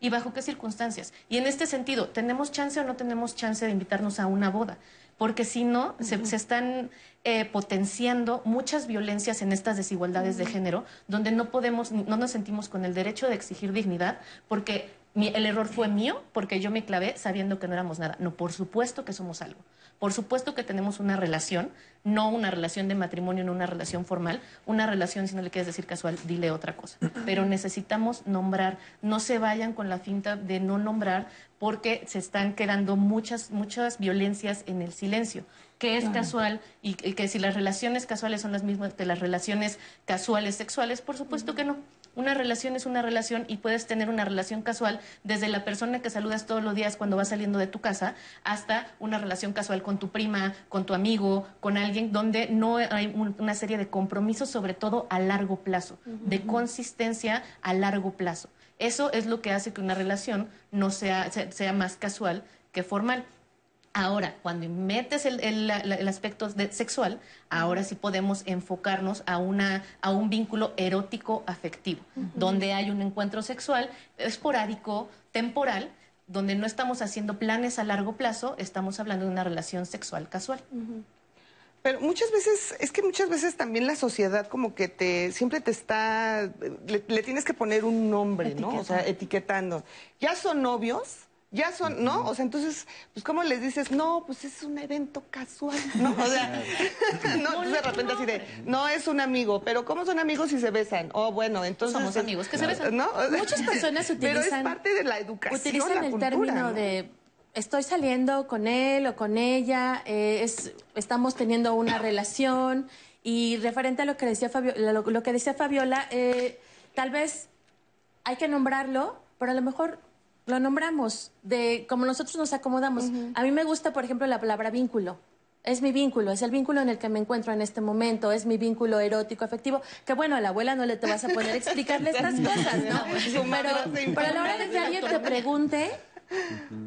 Y bajo qué circunstancias. Y en este sentido, ¿tenemos chance o no tenemos chance de invitarnos a una boda? Porque si no, se, se están eh, potenciando muchas violencias en estas desigualdades de género, donde no podemos, no nos sentimos con el derecho de exigir dignidad, porque mi- el error fue mío, porque yo me clavé sabiendo que no éramos nada. No, por supuesto que somos algo. Por supuesto que tenemos una relación, no una relación de matrimonio, no una relación formal, una relación, si no le quieres decir casual, dile otra cosa. Pero necesitamos nombrar, no se vayan con la finta de no nombrar porque se están quedando muchas, muchas violencias en el silencio. Que es Claro. casual y, y que si las relaciones casuales son las mismas que las relaciones casuales sexuales, por supuesto que no. Una relación es una relación y puedes tener una relación casual desde la persona que saludas todos los días cuando vas saliendo de tu casa hasta una relación casual con tu prima, con tu amigo, con alguien donde no hay un- una serie de compromisos, sobre todo a largo plazo, de consistencia a largo plazo. Eso es lo que hace que una relación no sea, sea, sea más casual que formal. Ahora, cuando metes el, el- aspecto de- sexual, ahora sí podemos enfocarnos a, una, a un vínculo erótico afectivo, donde hay un encuentro sexual esporádico, temporal, donde no estamos haciendo planes a largo plazo, estamos hablando de una relación sexual casual. Pero muchas veces, es que muchas veces también la sociedad como que te, siempre te está, le, le tienes que poner un nombre, ¿no? O sea, etiquetando. Ya son novios, ya son, ¿no? O sea, entonces, pues ¿cómo les dices? No, pues es un evento casual, ¿no? O sea, no, entonces de repente así de, no es un amigo, pero ¿cómo son amigos si se besan? Oh, bueno, entonces... Somos es- amigos que se besan. ¿No? Muchas personas Pero es utilizan- parte de la educación, Utilizan la el cultura, término ¿no? de estoy saliendo con él o con ella, eh, es, estamos teniendo una relación y referente a lo que decía Fabiola, lo, lo que decía Fabiola, eh, tal vez hay que nombrarlo, pero a lo mejor lo nombramos de como nosotros nos acomodamos. A mí me gusta, por ejemplo, la palabra vínculo. Es mi vínculo, es el vínculo en el que me encuentro en este momento, es mi vínculo erótico, afectivo, que bueno, a la abuela no le te vas a poder explicarle estas cosas, ¿no? Pero, pero a la hora de que alguien te pregunte,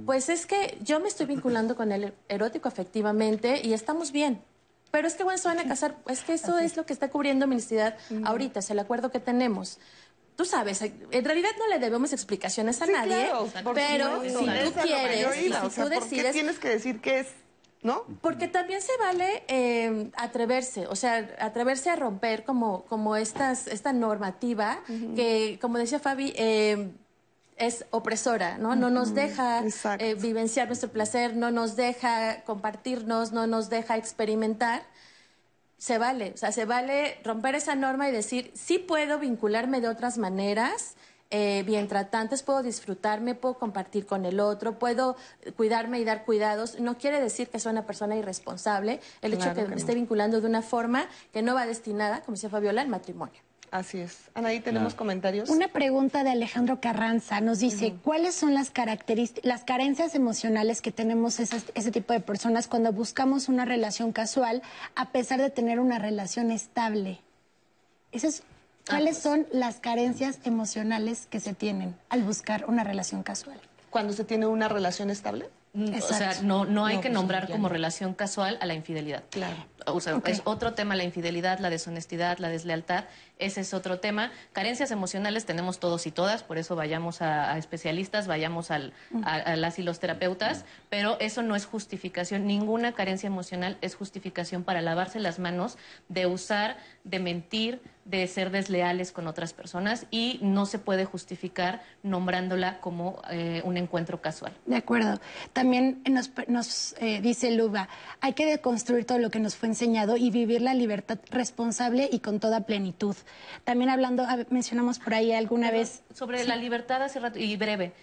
pues es que yo me estoy vinculando con el erótico afectivamente y estamos bien. Pero es que bueno, se van a casar, es que eso es lo que está cubriendo Ministeriedad ahorita, es el acuerdo que tenemos. Tú sabes, en realidad no le debemos explicaciones a Sí, nadie, claro, pero si tú quieres y o si sea, tú ¿por qué decides... tienes que decir que es, ¿no? Porque también se vale eh, atreverse, o sea, atreverse a romper como, como estas, esta normativa que, como decía Fabi, eh, es opresora, ¿no? No nos deja eh, vivenciar nuestro placer, no nos deja compartirnos, no nos deja experimentar. Se vale, o sea, se vale romper esa norma y decir, sí puedo vincularme de otras maneras, eh, bien tratantes, puedo disfrutarme, puedo compartir con el otro, puedo cuidarme y dar cuidados. No quiere decir que soy una persona irresponsable el hecho Claro que, que me no. esté vinculando de una forma que no va destinada, como decía Fabiola, al matrimonio. Así es. Anaí, ¿tenemos comentarios? Una pregunta de Alejandro Carranza nos dice, ¿cuáles son las características, las carencias emocionales que tenemos esas- ese tipo de personas cuando buscamos una relación casual a pesar de tener una relación estable? Esas- ¿Cuáles son las carencias emocionales que se tienen al buscar una relación casual? Cuando se tiene una relación estable. Mm, O sea, no, no hay No, que pues, nombrar como relación casual a la infidelidad. Claro. O sea, Ok. es otro tema la infidelidad, la deshonestidad, la deslealtad. Ese es otro tema. Carencias emocionales tenemos todos y todas, por eso vayamos a, a especialistas, vayamos al, a, a las y los terapeutas, pero eso no es justificación. Ninguna carencia emocional es justificación para lavarse las manos de usar, de mentir, de ser desleales con otras personas y no se puede justificar nombrándola como eh, un encuentro casual. De acuerdo. También nos, nos eh, dice Luba, hay que deconstruir todo lo que nos fue enseñado y vivir la libertad responsable y con toda plenitud. También hablando, mencionamos por ahí alguna vez... Sobre la libertad hace rato, y breve,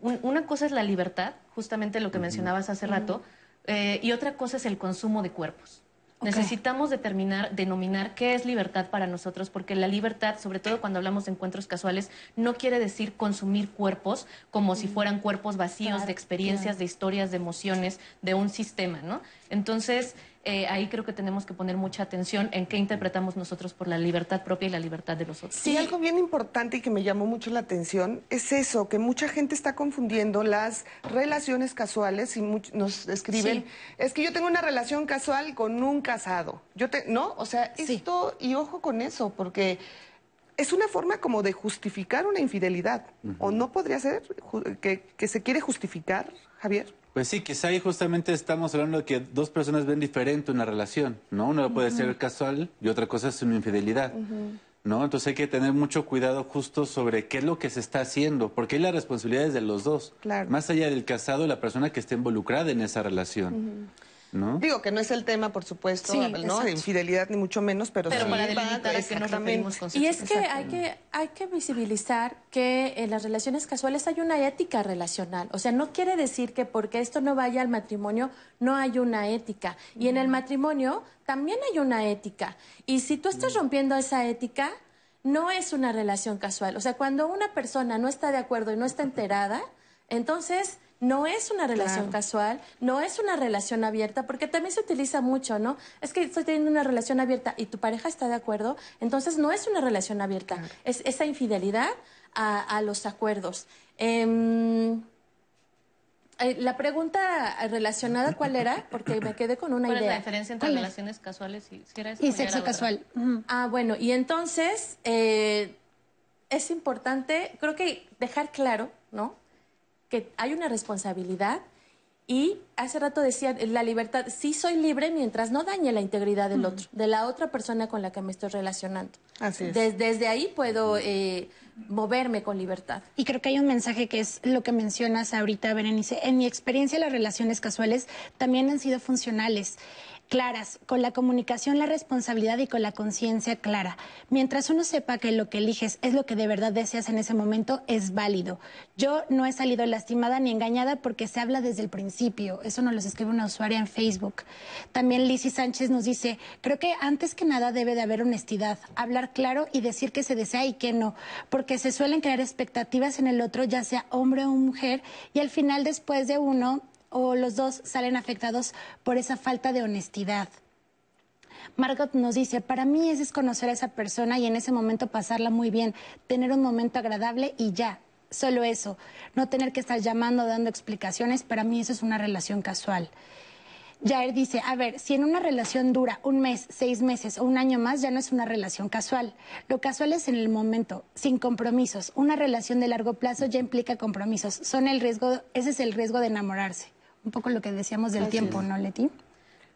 un- una cosa es la libertad, justamente lo que mencionabas hace rato, eh, y otra cosa es el consumo de cuerpos. Ok. Necesitamos determinar, denominar qué es libertad para nosotros, porque la libertad, sobre todo cuando hablamos de encuentros casuales, no quiere decir consumir cuerpos como si fueran cuerpos vacíos Claro, de experiencias, claro. de historias, de emociones, de un sistema, ¿no? Entonces, eh, ahí creo que tenemos que poner mucha atención en qué interpretamos nosotros por la libertad propia y la libertad de los otros. Sí, algo bien importante y que me llamó mucho la atención es eso, que mucha gente está confundiendo las relaciones casuales y nos escriben, Sí. es que yo tengo una relación casual con un casado. Yo te, ¿no? O sea, esto, y ojo con eso, porque es una forma como de justificar una infidelidad. ¿O no podría ser que, que se quiere justificar, Javier? Pues sí, quizá ahí justamente estamos hablando de que dos personas ven diferente una relación, ¿no? Una puede ser casual y otra cosa es una infidelidad, ¿no? Entonces hay que tener mucho cuidado justo sobre qué es lo que se está haciendo, porque hay la responsabilidad es de los dos. Claro. Más allá del casado, la persona que esté involucrada en esa relación, ¿no? Digo que no es el tema, por supuesto, Sí, ¿no? De infidelidad, ni mucho menos, pero, Pero sí para va- delimitar a qué nos exactamente. referimos con Y es que hay que hay que visibilizar que en las relaciones casuales hay una ética relacional. O sea, no quiere decir que porque esto no vaya al matrimonio no hay una ética. Y en el matrimonio también hay una ética. Y si tú estás rompiendo esa ética, no es una relación casual. O sea, cuando una persona no está de acuerdo y no está enterada, entonces no es una relación Claro. casual, no es una relación abierta, porque también se utiliza mucho, ¿no? Es que estoy teniendo una relación abierta y tu pareja está de acuerdo, entonces no es una relación abierta, es esa infidelidad a, a los acuerdos. Em, eh, la pregunta relacionada, ¿cuál era? Porque me quedé con una ¿Cuál es idea. la diferencia entre ¿Cuál es? relaciones casuales y si era eso Y o ya era sexo casual. Ah, bueno, y entonces eh, es importante, creo que dejar claro, ¿no? Que hay una responsabilidad y hace rato decía la libertad, sí soy libre mientras no dañe la integridad del otro, de la otra persona con la que me estoy relacionando. Así es. Des- desde ahí puedo eh, moverme con libertad. Y creo que hay un mensaje que es lo que mencionas ahorita, Berenice. En mi experiencia, las relaciones casuales también han sido funcionales, claras, con la comunicación, la responsabilidad y con la conciencia clara. Mientras uno sepa que lo que eliges es lo que de verdad deseas en ese momento, es válido. Yo no he salido lastimada ni engañada porque se habla desde el principio. Eso nos lo escribe una usuaria en Facebook. También Lizzy Sánchez nos dice, creo que antes que nada debe de haber honestidad, hablar claro y decir que se desea y que no, porque se suelen crear expectativas en el otro, ya sea hombre o mujer, y al final después de uno o los dos salen afectados por esa falta de honestidad. Margot nos dice, para mí es desconocer a esa persona y en ese momento pasarla muy bien, tener un momento agradable y ya, solo eso, no tener que estar llamando, dando explicaciones, para mí eso es una relación casual. Jair dice, a ver, si en una relación dura un mes, seis meses o un año más, ya no es una relación casual. Lo casual es en el momento, sin compromisos. Una relación de largo plazo ya implica compromisos. Son el riesgo, ese es el riesgo de enamorarse. Un poco lo que decíamos del Así tiempo, es. ¿no, Leti?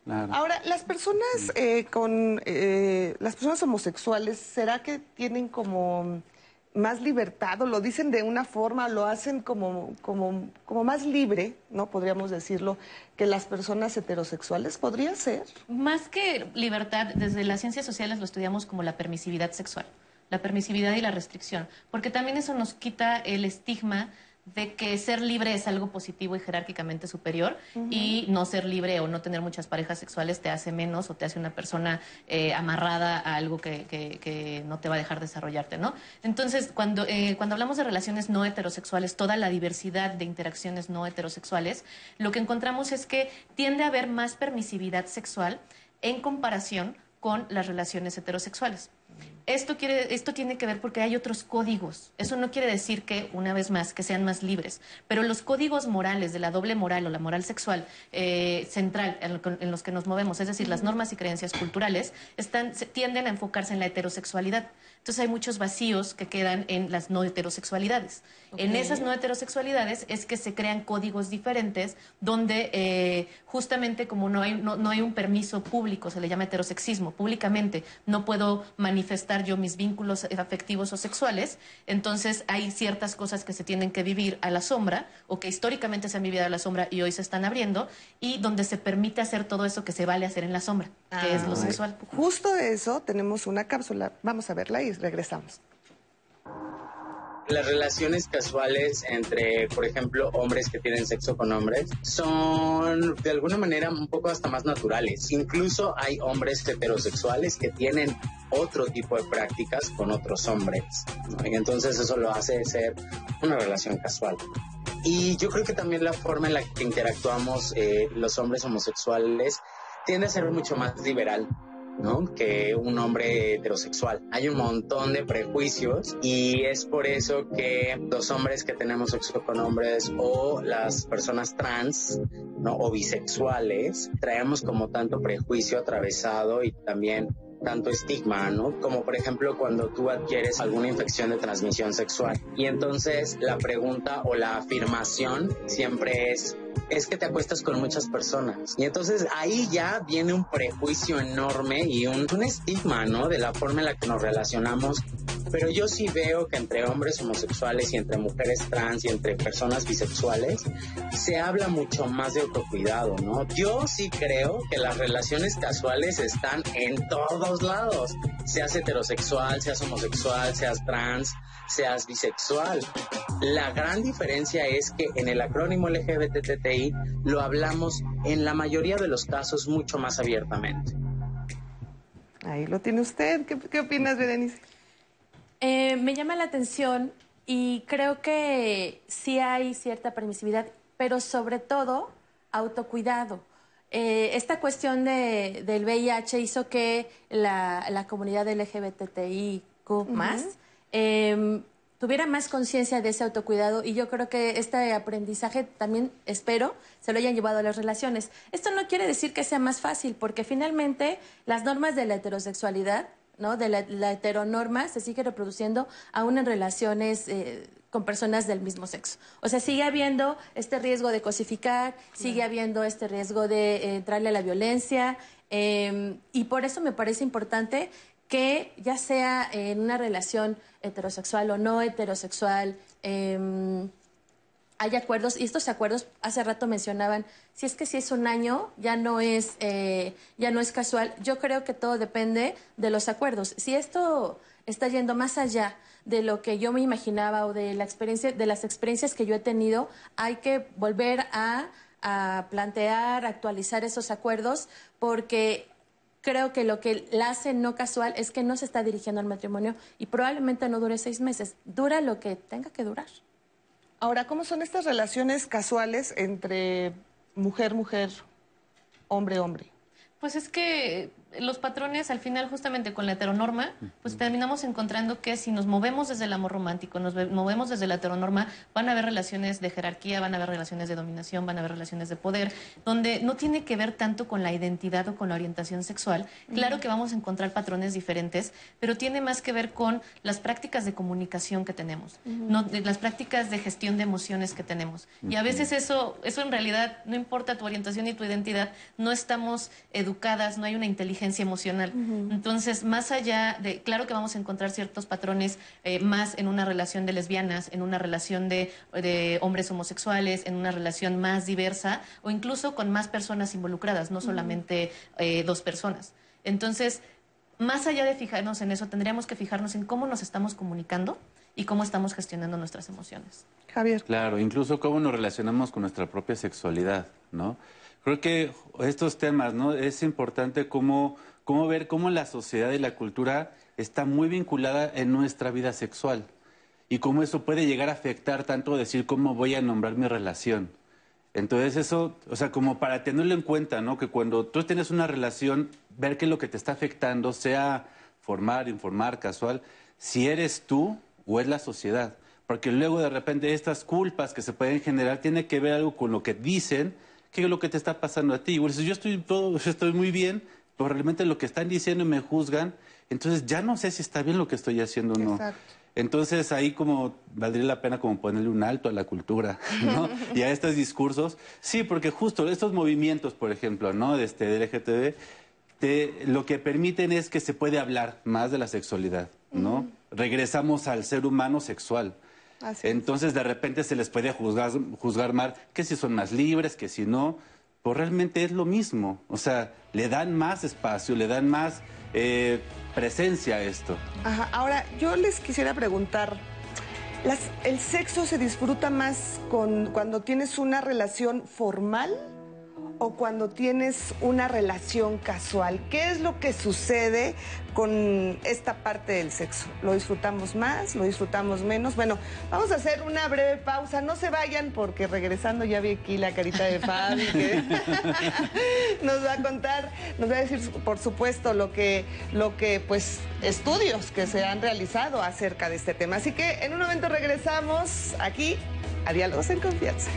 Ahora, las personas eh, con eh, las personas homosexuales, ¿será que tienen como más libertad o lo dicen de una forma, lo hacen como, como, como más libre, ¿no? Podríamos decirlo, que las personas heterosexuales. ¿Podría ser? Más que libertad, desde las ciencias sociales lo estudiamos como la permisividad sexual, la permisividad y la restricción, porque también eso nos quita el estigma de que ser libre es algo positivo y jerárquicamente superior y no ser libre o no tener muchas parejas sexuales te hace menos o te hace una persona eh, amarrada a algo que, que- que no te va a dejar desarrollarte, ¿no? Entonces, cuando, eh, cuando hablamos de relaciones no heterosexuales, toda la diversidad de interacciones no heterosexuales, lo que encontramos es que tiende a haber más permisividad sexual en comparación con las relaciones heterosexuales. Esto, quiere, esto tiene que ver porque hay otros códigos. Eso no quiere decir que, una vez más, que sean más libres. Pero los códigos morales de la doble moral o la moral sexual eh, central en, lo que- en los que nos movemos, es decir, las normas y creencias culturales, están, se- tienden a enfocarse en la heterosexualidad. Entonces hay muchos vacíos que quedan en las no heterosexualidades. En esas no heterosexualidades es que se crean códigos diferentes donde eh, justamente como no hay, no, no hay un permiso público, se le llama heterosexismo, públicamente no puedo manifestar yo mis vínculos afectivos o sexuales, entonces hay ciertas cosas que se tienen que vivir a la sombra o que históricamente se han vivido a la sombra y hoy se están abriendo y donde se permite hacer todo eso que se vale hacer en la sombra, que es lo Ah, sexual. Justo de eso tenemos una cápsula. Vamos a verla y regresamos. Las relaciones casuales entre, por ejemplo, hombres que tienen sexo con hombres son de alguna manera un poco hasta más naturales. Incluso hay hombres heterosexuales que tienen otro tipo de prácticas con otros hombres. entonces eso lo hace ser una relación casual. Y yo creo que también la forma en la que interactuamos eh, los hombres homosexuales tiende a ser mucho más liberal. ¿No? que un hombre heterosexual. Hay un montón de prejuicios y es por eso que los hombres que tenemos sexo con hombres o las personas trans ¿no? o bisexuales traemos como tanto prejuicio atravesado y también tanto estigma, ¿no? Como por ejemplo cuando tú adquieres alguna infección de transmisión sexual. Y entonces la pregunta o la afirmación siempre es, es que te acuestas con muchas personas. Y entonces ahí ya viene un prejuicio enorme y un, estigma, ¿no? De la forma en la que nos relacionamos. Pero yo sí veo que entre hombres homosexuales y entre mujeres trans y entre personas bisexuales se habla mucho más de autocuidado, ¿no? Yo sí creo que las relaciones casuales están en todos lados. Seas heterosexual, seas homosexual, seas trans, seas bisexual. La gran diferencia es que en el acrónimo Lo hablamos en la mayoría de los casos mucho más abiertamente. Ahí lo tiene usted. ¿Qué, qué opinas, Berenice? Eh, me llama la atención y creo que sí hay cierta permisividad, pero sobre todo autocuidado. Eh, esta cuestión de- del VIH hizo que la, la comunidad LGBTIQ más tuviera más conciencia de ese autocuidado y yo creo que este aprendizaje también, espero, se lo hayan llevado a las relaciones. Esto no quiere decir que sea más fácil, porque finalmente las normas de la heterosexualidad, ¿no? de la, la heteronorma, se sigue reproduciendo aún en relaciones eh, con personas del mismo sexo. O sea, sigue habiendo este riesgo de cosificar, sigue habiendo este riesgo de eh, entrarle a la violencia, eh, y por eso me parece importante que ya sea en una relación heterosexual o no heterosexual, em, hay acuerdos, y estos acuerdos hace rato mencionaban, si es que si es un año, ya no es, eh, ya no es casual. Yo creo que todo depende de los acuerdos. Si esto está yendo más allá de lo que yo me imaginaba o de la experiencia, de las experiencias que yo he tenido, hay que volver a, a plantear, actualizar esos acuerdos, porque creo que lo que la hace no casual es que no se está dirigiendo al matrimonio y probablemente no dure seis meses. Dura lo que tenga que durar. Ahora, ¿cómo son estas relaciones casuales entre mujer, mujer, hombre, hombre? Pues es que los patrones al final justamente con la heteronorma, pues terminamos encontrando que si nos movemos desde el amor romántico, nos ve- movemos desde la heteronorma, van a haber relaciones de jerarquía, van a haber relaciones de dominación, van a haber relaciones de poder, donde no tiene que ver tanto con la identidad o con la orientación sexual. Claro que vamos a encontrar patrones diferentes, pero tiene más que ver con las prácticas de comunicación que tenemos, no, de las prácticas de gestión de emociones que tenemos. Y a veces eso, eso en realidad, no importa tu orientación y tu identidad, no estamos educadas, no hay una inteligencia emocional. Entonces, más allá de, claro que vamos a encontrar ciertos patrones eh, más en una relación de lesbianas, en una relación de, de hombres homosexuales, en una relación más diversa o incluso con más personas involucradas, no solamente eh, dos personas. Entonces, más allá de fijarnos en eso, tendríamos que fijarnos en cómo nos estamos comunicando y cómo estamos gestionando nuestras emociones. Javier. Claro, incluso cómo nos relacionamos con nuestra propia sexualidad, ¿no? Creo que estos temas, ¿no? Es importante cómo, cómo ver cómo la sociedad y la cultura está muy vinculada en nuestra vida sexual y cómo eso puede llegar a afectar tanto decir cómo voy a nombrar mi relación. Entonces eso, o sea, como para tenerlo en cuenta, ¿no? Que cuando tú tienes una relación, ver que lo que te está afectando, sea formar, informar, casual, si eres tú o es la sociedad. Porque luego de repente estas culpas que se pueden generar tiene que ver algo con lo que dicen, que es lo que te está pasando a ti. O sea, yo estoy todo, yo estoy muy bien, pero realmente lo que están diciendo me juzgan, entonces ya no sé si está bien lo que estoy haciendo o no. Exacto. Entonces ahí como valdría la pena como ponerle un alto a la cultura, ¿no? y a estos discursos. Sí, porque justo estos movimientos, por ejemplo, ¿no? De este del LGTB, te- lo que permiten es que se puede hablar más de la sexualidad, ¿no? Regresamos al ser humano sexual. Así Entonces de repente se les puede juzgar, juzgar mal que si son más libres, que si no, pues realmente es lo mismo. O sea, le dan más espacio, le dan más eh, presencia a esto. Ajá. Ahora, yo les quisiera preguntar, ¿las- ¿el sexo se disfruta más con, cuando tienes una relación formal o cuando tienes una relación casual? ¿Qué es lo que sucede con esta parte del sexo? ¿Lo disfrutamos más? ¿Lo disfrutamos menos? Bueno, vamos a hacer una breve pausa. No se vayan porque regresando ya vi aquí la carita de Fabi que nos va a contar, nos va a decir por supuesto lo que, lo que pues estudios que se han realizado acerca de este tema. Así que en un momento regresamos aquí a Diálogos en Confianza.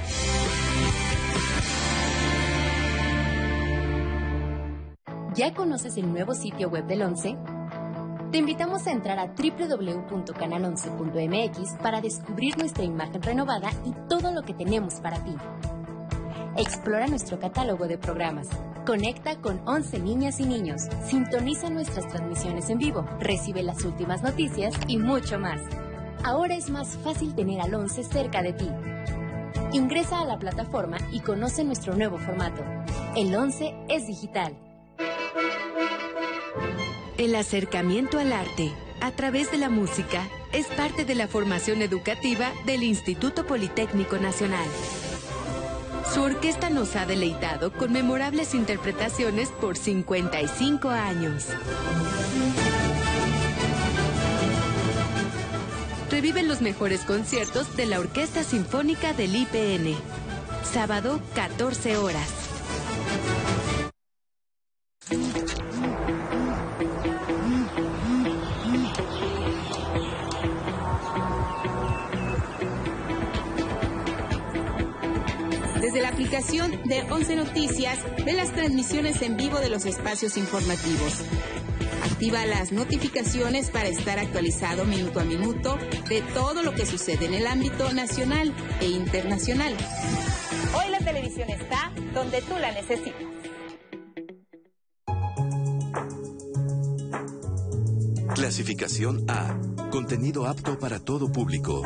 ¿Ya conoces el nuevo sitio web del 11? Te invitamos a entrar a www.canal11.mx para descubrir nuestra imagen renovada y todo lo que tenemos para ti. Explora nuestro catálogo de programas. Conecta con 11 niñas y niños. Sintoniza nuestras transmisiones en vivo. Recibe las últimas noticias y mucho más. Ahora es más fácil tener al 11 cerca de ti. Ingresa a la plataforma y conoce nuestro nuevo formato. El 11 es digital. El acercamiento al arte a través de la música es parte de la formación educativa del Instituto Politécnico Nacional. Su orquesta nos ha deleitado con memorables interpretaciones por 55 años. Revive los mejores conciertos de la Orquesta Sinfónica del IPN. Sábado, 14 horas. Aplicación de 11 Noticias, ve las transmisiones en vivo de los espacios informativos. Activa las notificaciones para estar actualizado minuto a minuto de todo lo que sucede en el ámbito nacional e internacional. Hoy la televisión está donde tú la necesitas. Clasificación A. Contenido apto para todo público.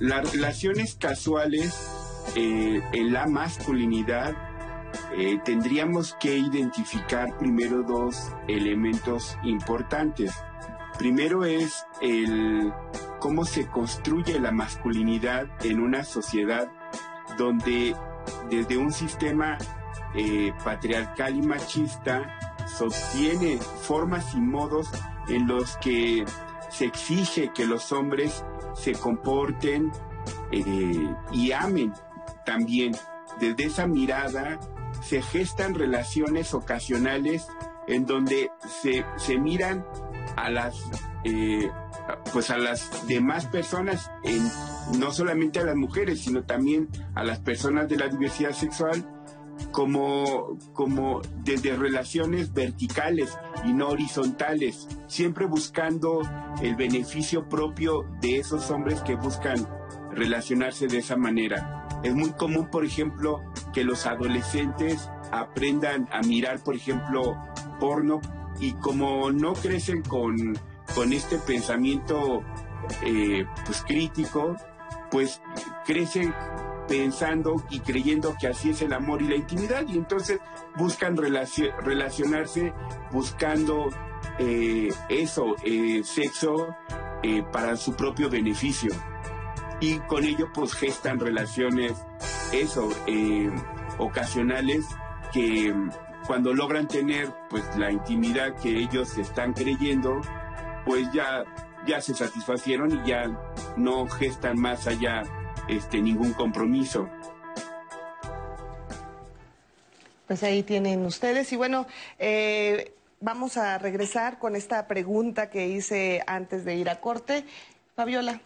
Las relaciones casuales eh, en la masculinidad eh, tendríamos que identificar primero dos elementos importantes. Primero es el cómo se construye la masculinidad en una sociedad donde desde un sistema eh, patriarcal y machista sostiene formas y modos en los que se exige que los hombres se comporten eh, y amen también. Desde esa mirada se gestan relaciones ocasionales en donde se, se miran a las eh, pues a las demás personas, en, no solamente a las mujeres, sino también a las personas de la diversidad sexual, como, como desde relaciones verticales y no horizontales, siempre buscando el beneficio propio de esos hombres que buscan relacionarse de esa manera. Es muy común, por ejemplo, que los adolescentes aprendan a mirar, por ejemplo, porno y como no crecen con, con este pensamiento eh, pues crítico, pues crecen pensando y creyendo que así es el amor y la intimidad y entonces buscan relacionarse buscando eh, eso, eh, sexo para su propio beneficio. Y con ello pues gestan relaciones eso ocasionales que cuando logran tener pues la intimidad que ellos están creyendo, pues ya, ya se satisfacieron y ya no gestan más allá este, ningún compromiso. Pues ahí tienen ustedes. Y bueno, eh, vamos a regresar con esta pregunta que hice antes de ir a corte. Fabiola,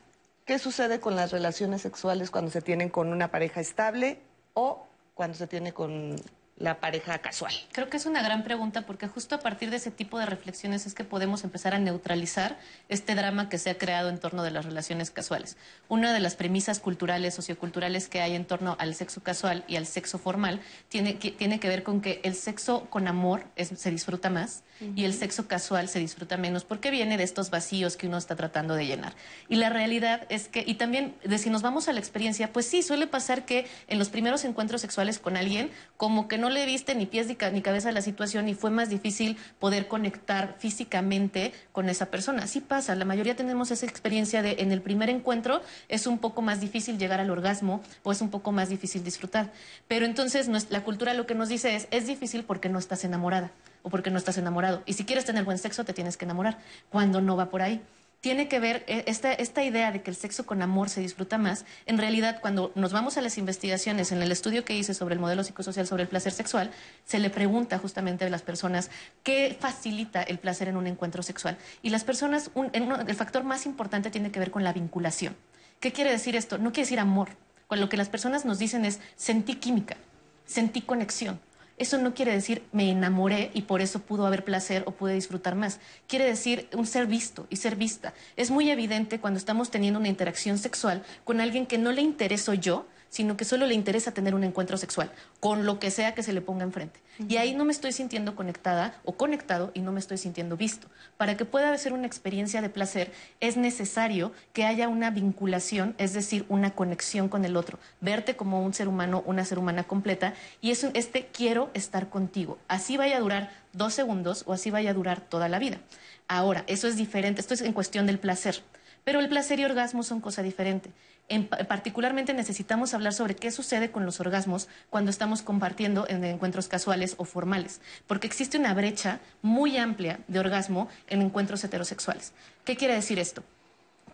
¿qué sucede con las relaciones sexuales cuando se tienen con una pareja estable o cuando se tiene con la pareja casual? Creo que es una gran pregunta porque justo a partir de ese tipo de reflexiones es que podemos empezar a neutralizar este drama que se ha creado en torno de las relaciones casuales. Una de las premisas culturales, socioculturales que hay en torno al sexo casual y al sexo formal tiene que, tiene que ver con que el sexo con amor se disfruta más y el sexo casual se disfruta menos porque viene de estos vacíos que uno está tratando de llenar. Y la realidad es que, y también de si nos vamos a la experiencia, pues sí, suele pasar que en los primeros encuentros sexuales con alguien, como que no le viste ni pies ni, cabeza a la situación y fue más difícil poder conectar físicamente con esa persona. Sí pasa, la mayoría tenemos esa experiencia de en el primer encuentro es un poco más difícil llegar al orgasmo o es un poco más difícil disfrutar. Pero entonces la cultura lo que nos dice es, es difícil porque no estás enamorada o porque no estás enamorado. Y si quieres tener buen sexo, te tienes que enamorar, cuando no va por ahí. Tiene que ver eh, esta, idea de que el sexo con amor se disfruta más. En realidad, cuando nos vamos a las investigaciones, en el estudio que hice sobre el modelo psicosocial sobre el placer sexual, se le pregunta justamente a las personas qué facilita el placer en un encuentro sexual. Y las personas, el factor más importante tiene que ver con la vinculación. ¿Qué quiere decir esto? No quiere decir amor. Con lo que las personas nos dicen es sentí química, sentí conexión, eso no quiere decir me enamoré y por eso pudo haber placer o pude disfrutar más. Quiere decir un ser visto y ser vista. Es muy evidente cuando estamos teniendo una interacción sexual con alguien que no le intereso yo, sino que solo le interesa tener un encuentro sexual, con lo que sea que se le ponga enfrente. Y ahí no me estoy sintiendo conectada o conectado y no me estoy sintiendo visto. Para que pueda ser una experiencia de placer es necesario que haya una vinculación, es decir, una conexión con el otro, verte como un ser humano, una ser humana completa y es este quiero estar contigo. Así vaya a durar dos segundos o así vaya a durar toda la vida. Ahora, eso es diferente, esto es en cuestión del placer. Pero el placer y orgasmo son cosa diferente. En, particularmente necesitamos hablar sobre qué sucede con los orgasmos cuando estamos compartiendo en encuentros casuales o formales, porque existe una brecha muy amplia de orgasmo en encuentros heterosexuales. ¿Qué quiere decir esto?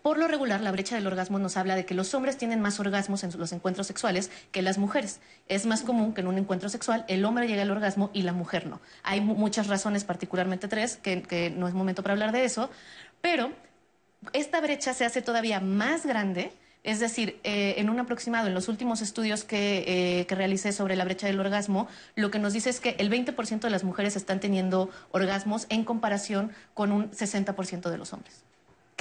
Por lo regular, la brecha del orgasmo nos habla de que los hombres tienen más orgasmos en los encuentros sexuales que las mujeres. Es más común que en un encuentro sexual el hombre llegue al orgasmo y la mujer no. Hay muchas razones, particularmente tres, que no es momento para hablar de eso, pero esta brecha se hace todavía más grande es decir, eh, en un aproximado, en los últimos estudios que, eh, que, realicé sobre la brecha del orgasmo, lo que nos dice es que el 20% de las mujeres están teniendo orgasmos en comparación con un 60% de los hombres.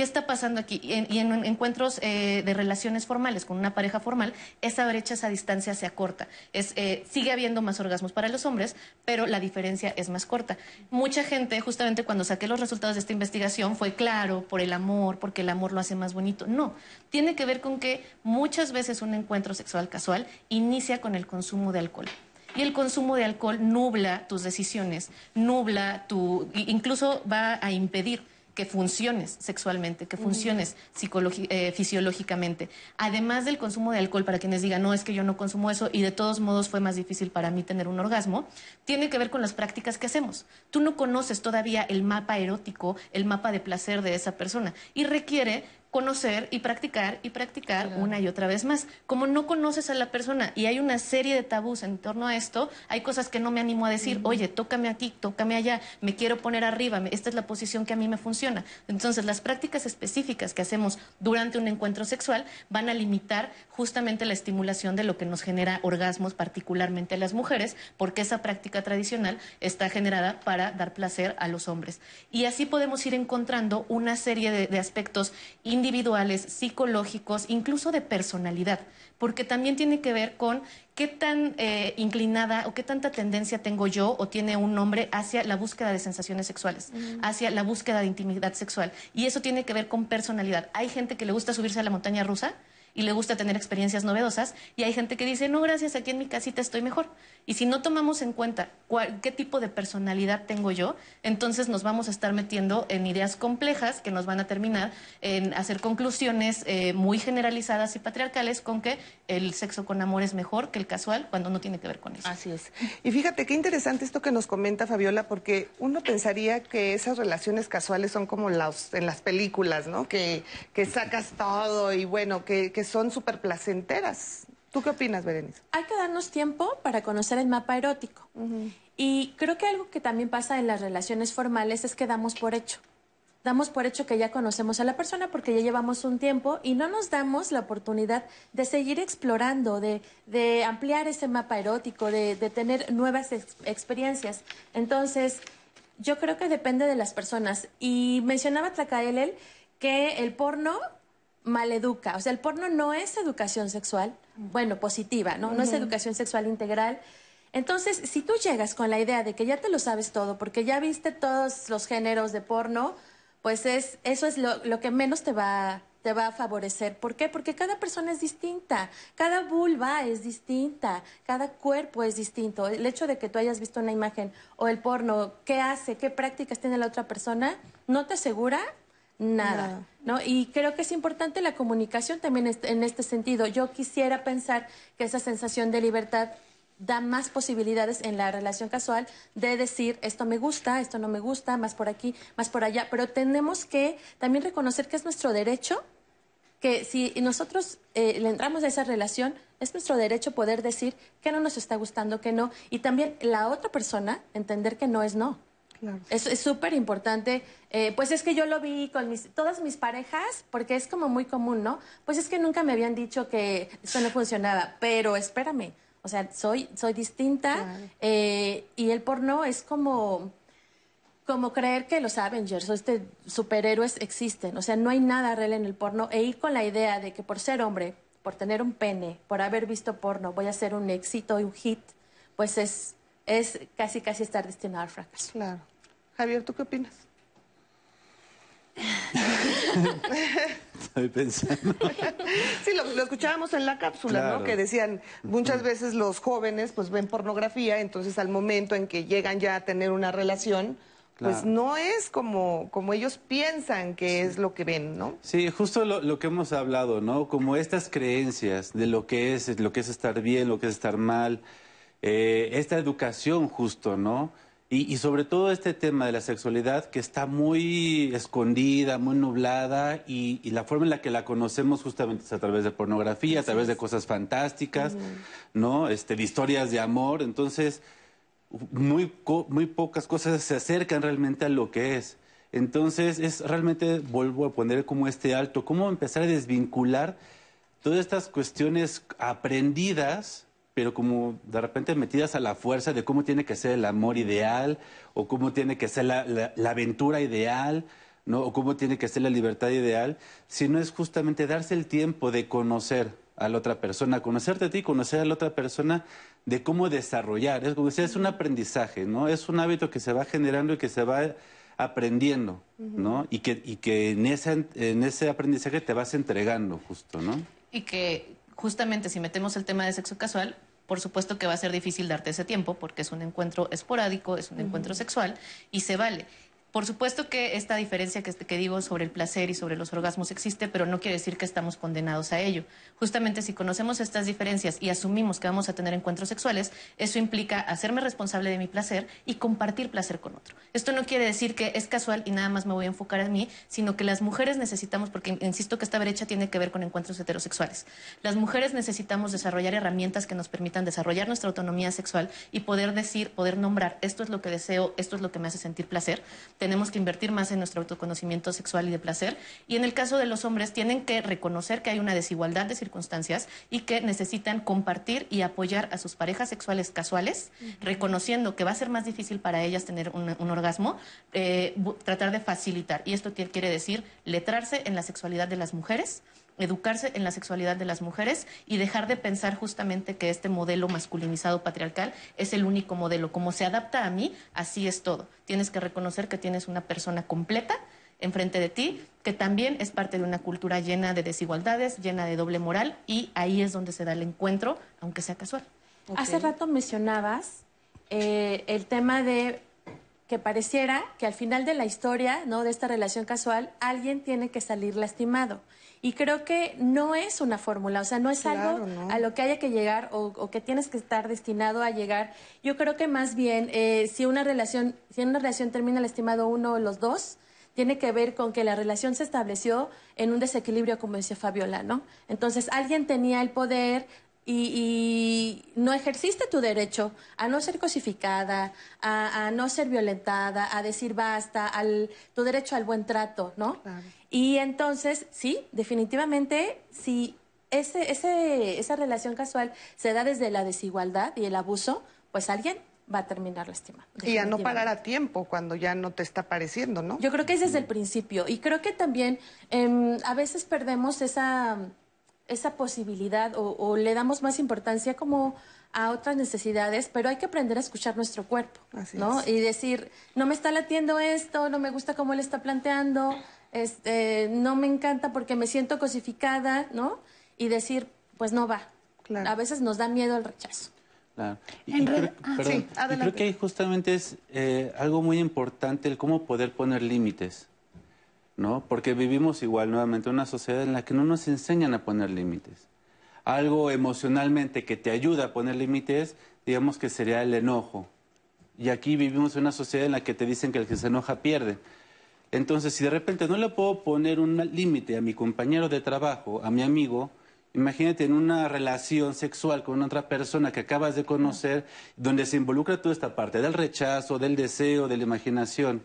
¿Qué está pasando aquí? Y en, encuentros eh, de relaciones formales con una pareja formal, esa brecha, esa distancia se acorta. Es, eh, sigue habiendo más orgasmos para los hombres, pero la diferencia es más corta. Mucha gente, justamente cuando saqué los resultados de esta investigación, fue claro, por el amor, porque el amor lo hace más bonito. No, tiene que ver con que muchas veces un encuentro sexual casual inicia con el consumo de alcohol. Y el consumo de alcohol nubla tus decisiones, nubla tu, incluso va a impedir que funciones sexualmente, que funciones eh, fisiológicamente. Además del consumo de alcohol, para quienes digan, no, es que yo no consumo eso y de todos modos fue más difícil para mí tener un orgasmo, tiene que ver con las prácticas que hacemos. Tú no conoces todavía el mapa erótico, el mapa de placer de esa persona y requiere conocer y practicar y practicar una y otra vez más. Como no conoces a la persona y hay una serie de tabús en torno a esto, hay cosas que no me animo a decir, oye, tócame aquí, tócame allá, me quiero poner arriba, esta es la posición que a mí me funciona. Entonces, las prácticas específicas que hacemos durante un encuentro sexual van a limitar justamente la estimulación de lo que nos genera orgasmos, particularmente a las mujeres, porque esa práctica tradicional está generada para dar placer a los hombres. Y así podemos ir encontrando una serie de, de aspectos individuales, psicológicos, incluso de personalidad, porque también tiene que ver con qué tan eh, inclinada o qué tanta tendencia tengo yo o tiene un hombre hacia la búsqueda de sensaciones sexuales, Mm. hacia la búsqueda de intimidad sexual. Y eso tiene que ver con personalidad. Hay gente que le gusta subirse a la montaña rusa y le gusta tener experiencias novedosas y hay gente que dice, no, gracias, aquí en mi casita estoy mejor. Y si no tomamos en cuenta cuál- qué tipo de personalidad tengo yo, entonces nos vamos a estar metiendo en ideas complejas que nos van a terminar en hacer conclusiones eh, muy generalizadas y patriarcales con que el sexo con amor es mejor que el casual cuando no tiene que ver con eso. Así es. Y fíjate qué interesante esto que nos comenta Fabiola, porque uno pensaría que esas relaciones casuales son como las en las películas, ¿no? Que, que sacas todo y bueno, que, que son súper placenteras. ¿Tú qué opinas, Berenice? Hay que darnos tiempo para conocer el mapa erótico. Y creo que algo que también pasa en las relaciones formales es que damos por hecho. Damos por hecho que ya conocemos a la persona porque ya llevamos un tiempo y no nos damos la oportunidad de seguir explorando, de, de ampliar ese mapa erótico, de, de tener nuevas ex- experiencias. Entonces, yo creo que depende de las personas. Y mencionaba Tlacaelel que el porno maleduca. O sea, el porno no es educación sexual, bueno, positiva, ¿no? No es educación sexual integral. Entonces, si tú llegas con la idea de que ya te lo sabes todo, porque ya viste todos los géneros de porno, pues es, eso es lo, lo que menos te va, te va a favorecer. ¿Por qué? Porque cada persona es distinta, cada vulva es distinta, cada cuerpo es distinto. El hecho de que tú hayas visto una imagen o el porno, qué hace, qué prácticas tiene la otra persona, no te asegura nada, Nada. ¿no? Y creo que es importante la comunicación también en este sentido. Yo quisiera pensar que esa sensación de libertad da más posibilidades en la relación casual de decir esto me gusta, esto no me gusta, más por aquí, más por allá, pero tenemos que también reconocer que es nuestro derecho, que si nosotros eh, le entramos a esa relación, es nuestro derecho poder decir que no nos está gustando, que no, y también la otra persona entender que no es no. Es es súper importante. eh, pues es que yo lo vi con mis, todas mis parejas, porque es como muy común, ¿no? Pues es que nunca me habían dicho que esto no funcionaba, pero espérame, o sea, soy, soy distinta eh, y el porno es como, como creer que los Avengers o este superhéroes existen. O sea, no hay nada real en el porno e ir con la idea de que por ser hombre, por tener un pene, por haber visto porno, voy a ser un éxito y un hit, pues es, es casi casi estar destinado al fracaso. Claro. Javier, ¿tú qué opinas? Estoy pensando. Sí, lo, lo escuchábamos en la cápsula, Claro. ¿no? Que decían, muchas veces los jóvenes pues ven pornografía, entonces al momento en que llegan ya a tener una relación, pues no es como, como ellos piensan que es lo que ven, ¿no? Sí, justo lo, lo que hemos hablado, ¿no? Como estas creencias de lo que es, lo que es estar bien, lo que es estar mal, eh, esta educación justo, ¿no? Y, y sobre todo este tema de la sexualidad que está muy escondida, muy nublada y, y la forma en la que la conocemos justamente es a través de pornografía, a través de cosas fantásticas, ¿no? Este, de historias de amor. Entonces, muy, co- muy pocas cosas se acercan realmente a lo que es. Entonces, es realmente, vuelvo a poner como este alto, cómo empezar a desvincular todas estas cuestiones aprendidas, pero como de repente metidas a la fuerza de cómo tiene que ser el amor ideal, o cómo tiene que ser la, la- la aventura ideal, ¿no? o cómo tiene que ser la libertad ideal, sino es justamente darse el tiempo de conocer a la otra persona, conocerte a ti, conocer a la otra persona, de cómo desarrollar. Es como decía, es un aprendizaje, ¿no? Es un hábito que se va generando y que se va aprendiendo, ¿no? Y que, y que en, ese, en ese aprendizaje te vas entregando justo, ¿no? Y que justamente si metemos el tema de sexo casual, por supuesto que va a ser difícil darte ese tiempo porque es un encuentro esporádico, es un encuentro sexual y se vale. Por supuesto que esta diferencia que, digo sobre el placer y sobre los orgasmos existe, pero no quiere decir que estamos condenados a ello. Justamente si conocemos estas diferencias y asumimos que vamos a tener encuentros sexuales, eso implica hacerme responsable de mi placer y compartir placer con otro. Esto no quiere decir que es casual y nada más me voy a enfocar en mí, sino que las mujeres necesitamos, porque insisto que esta brecha tiene que ver con encuentros heterosexuales, las mujeres necesitamos desarrollar herramientas que nos permitan desarrollar nuestra autonomía sexual y poder decir, poder nombrar, esto es lo que deseo, esto es lo que me hace sentir placer tenemos que invertir más en nuestro autoconocimiento sexual y de placer. Y en el caso de los hombres, tienen que reconocer que hay una desigualdad de circunstancias y que necesitan compartir y apoyar a sus parejas sexuales casuales, reconociendo que va a ser más difícil para ellas tener un, orgasmo, eh, tratar de facilitar. Y esto quiere decir letrarse en la sexualidad de las mujeres educarse en la sexualidad de las mujeres y dejar de pensar justamente que este modelo masculinizado patriarcal es el único modelo. Como se adapta a mí, así es todo. Tienes que reconocer que tienes una persona completa enfrente de ti, que también es parte de una cultura llena de desigualdades, llena de doble moral, y ahí es donde se da el encuentro, aunque sea casual. Hace rato mencionabas eh, el tema de que pareciera que al final de la historia, ¿no? De esta relación casual, alguien tiene que salir lastimado. Y creo que no es una fórmula, o sea, no es algo a lo que haya que llegar o, que tienes que estar destinado a llegar. Yo creo que más bien, eh, si una relación, si en una relación termina lastimado uno o los dos, tiene que ver con que la relación se estableció en un desequilibrio, como decía Fabiola, ¿no? Entonces, alguien tenía el poder, y, no ejerciste tu derecho a no ser cosificada, a, no ser violentada, a decir basta, al, tu derecho al buen trato, ¿no? Y entonces, sí, definitivamente, si ese, ese, esa relación casual se da desde la desigualdad y el abuso, pues alguien va a terminar lastimado. Y a no parar a tiempo cuando ya no te está pareciendo, ¿no? Yo creo que es desde el principio. Y creo que también em, a veces perdemos esa esa posibilidad o, le damos más importancia como a otras necesidades, pero hay que aprender a escuchar nuestro cuerpo, ¿no? Y decir, no me está latiendo esto, no me gusta cómo le está planteando, este, no me encanta porque me siento cosificada, ¿no? Y decir, pues no va. A veces nos da miedo el rechazo. Claro. Y, creo, creo, que ahí justamente es eh, algo muy importante el cómo poder poner límites. ¿no? Porque vivimos igual nuevamente en una sociedad en la que no nos enseñan a poner límites. Algo emocionalmente que te ayuda a poner límites, digamos que sería el enojo. Y aquí vivimos en una sociedad en la que te dicen que el que se enoja pierde. Entonces, si de repente no le puedo poner un límite a mi compañero de trabajo, a mi amigo, imagínate en una relación sexual con otra persona que acabas de conocer, donde se involucra toda esta parte del rechazo, del deseo, de la imaginación.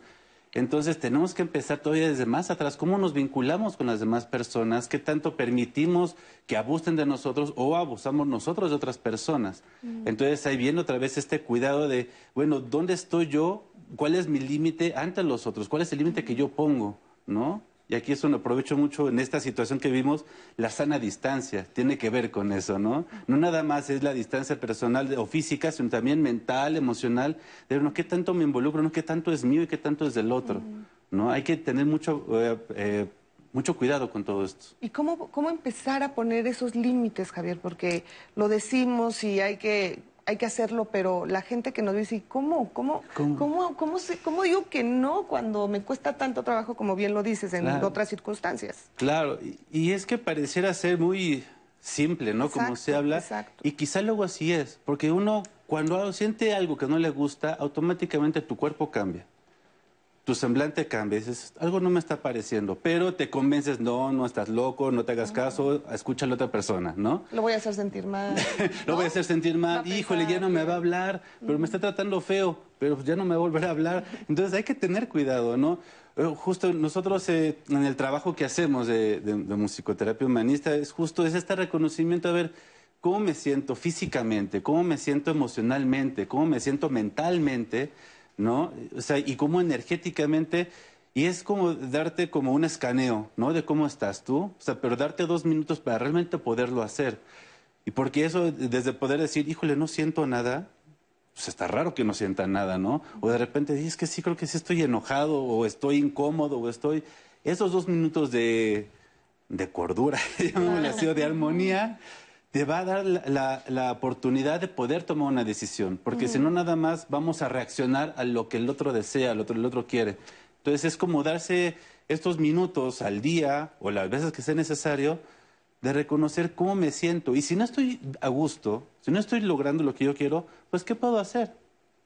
Entonces tenemos que empezar todavía desde más atrás, cómo nos vinculamos con las demás personas, qué tanto permitimos que abusen de nosotros o abusamos nosotros de otras personas. Mm. Entonces ahí viene otra vez este cuidado de, bueno, ¿dónde estoy yo? ¿Cuál es mi límite ante los otros? ¿Cuál es el límite que yo pongo? ¿No? Y aquí eso lo aprovecho mucho en esta situación que vimos, la sana distancia, tiene que ver con eso, ¿no? No nada más es la distancia personal o física, sino también mental, emocional, de bueno, qué tanto me involucro, ¿no? qué tanto es mío y qué tanto es del otro, ¿no? Hay que tener mucho, eh, eh, mucho cuidado con todo esto. ¿Y cómo, cómo empezar a poner esos límites, Javier? Porque lo decimos y hay que hay que hacerlo, pero la gente que nos dice, ¿cómo? ¿Cómo, cómo? cómo, cómo, digo que no cuando me cuesta tanto trabajo, como bien lo dices, en otras circunstancias? Claro, y, es que pareciera ser muy simple, ¿no? como se habla. Exacto. Y quizá luego así es, porque uno cuando siente algo que no le gusta, automáticamente tu cuerpo cambia tu semblante cambia, dices, algo no me está pareciendo, pero te convences, no, no estás loco, no te hagas caso, escucha a la otra persona, ¿no? Lo voy a hacer sentir mal. Lo voy a hacer sentir mal, híjole, ya no me va a hablar, pero me está tratando feo, pero ya no me va a volver a hablar. Entonces hay que tener cuidado, ¿no? Eh, justo nosotros eh, en el trabajo que hacemos de, de, de musicoterapia humanista es justo es este reconocimiento, a ver, cómo me siento físicamente, cómo me siento emocionalmente, cómo me siento mentalmente, ¿no? O sea, y cómo energéticamente, y es como darte como un escaneo, ¿no? De cómo estás tú, o sea, pero darte dos minutos para realmente poderlo hacer. Y porque eso, desde poder decir, híjole, no siento nada, pues está raro que no sienta nada, ¿no? O de repente dices que sí, creo que sí estoy enojado, o estoy incómodo, o estoy... Esos dos minutos de, de cordura, de armonía, te va a dar la, oportunidad de poder tomar una decisión, porque si no nada más vamos a reaccionar a lo que el otro desea, lo que el otro quiere. Entonces es como darse estos minutos al día o las veces que sea necesario de reconocer cómo me siento. Y si no estoy a gusto, si no estoy logrando lo que yo quiero, pues ¿qué puedo hacer?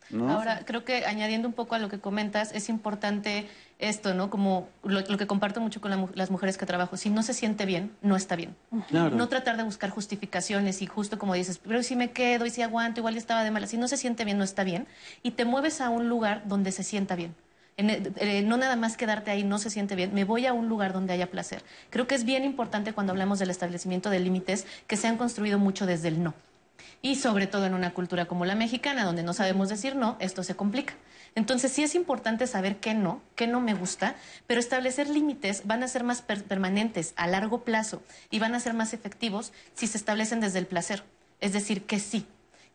¿No? Ahora, creo que añadiendo un poco a lo que comentas, es importante esto, ¿no? Como lo, lo que comparto mucho con la las mujeres que trabajo. Si no se siente bien, no está bien. Claro. No tratar de buscar justificaciones y justo como dices, pero si me quedo y si aguanto, igual ya estaba de mala. Si no se siente bien, no está bien. Y te mueves a un lugar donde se sienta bien. En eh, no nada más quedarte ahí, no se siente bien, me voy a un lugar donde haya placer. Creo que es bien importante cuando hablamos del establecimiento de límites que se han construido mucho desde el no. Y sobre todo en una cultura como la mexicana, donde no sabemos decir no, esto se complica. Entonces sí es importante saber qué no, qué no me gusta, pero establecer límites van a ser más per- permanentes a largo plazo y van a ser más efectivos si se establecen desde el placer. Es decir, que sí,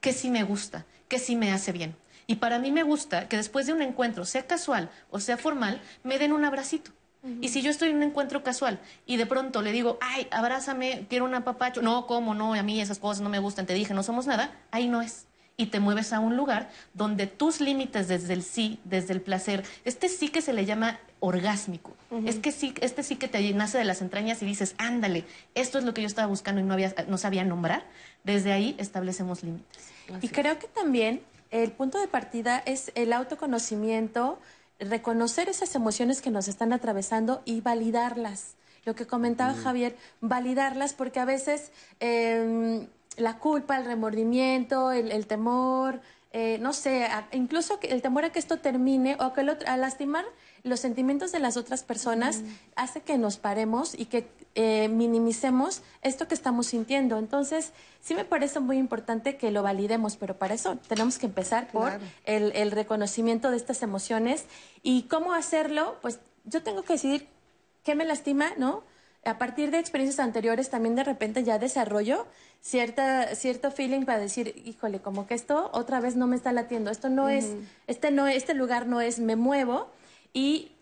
que sí me gusta, que sí me hace bien. Y para mí me gusta que después de un encuentro, sea casual o sea formal, me den un abracito. Y si yo estoy en un encuentro casual y de pronto le digo, ay, abrázame, quiero un apapacho, no, ¿cómo? No, a mí esas cosas no me gustan, te dije, no somos nada, ahí no es. Y te mueves a un lugar donde tus límites desde el sí, desde el placer, este sí que se le llama orgásmico, es que sí, este sí que te nace de las entrañas y dices, ándale, esto es lo que yo estaba buscando y no, había, no sabía nombrar, desde ahí establecemos límites. Y creo que también el punto de partida es el autoconocimiento, reconocer esas emociones que nos están atravesando y validarlas. Lo que comentaba Javier, validarlas porque a veces eh, la culpa, el remordimiento, el, el temor, eh, no sé, a- incluso que el temor a que esto termine o que el otro, a lastimar los sentimientos de las otras personas hace que nos paremos y que eh, minimicemos esto que estamos sintiendo. Entonces, sí me parece muy importante que lo validemos, pero para eso tenemos que empezar por el, el reconocimiento de estas emociones y cómo hacerlo, pues yo tengo que decidir qué me lastima, ¿no? A partir de experiencias anteriores también de repente ya desarrollo cierta, cierto feeling para decir, híjole, como que esto otra vez no me está latiendo, esto no es, este no, este lugar no es, me muevo y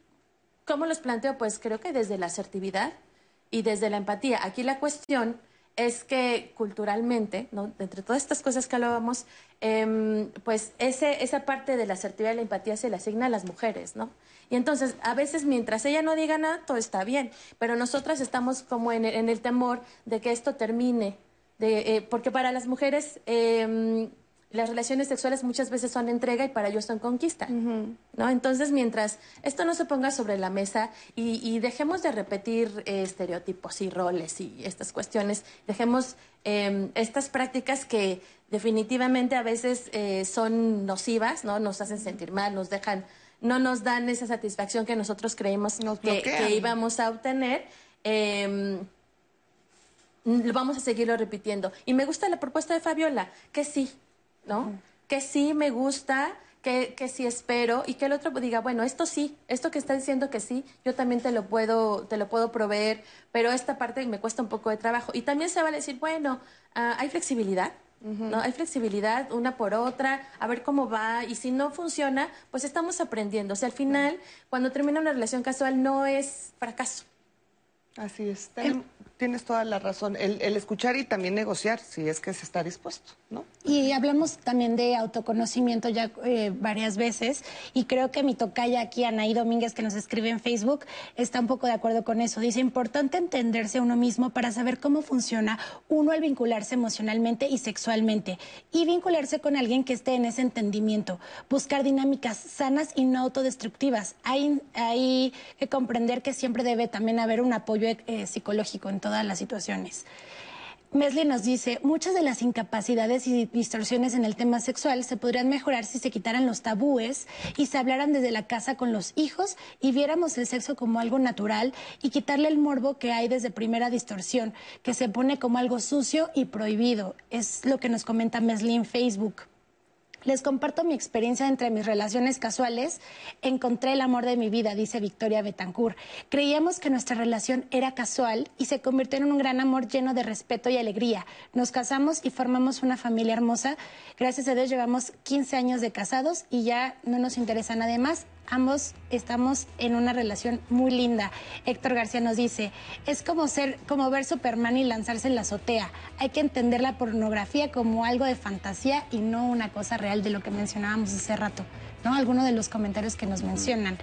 ¿cómo los planteo? Pues creo que desde la asertividad y desde la empatía. Aquí la cuestión es que culturalmente, ¿no? entre todas estas cosas que hablábamos, em, pues ese, esa parte de la asertividad y la empatía se le asigna a las mujeres, ¿no? Y entonces, a veces, mientras ella no diga nada, todo está bien, pero nosotras estamos como en el, en el temor de que esto termine, de, eh, porque para las mujeres em, las relaciones sexuales muchas veces son entrega y para ellos son conquista, ¿no? Entonces, mientras esto no se ponga sobre la mesa y, y dejemos de repetir eh, estereotipos y roles y estas cuestiones, dejemos em, estas prácticas que definitivamente a veces eh, son nocivas, ¿no? Nos hacen sentir mal, nos dejan, no nos dan esa satisfacción que nosotros creímos que, que íbamos a obtener. em, vamos a seguirlo repitiendo. Y me gusta la propuesta de Fabiola, que sí, ¿no? Que sí me gusta, que, que sí espero y que el otro diga, bueno, esto sí, esto que está diciendo que sí, yo también te lo puedo, te lo puedo proveer, pero esta parte me cuesta un poco de trabajo. Y también se va a decir, bueno, ah, hay flexibilidad. ¿no? Hay flexibilidad una por otra, a ver cómo va, y si no funciona, pues estamos aprendiendo. O sea, al final, cuando termina una relación casual, no es fracaso. Así es. Ten- tienes toda la razón. El, escuchar y también negociar, si es que se está dispuesto, ¿no? Y hablamos también de autoconocimiento ya eh, varias veces y creo que mi tocaya aquí, Anaí Domínguez, que nos escribe en Facebook, está un poco de acuerdo con eso. Dice, importante entenderse a uno mismo para saber cómo funciona uno al vincularse emocionalmente y sexualmente y vincularse con alguien que esté en ese entendimiento. Buscar dinámicas sanas y no autodestructivas. Hay, hay que comprender que siempre debe también haber un apoyo eh, psicológico en todas las situaciones. Mesli nos dice, muchas de las incapacidades y distorsiones en el tema sexual se podrían mejorar si se quitaran los tabúes y se hablaran desde la casa con los hijos y viéramos el sexo como algo natural y quitarle el morbo que hay desde primera distorsión, que se pone como algo sucio y prohibido. Es lo que nos comenta Mesli en Facebook. Les comparto mi experiencia entre mis relaciones casuales. Encontré el amor de mi vida, dice Victoria Betancourt. Creíamos que nuestra relación era casual y se convirtió en un gran amor lleno de respeto y alegría. Nos casamos y formamos una familia hermosa. Gracias a Dios llevamos 15 años de casados y ya no nos interesa nada más. Ambos estamos en una relación muy linda. Héctor García nos dice, es como ser, como ver Superman y lanzarse en la azotea. Hay que entender la pornografía como algo de fantasía y no una cosa real de lo que mencionábamos hace rato, ¿no? Algunos de los comentarios que nos mencionan.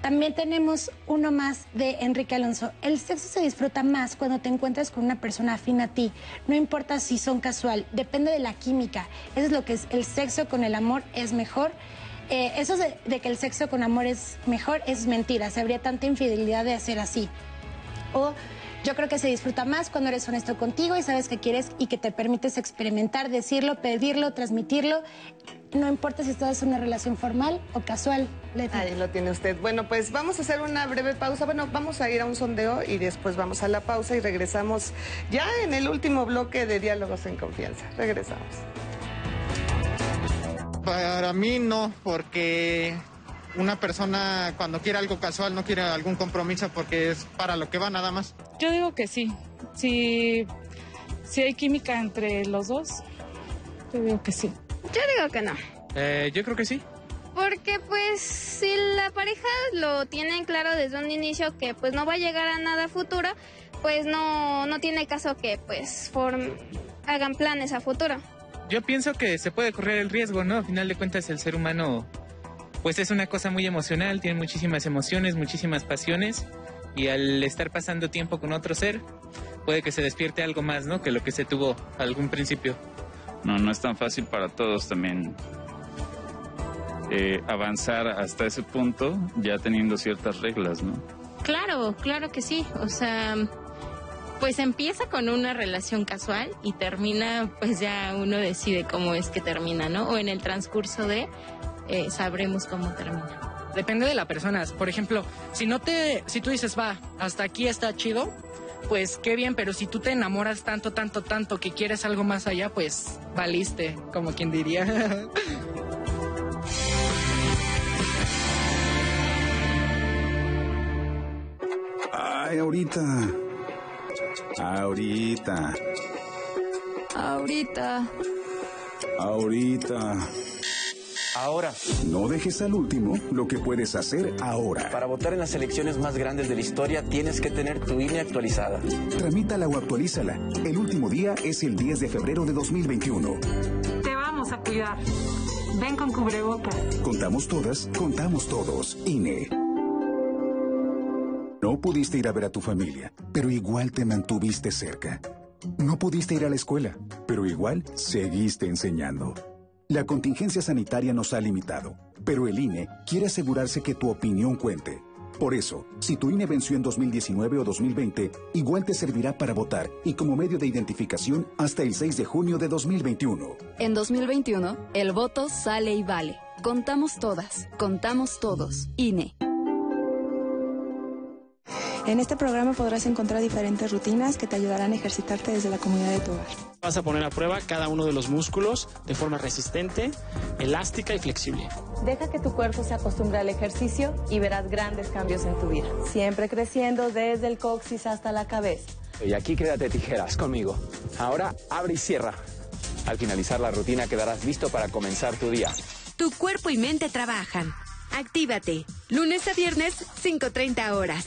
También tenemos uno más de Enrique Alonso. El sexo se disfruta más cuando te encuentras con una persona afín a ti. No importa si son casual, depende de la química. Eso es lo que es el sexo con el amor es mejor. Eh, eso de, que el sexo con amor es mejor es mentira. Se habría tanta infidelidad de hacer así. O yo creo que se disfruta más cuando eres honesto contigo y sabes que quieres y que te permites experimentar, decirlo, pedirlo, transmitirlo. No importa si estás en una relación formal o casual. Leti. Ahí lo tiene usted. Bueno, pues vamos a hacer una breve pausa. Bueno, vamos a ir a un sondeo y después vamos a la pausa y regresamos ya en el último bloque de Diálogos en Confianza. Regresamos. Para mí no, porque una persona cuando quiere algo casual no quiere algún compromiso porque es para lo que va nada más. Yo digo que sí. Si, si hay química entre los dos, yo digo que sí. Yo digo que no. Eh, yo creo que sí. Porque pues si la pareja lo tienen claro desde un inicio que pues no va a llegar a nada futuro, pues no, no tiene caso que pues form- hagan planes a futuro. Yo pienso que se puede correr el riesgo, ¿no? A final de cuentas el ser humano pues es una cosa muy emocional, tiene muchísimas emociones, muchísimas pasiones y al estar pasando tiempo con otro ser puede que se despierte algo más, ¿no? Que lo que se tuvo a algún principio. No, no es tan fácil para todos también eh, avanzar hasta ese punto ya teniendo ciertas reglas, ¿no? Claro, claro que sí. O sea, pues empieza con una relación casual y termina, pues ya uno decide cómo es que termina, ¿no? O en el transcurso de eh, sabremos cómo termina. Depende de la persona. Por ejemplo, si no te, si tú dices, va, hasta aquí está chido, pues qué bien, pero si tú te enamoras tanto, tanto, tanto que quieres algo más allá, pues valiste, como quien diría. Ay, ahorita. Ahorita. Ahorita. Ahorita. Ahora. No dejes al último lo que puedes hacer ahora. Para votar en las elecciones más grandes de la historia tienes que tener tu INE actualizada. Tramítala o actualízala. El último día es el 10 de febrero de 2021. Te vamos a cuidar. Ven con cubrebocas. Contamos todas, contamos todos. INE. No pudiste ir a ver a tu familia, pero igual te mantuviste cerca. No pudiste ir a la escuela, pero igual seguiste enseñando. La contingencia sanitaria nos ha limitado, pero el INE quiere asegurarse que tu opinión cuente. Por eso, si tu INE venció en 2019 o 2020, igual te servirá para votar y como medio de identificación hasta el 6 de junio de 2021. En 2021, el voto sale y vale. Contamos todas, contamos todos. INE. En este programa podrás encontrar diferentes rutinas que te ayudarán a ejercitarte desde la comunidad de tu hogar. Vas a poner a prueba cada uno de los músculos de forma resistente, elástica y flexible. Deja que tu cuerpo se acostumbre al ejercicio y verás grandes cambios en tu vida. Siempre creciendo desde el coxis hasta la cabeza. Y aquí quédate tijeras conmigo. Ahora abre y cierra. Al finalizar la rutina quedarás listo para comenzar tu día. Tu cuerpo y mente trabajan. Actívate. Lunes a viernes, 5.30 horas.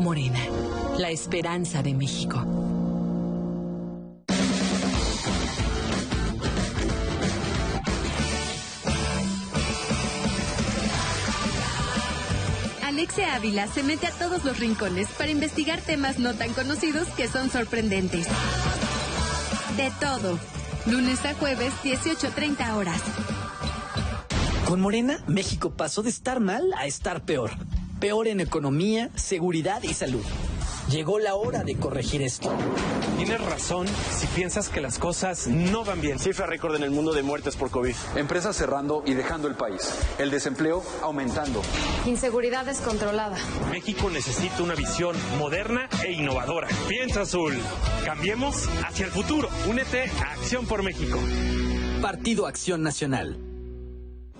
Morena, la esperanza de México. Alexia Ávila se mete a todos los rincones para investigar temas no tan conocidos que son sorprendentes. De todo. Lunes a jueves, 18.30 horas. Con Morena, México pasó de estar mal a estar peor. Peor en economía, seguridad y salud. Llegó la hora de corregir esto. Tienes razón si piensas que las cosas no van bien. Cifra récord en el mundo de muertes por COVID. Empresas cerrando y dejando el país. El desempleo aumentando. Inseguridad descontrolada. México necesita una visión moderna e innovadora. Piensa azul. Cambiemos hacia el futuro. Únete a Acción por México. Partido Acción Nacional.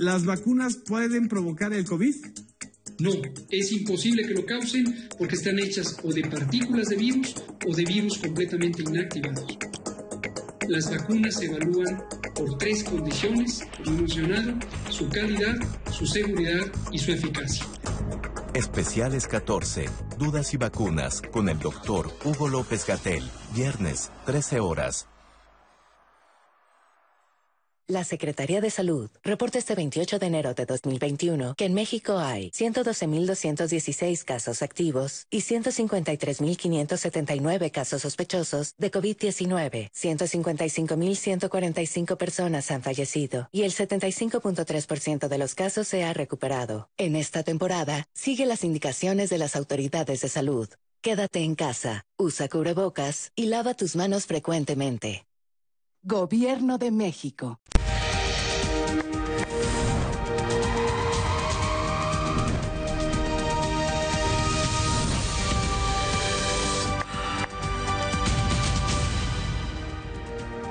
¿Las vacunas pueden provocar el COVID? No, es imposible que lo causen porque están hechas o de partículas de virus o de virus completamente inactivados. Las vacunas se evalúan por tres condiciones, como mencionado, su calidad, su seguridad y su eficacia. Especiales 14. Dudas y vacunas con el doctor Hugo López Gatel. Viernes, 13 horas. La Secretaría de Salud reporta este 28 de enero de 2021 que en México hay 112.216 casos activos y 153.579 casos sospechosos de COVID-19. 155.145 personas han fallecido y el 75.3% de los casos se ha recuperado. En esta temporada, sigue las indicaciones de las autoridades de salud. Quédate en casa, usa cubrebocas y lava tus manos frecuentemente. Gobierno de México.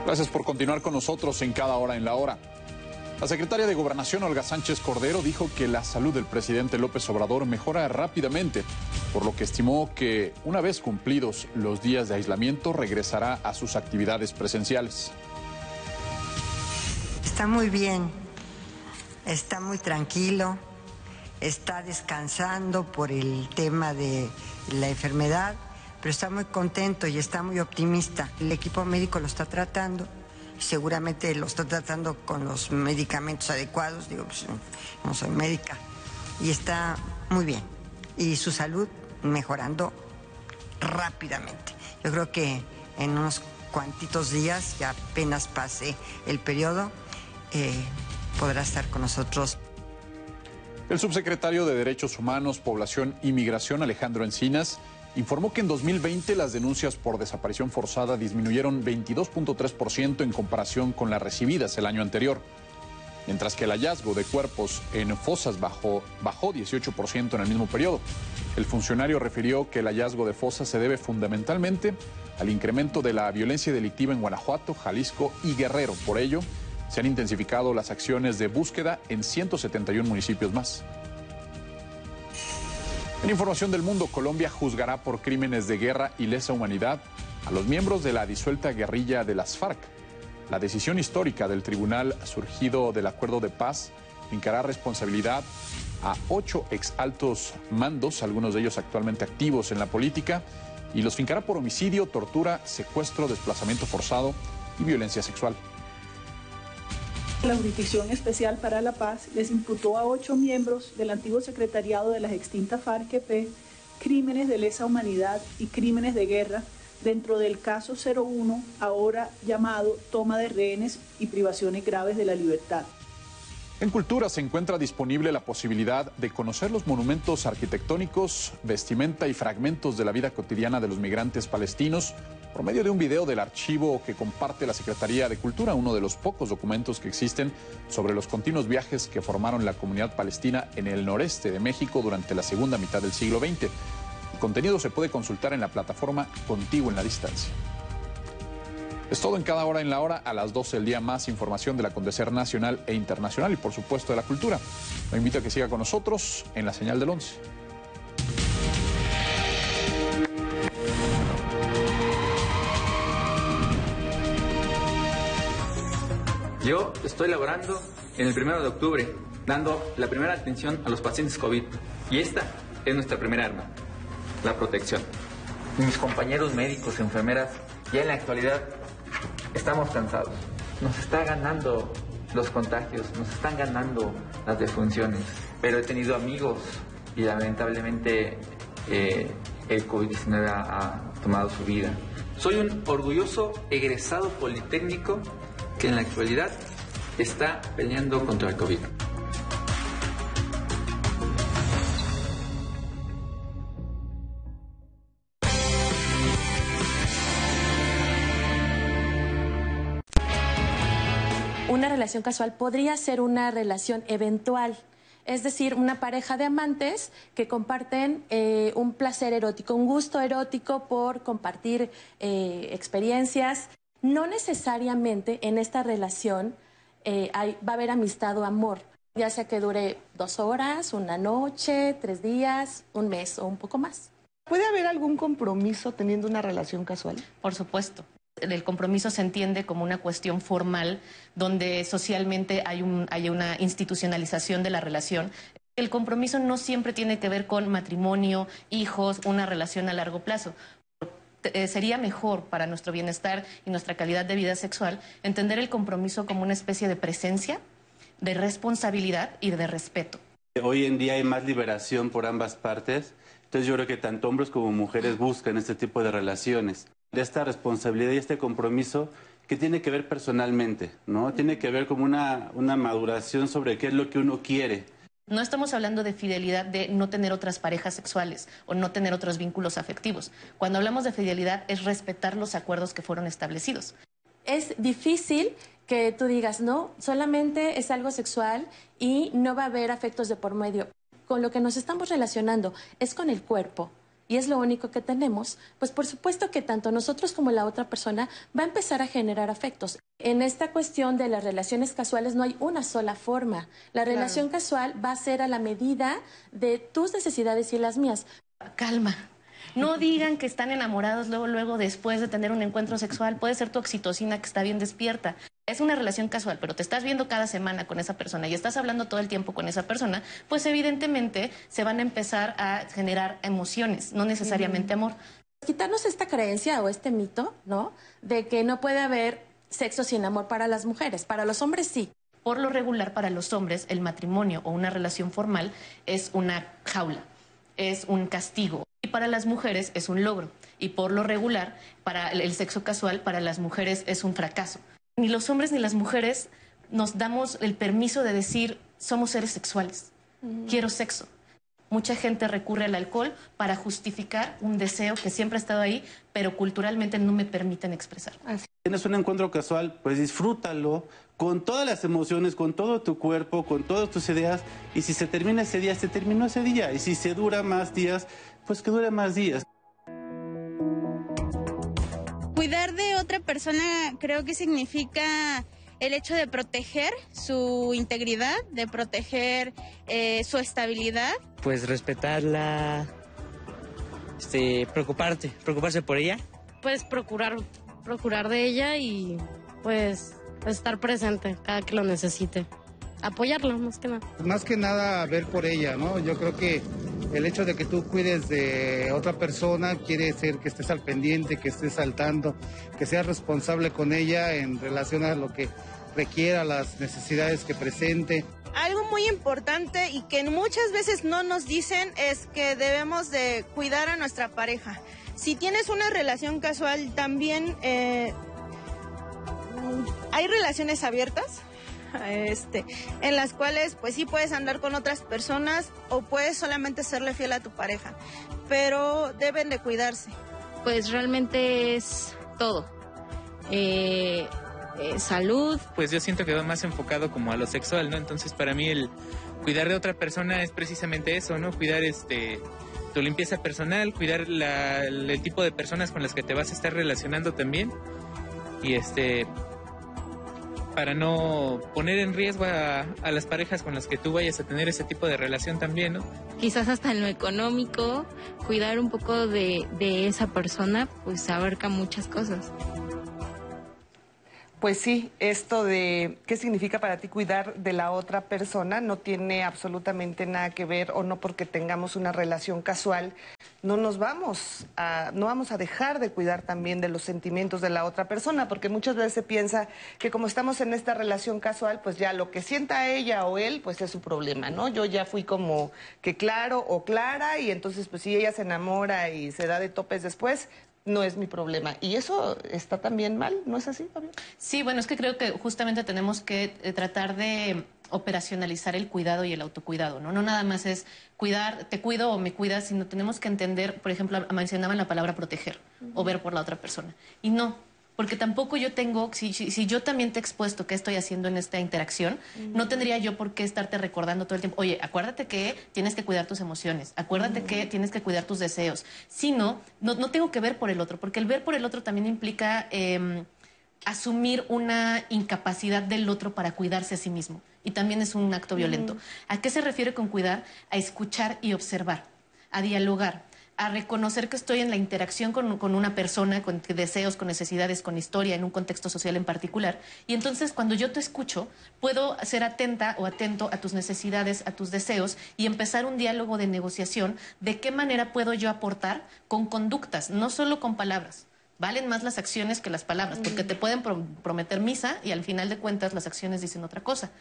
Gracias por continuar con nosotros en cada hora en la hora. La secretaria de Gobernación, Olga Sánchez Cordero, dijo que la salud del presidente López Obrador mejora rápidamente, por lo que estimó que una vez cumplidos los días de aislamiento regresará a sus actividades presenciales. Está muy bien, está muy tranquilo, está descansando por el tema de la enfermedad, pero está muy contento y está muy optimista. El equipo médico lo está tratando seguramente lo está tratando con los medicamentos adecuados, digo, pues no soy médica, y está muy bien. Y su salud mejorando rápidamente. Yo creo que en unos cuantitos días, que apenas pase el periodo, eh, podrá estar con nosotros. El subsecretario de Derechos Humanos, Población y Migración, Alejandro Encinas, informó que en 2020 las denuncias por desaparición forzada disminuyeron 22.3% en comparación con las recibidas el año anterior, mientras que el hallazgo de cuerpos en fosas bajó, bajó 18% en el mismo periodo. El funcionario refirió que el hallazgo de fosas se debe fundamentalmente al incremento de la violencia delictiva en Guanajuato, Jalisco y Guerrero. Por ello, se han intensificado las acciones de búsqueda en 171 municipios más. En información del mundo, Colombia juzgará por crímenes de guerra y lesa humanidad a los miembros de la disuelta guerrilla de las FARC. La decisión histórica del tribunal surgido del acuerdo de paz fincará responsabilidad a ocho exaltos mandos, algunos de ellos actualmente activos en la política, y los fincará por homicidio, tortura, secuestro, desplazamiento forzado y violencia sexual. La Jurisdicción Especial para la Paz les imputó a ocho miembros del antiguo secretariado de las extintas FARC-EP crímenes de lesa humanidad y crímenes de guerra dentro del caso 01, ahora llamado toma de rehenes y privaciones graves de la libertad. En Cultura se encuentra disponible la posibilidad de conocer los monumentos arquitectónicos, vestimenta y fragmentos de la vida cotidiana de los migrantes palestinos por medio de un video del archivo que comparte la Secretaría de Cultura, uno de los pocos documentos que existen sobre los continuos viajes que formaron la comunidad palestina en el noreste de México durante la segunda mitad del siglo XX. El contenido se puede consultar en la plataforma Contigo en la Distancia. Es todo en cada hora en la hora, a las 12 del día más información del acontecer nacional e internacional y por supuesto de la cultura. Lo invito a que siga con nosotros en la señal del 11. Yo estoy laborando en el primero de octubre, dando la primera atención a los pacientes COVID. Y esta es nuestra primera arma, la protección. Mis compañeros médicos, enfermeras, ya en la actualidad estamos cansados. Nos está ganando los contagios, nos están ganando las defunciones. Pero he tenido amigos y lamentablemente eh, el COVID-19 ha tomado su vida. Soy un orgulloso egresado politécnico que en la actualidad está peleando contra el COVID. Una relación casual podría ser una relación eventual, es decir, una pareja de amantes que comparten eh, un placer erótico, un gusto erótico por compartir eh, experiencias. No necesariamente en esta relación eh, hay- va a haber amistad o amor, ya sea que dure dos horas, una noche, tres días, un mes o un poco más. ¿Puede haber algún compromiso teniendo una relación casual? Por supuesto. El compromiso se entiende como una cuestión formal donde socialmente hay, un, hay una institucionalización de la relación. El compromiso no siempre tiene que ver con matrimonio, hijos, una relación a largo plazo. Eh, sería mejor para nuestro bienestar y nuestra calidad de vida sexual entender el compromiso como una especie de presencia, de responsabilidad y de respeto. Hoy en día hay más liberación por ambas partes, entonces yo creo que tanto hombres como mujeres buscan este tipo de relaciones, de esta responsabilidad y este compromiso que tiene que ver personalmente, ¿no? Tiene que ver como una, una maduración sobre qué es lo que uno quiere. No estamos hablando de fidelidad de no tener otras parejas sexuales o no tener otros vínculos afectivos. Cuando hablamos de fidelidad es respetar los acuerdos que fueron establecidos. Es difícil que tú digas, no, solamente es algo sexual y no va a haber afectos de por medio. Con lo que nos estamos relacionando es con el cuerpo y es lo único que tenemos, pues por supuesto que tanto nosotros como la otra persona va a empezar a generar afectos. En esta cuestión de las relaciones casuales no hay una sola forma. La Claro. relación casual va a ser a la medida de tus necesidades y las mías. Calma. No digan que están enamorados luego, luego, después de tener un encuentro sexual. Puede ser tu oxitocina que está bien despierta. Es una relación casual, pero te estás viendo cada semana con esa persona y estás hablando todo el tiempo con esa persona, pues evidentemente se van a empezar a generar emociones, no necesariamente amor. quitarnos esta creencia o este mito, ¿no? De que no puede haber sexo sin amor para las mujeres. Para los hombres sí. Por lo regular, para los hombres, el matrimonio o una relación formal es una jaula, es un castigo. Y para las mujeres es un logro. Y por lo regular, para el- sexo casual, para las mujeres es un fracaso. Ni los hombres ni las mujeres nos damos el permiso de decir, somos seres sexuales, quiero sexo. Mucha gente recurre al alcohol para justificar un deseo que siempre ha estado ahí, pero culturalmente no me permiten expresar. Tienes un encuentro casual, pues disfrútalo con todas las emociones, con todo tu cuerpo, con todas tus ideas. Y si se termina ese día, se terminó ese día. Y si se dura más días, pues que dure más días. Cuidar de otra persona creo que significa el hecho de proteger su integridad, de proteger eh, su estabilidad. Pues respetarla, este, preocuparte, preocuparse por ella. pues procurar procurar de ella y pues estar presente cada que lo necesite apoyarla más que nada Más que nada ver por ella, ¿no? Yo creo que el hecho de que tú cuides de otra persona quiere decir que estés al pendiente, que estés saltando, que seas responsable con ella en relación a lo que requiera, las necesidades que presente. Algo muy importante y que muchas veces no nos dicen es que debemos de cuidar a nuestra pareja. Si tienes una relación casual, también eh, hay relaciones abiertas, este, en las cuales pues sí puedes andar con otras personas o puedes solamente serle fiel a tu pareja, pero deben de cuidarse. pues realmente es todo Eh, eh, salud pues yo siento que va más enfocado como a lo sexual, ¿no? Entonces para mí el cuidar de otra persona es precisamente eso, ¿no? Cuidar este tu limpieza personal, cuidar la- el tipo de personas con las que te vas a estar relacionando también y este para no poner en riesgo a, a las parejas con las que tú vayas a tener ese tipo de relación también, ¿no? quizás hasta en lo económico cuidar un poco de, de esa persona pues abarca muchas cosas Pues sí, esto de qué significa para ti cuidar de la otra persona no tiene absolutamente nada que ver o no porque tengamos una relación casual, no nos vamos a no vamos a dejar de cuidar también de los sentimientos de la otra persona, porque muchas veces se piensa que como estamos en esta relación casual, pues ya lo que sienta ella o él, pues es su problema, ¿no? Yo ya fui como que claro o clara y entonces pues si ella se enamora y se da de topes después, no es mi problema. Y eso está también mal, ¿no es así, Fabio? Sí, bueno, es que creo que justamente tenemos que eh, tratar de operacionalizar el cuidado y el autocuidado, ¿no? No nada más es cuidar, te cuido o me cuidas, sino tenemos que entender, por ejemplo, mencionaban la palabra proteger o ver por la otra persona. Y no, porque tampoco yo tengo, si, si, yo también te he expuesto qué estoy haciendo en esta interacción, no tendría yo por qué estarte recordando todo el tiempo, oye, acuérdate que tienes que cuidar tus emociones, acuérdate que tienes que cuidar tus deseos, sino, no, no tengo que ver por el otro, porque el ver por el otro también implica... Em, asumir una incapacidad del otro para cuidarse a sí mismo. Y también es un acto violento. ¿A qué se refiere con cuidar? A escuchar y observar, a dialogar, a reconocer que estoy en la interacción con, una persona, con deseos, con necesidades, con historia, en un contexto social en particular. Y entonces cuando yo te escucho, puedo ser atenta o atento a tus necesidades, a tus deseos y empezar un diálogo de negociación de qué manera puedo yo aportar con conductas, no solo con palabras. Valen más las acciones que las palabras, porque te pueden prometer misa y al final de cuentas las acciones dicen otra cosa.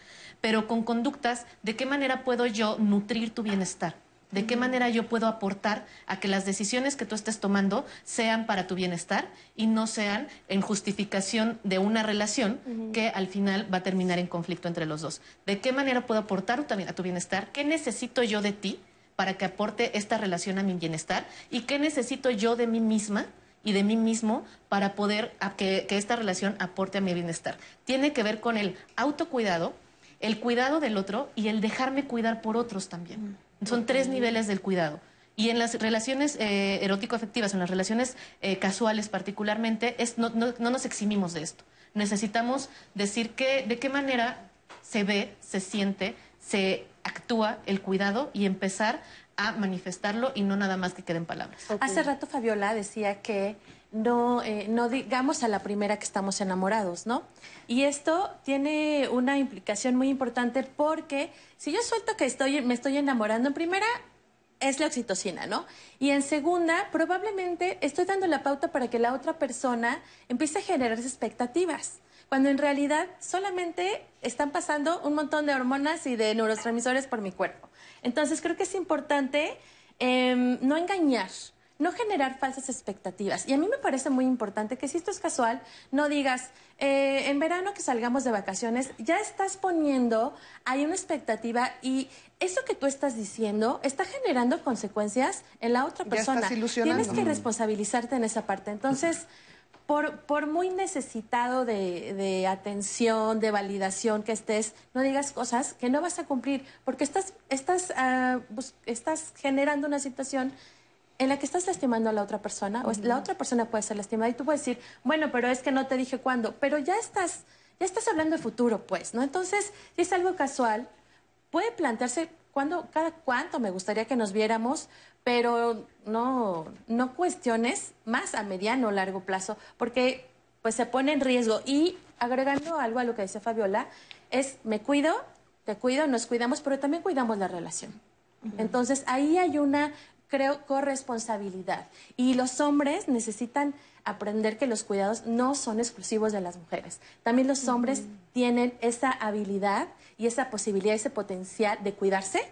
Pero con conductas, ¿de qué manera puedo yo nutrir tu bienestar? ¿De qué manera yo puedo aportar a que las decisiones que tú estés tomando sean para tu bienestar y no sean en justificación de una relación que al final va a terminar en conflicto entre los dos? ¿De qué manera puedo aportar a tu bienestar? ¿Qué necesito yo de ti para que aporte esta relación a mi bienestar? ¿Y qué necesito yo de mí misma? Y de mí mismo para poder que, que esta relación aporte a mi bienestar. Tiene que ver con el autocuidado, el cuidado del otro y el dejarme cuidar por otros también. Son tres niveles del cuidado. Y en las relaciones eh, erótico-afectivas, en las relaciones eh, casuales particularmente, es, no, no, nos eximimos de esto. Necesitamos decir que, de qué manera se ve, se siente, se actúa el cuidado y empezar a manifestarlo y no nada más que queden palabras. Hace rato Fabiola decía que no, eh, no digamos a la primera que estamos enamorados, ¿no? Y esto tiene una implicación muy importante porque si yo suelto que estoy, me estoy enamorando en primera, es la oxitocina, ¿no? Y en segunda, probablemente estoy dando la pauta para que la otra persona empiece a generar expectativas, cuando en realidad solamente están pasando un montón de hormonas y de neurotransmisores por mi cuerpo. Entonces creo que es importante em, no engañar, no generar falsas expectativas. Y a mí me parece muy importante que si esto es casual, no digas, eh, en verano que salgamos de vacaciones, ya estás poniendo hay una expectativa y eso que tú estás diciendo está generando consecuencias en la otra persona. Tienes que responsabilizarte en esa parte. Entonces, por, por muy necesitado de, atención, de validación que estés, no digas cosas que no vas a cumplir, porque estás, estás, ah, estás generando una situación en la que estás lastimando a la otra persona, o la otra persona puede ser lastimada y tú puedes decir, bueno, pero es que no te dije cuándo, pero ya estás, ya estás hablando de futuro, pues, ¿no? Entonces, si es algo casual, puede plantearse cuándo, cada cuánto me gustaría que nos viéramos, pero no, no cuestiones más a mediano o largo plazo, porque pues se pone en riesgo. Y agregando algo a lo que dice Fabiola, es me cuido, te cuido, nos cuidamos, pero también cuidamos la relación. Entonces ahí hay una creo, corresponsabilidad. Y los hombres necesitan aprender que los cuidados no son exclusivos de las mujeres. También los hombres tienen esa habilidad y esa posibilidad, ese potencial de cuidarse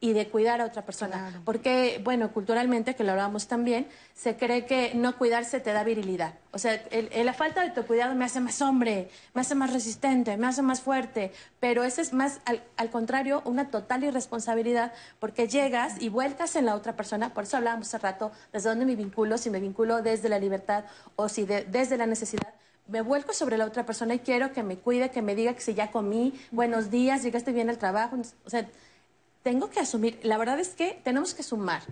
y de cuidar a otra persona. Porque, bueno, culturalmente, que lo hablábamos también, se cree que no cuidarse te da virilidad. O sea, la falta de tu cuidado me hace más hombre, me hace más resistente, me hace más fuerte. Pero eso es más, al, contrario, una total irresponsabilidad, porque llegas y vuelcas en la otra persona. Por eso hablábamos hace rato, desde dónde me vinculo, si me vinculo desde la libertad o si desde la necesidad me vuelco sobre la otra persona y quiero que me cuide, que me diga que si ya comí, buenos días, llegaste bien al trabajo. O sea, tengo que asumir, la verdad es que tenemos que sumar.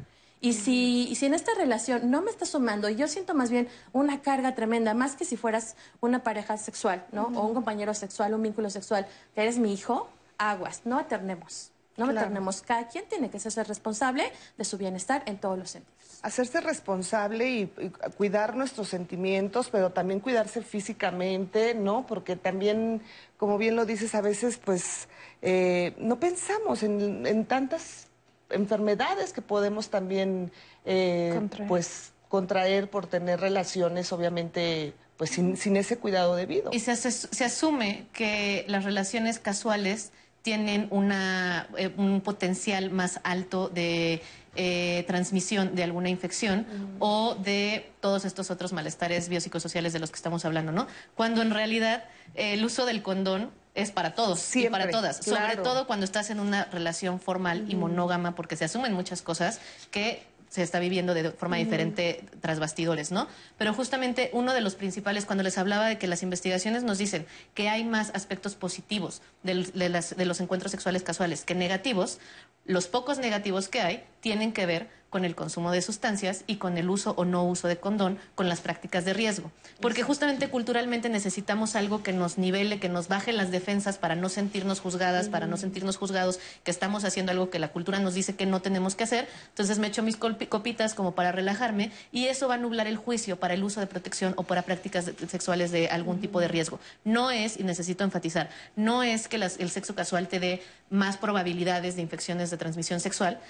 Y si, si en esta relación no me está sumando, y yo siento más bien una carga tremenda, más que si fueras una pareja sexual, ¿no? O un compañero sexual, un vínculo sexual, que eres mi hijo, aguas, no aternemos. No Claro. cada quien tiene que ser responsable de su bienestar en todos los sentidos. Hacerse responsable y, y cuidar nuestros sentimientos, pero también cuidarse físicamente, ¿no? Porque también, como bien lo dices, a veces pues eh, no pensamos en, en tantas enfermedades que podemos también eh, Contraer. pues contraer por tener relaciones, obviamente, pues sin, sin ese cuidado debido. Y se, asume que las relaciones casuales tienen una, eh, un potencial más alto de eh, transmisión de alguna infección o de todos estos otros malestares biopsicosociales de los que estamos hablando, ¿no? Cuando en realidad eh, el uso del condón es para todos y para todas, sobre todo cuando estás en una relación formal y monógama, porque se asumen muchas cosas que se está viviendo de forma diferente tras bastidores, ¿no? Pero justamente uno de los principales, cuando les hablaba de que las investigaciones nos dicen que hay más aspectos positivos de, las- de los encuentros sexuales casuales que negativos, los pocos negativos que hay tienen que ver con el consumo de sustancias y con el uso o no uso de condón, con las prácticas de riesgo. Porque justamente culturalmente necesitamos algo que nos nivele, que nos baje las defensas para no sentirnos juzgadas, para no sentirnos juzgados, que estamos haciendo algo que la cultura nos dice que no tenemos que hacer. Entonces me echo mis copitas como para relajarme y eso va a nublar el juicio para el uso de protección o para prácticas sexuales de algún tipo de riesgo. No es, y necesito enfatizar, no es que las- el sexo casual te dé más probabilidades de infecciones de transmisión sexual,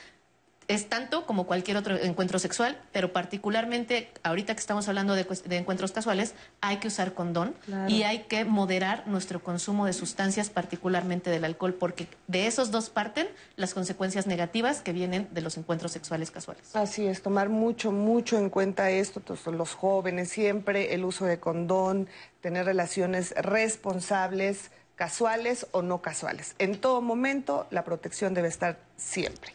es tanto como cualquier otro encuentro sexual, pero particularmente ahorita que estamos hablando de, de encuentros casuales, hay que usar condón Claro. y hay que moderar nuestro consumo de sustancias, particularmente del alcohol, porque de esos dos parten las consecuencias negativas que vienen de los encuentros sexuales casuales. Así es, tomar mucho, mucho en cuenta esto, los jóvenes siempre, el uso de condón, tener relaciones responsables, casuales o no casuales. En todo momento, la protección debe estar siempre.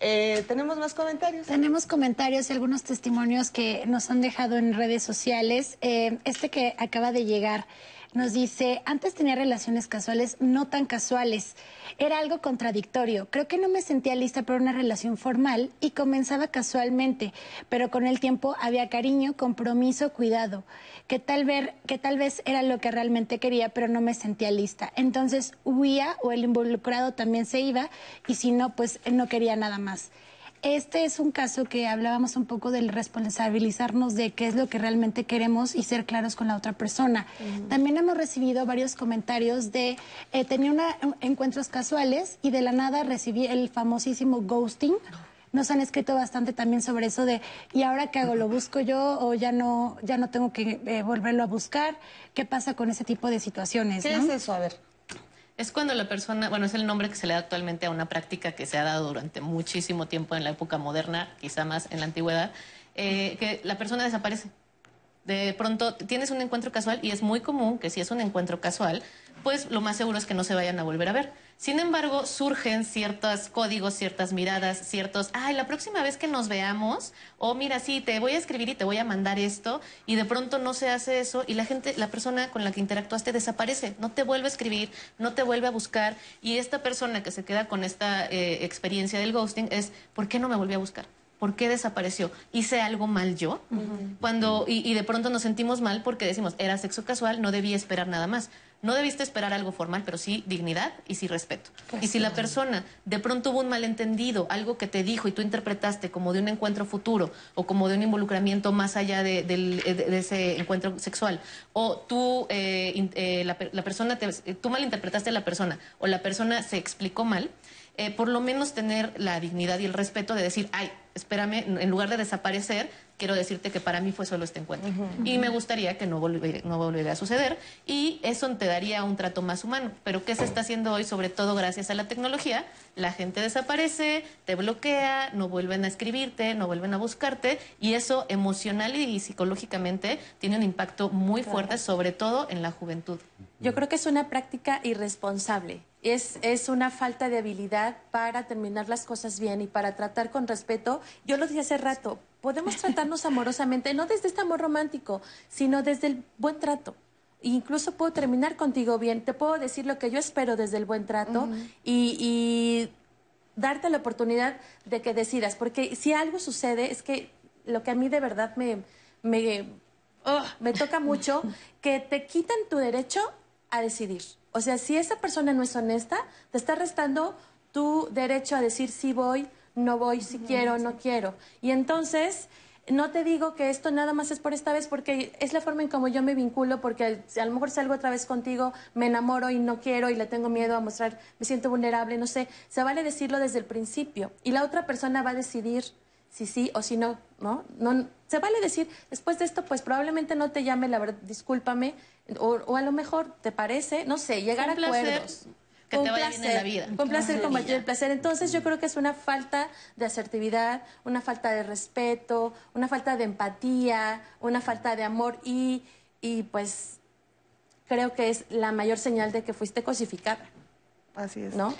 Eh, ¿Tenemos más comentarios? Tenemos comentarios y algunos testimonios que nos han dejado en redes sociales. Eh, este que acaba de llegar nos dice, antes tenía relaciones casuales no tan casuales. Era algo contradictorio. Creo que no me sentía lista para una relación formal y comenzaba casualmente, pero con el tiempo había cariño, compromiso, cuidado, que tal, ver, que tal vez era lo que realmente quería, pero no me sentía lista. Entonces huía o el involucrado también se iba y si no, pues no quería nada más. Este es un caso que hablábamos un poco del responsabilizarnos de qué es lo que realmente queremos y ser claros con la otra persona. También hemos recibido varios comentarios de eh, tenía una- encuentros casuales y de la nada recibí el famosísimo ghosting. Nos han escrito bastante también sobre eso de ¿y ahora qué hago? ¿Lo busco yo o ya no ya no tengo que eh, volverlo a buscar? ¿Qué pasa con ese tipo de situaciones? ¿Qué no? es eso? A ver. Es cuando la persona, bueno, es el nombre que se le da actualmente a una práctica que se ha dado durante muchísimo tiempo en la época moderna, quizá más en la antigüedad, eh, que la persona desaparece. De pronto tienes un encuentro casual y es muy común que si es un encuentro casual, pues lo más seguro es que no se vayan a volver a ver. Sin embargo, surgen ciertos códigos, ciertas miradas, ciertos, ay, la próxima vez que nos veamos, o mira, sí, te voy a escribir y te voy a mandar esto, y de pronto no se hace eso, y la gente, la persona con la que interactuaste desaparece, no te vuelve a escribir, no te vuelve a buscar, y esta persona que se queda con esta eh, experiencia del ghosting es, ¿por qué no me volvió a buscar? ¿Por qué desapareció? ¿Hice algo mal yo? Cuando, y, y de pronto nos sentimos mal porque decimos, era sexo casual, no debía esperar nada más. No debiste esperar algo formal, pero sí dignidad y sí respeto. Pues y si la persona de pronto hubo un malentendido, algo que te dijo y tú interpretaste como de un encuentro futuro o como de un involucramiento más allá de, de ese encuentro sexual, o tú, eh, eh, la persona, te- tú malinterpretaste a la persona o la persona se explicó mal, eh, por lo menos tener la dignidad y el respeto de decir, ay, espérame, en lugar de desaparecer, quiero decirte que para mí fue solo este encuentro. Y me gustaría que no volviera, no volviera a suceder y eso te daría un trato más humano. Pero ¿qué se está haciendo hoy? Sobre todo gracias a la tecnología, la gente desaparece, te bloquea, no vuelven a escribirte, no vuelven a buscarte y eso emocional y psicológicamente tiene un impacto muy fuerte, sobre todo en la juventud. Yo creo que es una práctica irresponsable. Es, es una falta de habilidad para terminar las cosas bien y para tratar con respeto. Yo lo dije hace rato, podemos tratarnos amorosamente, no desde este amor romántico, sino desde el buen trato. Incluso puedo terminar contigo bien, te puedo decir lo que yo espero desde el buen trato y, y darte la oportunidad de que decidas, porque si algo sucede es que lo que a mí de verdad me, me, ugh, me toca mucho, que te quitan tu derecho a decidir. O sea, si esa persona no es honesta, te está restando tu derecho a decir sí voy, no voy, si quiero, no quiero. Y entonces no te digo que esto nada más es por esta vez, porque es la forma en como yo me vinculo, porque a lo mejor salgo otra vez contigo, me enamoro y no quiero y le tengo miedo a mostrar, me siento vulnerable, no sé. Se vale decirlo desde el principio y la otra persona va a decidir si sí o si no, ¿no? no se vale decir, después de esto, pues probablemente no te llame, la verdad, discúlpame, o, a lo mejor te parece, no sé, llegar a acuerdos que te vaya bien en la vida. Con placer compartir el placer. Entonces yo creo que es una falta de asertividad, una falta de respeto, una falta de empatía, una falta de amor y, y pues creo que es la mayor señal de que fuiste cosificada. Así es. ¿No?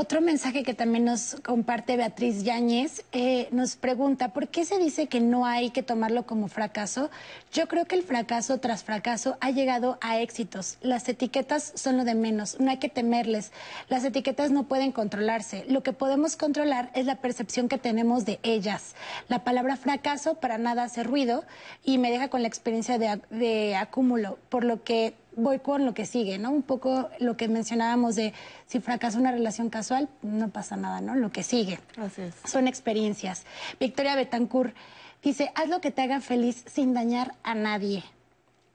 Otro mensaje que también nos comparte Beatriz Yáñez eh, nos pregunta, ¿por qué se dice que no hay que tomarlo como fracaso? Yo creo que el fracaso tras fracaso ha llegado a éxitos. Las etiquetas son lo de menos, no hay que temerles. Las etiquetas no pueden controlarse. Lo que podemos controlar es la percepción que tenemos de ellas. La palabra fracaso para nada hace ruido y me deja con la experiencia de, de acúmulo, por lo que voy con lo que sigue, ¿no? Un poco lo que mencionábamos de si fracasa una relación casual, no pasa nada, ¿no? Lo que sigue. Así es. Son experiencias. Victoria Betancourt dice, haz lo que te haga feliz sin dañar a nadie.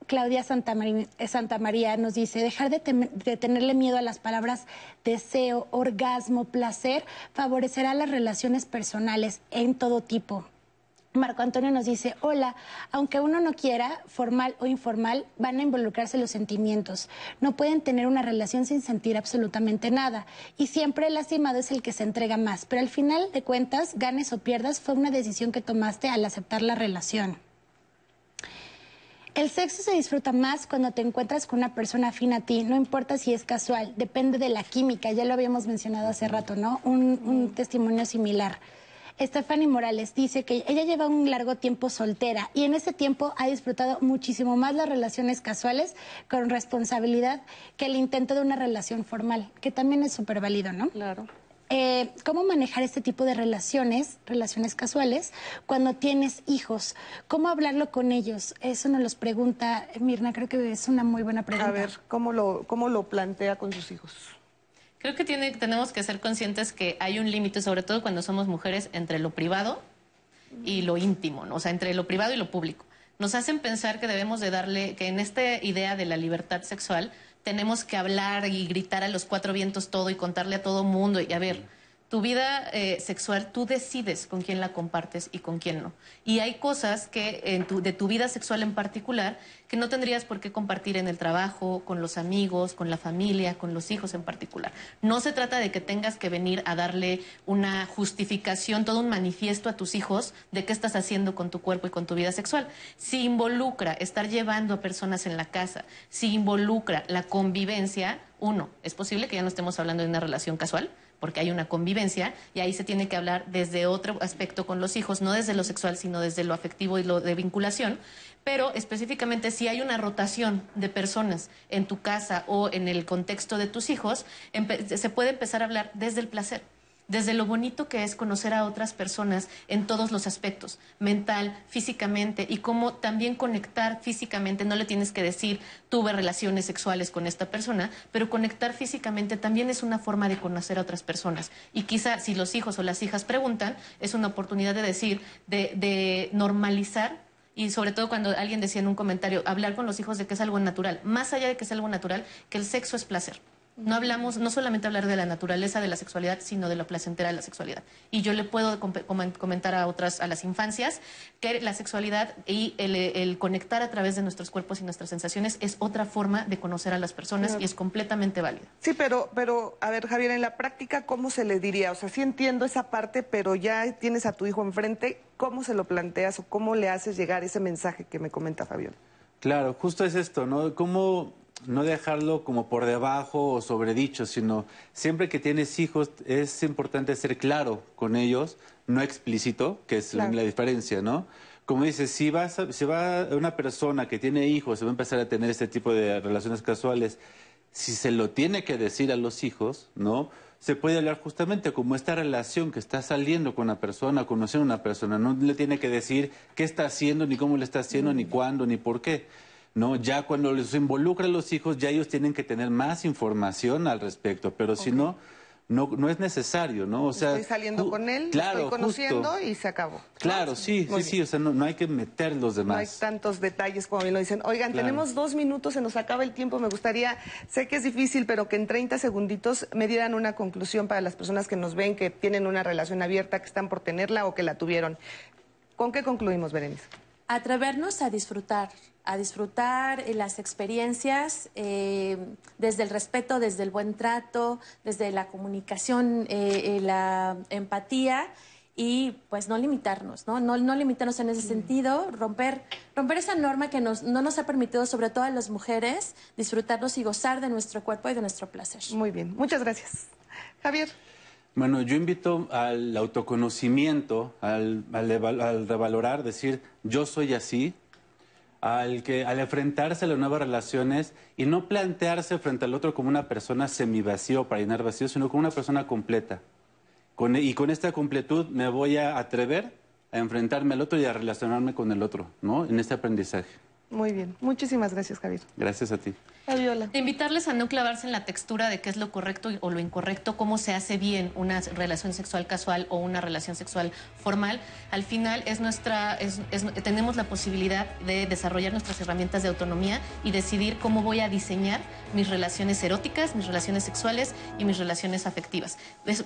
Claudia Santamaría, eh, Santa María nos dice, dejar de, de, tenerle miedo a las palabras deseo, orgasmo, placer, favorecerá las relaciones personales en todo tipo. Marco Antonio nos dice, hola, aunque uno no quiera, formal o informal, van a involucrarse los sentimientos. No pueden tener una relación sin sentir absolutamente nada. Y siempre el lastimado es el que se entrega más. Pero al final de cuentas, ganes o pierdas, fue una decisión que tomaste al aceptar la relación. El sexo se disfruta más cuando te encuentras con una persona afín a ti, no importa si es casual, depende de la química, ya lo habíamos mencionado hace rato, ¿no? Un, un testimonio similar. Stephanie Morales dice que ella lleva un largo tiempo soltera y en ese tiempo ha disfrutado muchísimo más las relaciones casuales con responsabilidad que el intento de una relación formal, que también es súper válido, ¿no? Claro. Eh, ¿Cómo manejar este tipo de relaciones, relaciones casuales, cuando tienes hijos? ¿Cómo hablarlo con ellos? Eso nos los pregunta Mirna, creo que es una muy buena pregunta. A ver, ¿cómo lo, cómo lo plantea con sus hijos? Creo que tiene, tenemos que ser conscientes que hay un límite, sobre todo cuando somos mujeres, entre lo privado y lo íntimo, ¿no? o sea, entre lo privado y lo público. Nos hacen pensar que debemos de darle, que en esta idea de la libertad sexual tenemos que hablar y gritar a los cuatro vientos todo y contarle a todo mundo y a ver tu vida eh, sexual, tú decides con quién la compartes y con quién no. Y hay cosas que en tu, de tu vida sexual en particular que no tendrías por qué compartir en el trabajo, con los amigos, con la familia, con los hijos en particular. No se trata de que tengas que venir a darle una justificación, todo un manifiesto a tus hijos de qué estás haciendo con tu cuerpo y con tu vida sexual. Si involucra estar llevando a personas en la casa, si involucra la convivencia, uno, es posible que ya no estemos hablando de una relación casual, porque hay una convivencia y ahí se tiene que hablar desde otro aspecto con los hijos, no desde lo sexual, sino desde lo afectivo y lo de vinculación. Pero específicamente si hay una rotación de personas en tu casa o en el contexto de tus hijos, se puede empezar a hablar desde el placer desde lo bonito que es conocer a otras personas en todos los aspectos, mental, físicamente, y cómo también conectar físicamente, no le tienes que decir tuve relaciones sexuales con esta persona, pero conectar físicamente también es una forma de conocer a otras personas. Y quizá si los hijos o las hijas preguntan, es una oportunidad de decir, de, de normalizar y sobre todo cuando alguien decía en un comentario, hablar con los hijos de que es algo natural, más allá de que es algo natural, que el sexo es placer. No hablamos, no solamente hablar de la naturaleza de la sexualidad, sino de lo placentera de la sexualidad. Y yo le puedo comentar a otras, a las infancias, que la sexualidad y el, conectar a través de nuestros cuerpos y nuestras sensaciones es otra forma de conocer a las personas y es completamente válida. Sí, pero, pero, a ver, Javier, en la práctica, ¿cómo se le diría? O sea, sí entiendo esa parte, pero ya tienes a tu hijo enfrente, ¿cómo se lo planteas o cómo le haces llegar ese mensaje que me comenta Fabián? Claro, justo es esto, ¿no? ¿Cómo no dejarlo como por debajo o sobredicho, sino siempre que tienes hijos es importante ser claro con ellos, no explícito, que es la diferencia, ¿no? Como dices, si, vas si va una persona que tiene hijos, se va a empezar a tener este tipo de relaciones casuales, si se lo tiene que decir a los hijos, ¿no? Se puede hablar justamente como esta relación que está saliendo con una persona, conociendo a una persona. No le tiene que decir qué está haciendo, ni cómo le está haciendo, ni cuándo, ni por qué ¿no? Ya cuando les involucran los hijos, ya ellos tienen que tener más información al respecto, pero si no, no, no es necesario, ¿no? O sea, estoy saliendo con él, claro, estoy conociendo justo. y se acabó. Claro, sí, Muy sí, sí, o sea, no, no hay que meter los No hay demás. tantos detalles como bien lo dicen. Oigan, Claro. tenemos dos minutos, se nos acaba el tiempo. Me gustaría, sé que es difícil, pero que en 30 segunditos me dieran una conclusión para las personas que nos ven, que tienen una relación abierta, que están por tenerla o que la tuvieron. ¿Con qué concluimos, Berenice? Atrevernos a disfrutar, a disfrutar eh, las experiencias eh, desde el respeto, desde el buen trato, desde la comunicación, eh, eh, la empatía y pues no limitarnos, ¿no? No, no limitarnos en ese sentido, romper, romper esa norma que nos, no nos ha permitido, sobre todo a las mujeres, disfrutarnos y gozar de nuestro cuerpo y de nuestro placer. Muy bien, muchas gracias. Javier. Bueno, yo invito al autoconocimiento, al, al al revalorar, decir, yo soy así, al, que, al enfrentarse a las nuevas relaciones y no plantearse frente al otro como una persona semivacío para llenar vacío, sino como una persona completa. Con- y con esta completud me voy a atrever a enfrentarme al otro y a relacionarme con el otro, ¿no? En este aprendizaje. Muy bien, muchísimas gracias, Javier. Gracias a ti. Fabiola. De invitarles a no clavarse en la textura de qué es lo correcto o lo incorrecto, cómo se hace bien una relación sexual casual o una relación sexual formal. Al final es nuestra, es- es- tenemos la posibilidad de desarrollar nuestras herramientas de autonomía y decidir cómo voy a diseñar mis relaciones eróticas, mis relaciones sexuales y mis relaciones afectivas.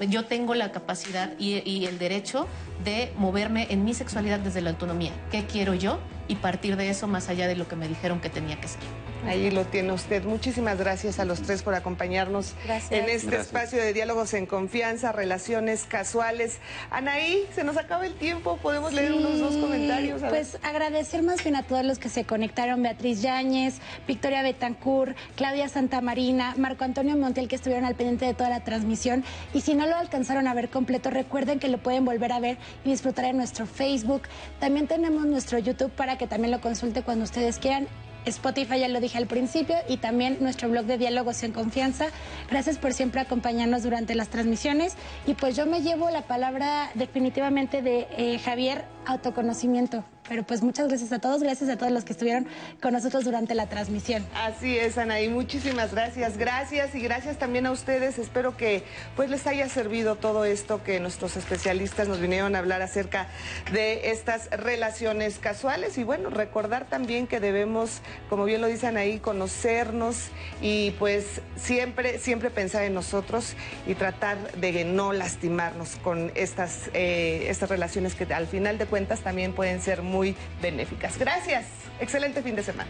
Yo tengo la capacidad y, y el derecho de moverme en mi sexualidad desde la autonomía. ¿Qué quiero yo? Y partir de eso más allá de lo que me dijeron que tenía que ser. Ahí lo tiene usted. Muchísimas gracias a los tres por acompañarnos Gracias. en este Gracias. espacio de diálogos en confianza, relaciones casuales. Anaí, se nos acaba el tiempo. Podemos leer unos dos comentarios. Pues agradecer más bien a todos los que se conectaron, Beatriz Yáñez, Victoria Betancourt, Claudia Santamarina, Marco Antonio Montiel, que estuvieron al pendiente de toda la transmisión. Y si no lo alcanzaron a ver completo, recuerden que lo pueden volver a ver y disfrutar en nuestro Facebook. También tenemos nuestro YouTube para que también lo consulte cuando ustedes quieran. Spotify ya lo dije al principio y también nuestro blog de diálogos en confianza. Gracias por siempre acompañarnos durante las transmisiones y pues yo me llevo la palabra definitivamente de eh, Javier, autoconocimiento. Pero pues muchas gracias a todos, gracias a todos los que estuvieron con nosotros durante la transmisión. Así es, Anaí, muchísimas gracias. Gracias y gracias también a ustedes. Espero que pues les haya servido todo esto que nuestros especialistas nos vinieron a hablar acerca de estas relaciones casuales y bueno, recordar también que debemos, como bien lo dicen ahí, conocernos y pues siempre siempre pensar en nosotros y tratar de no lastimarnos con estas eh, estas relaciones que al final de cuentas también pueden ser muy benéficas. Gracias. Excelente fin de semana.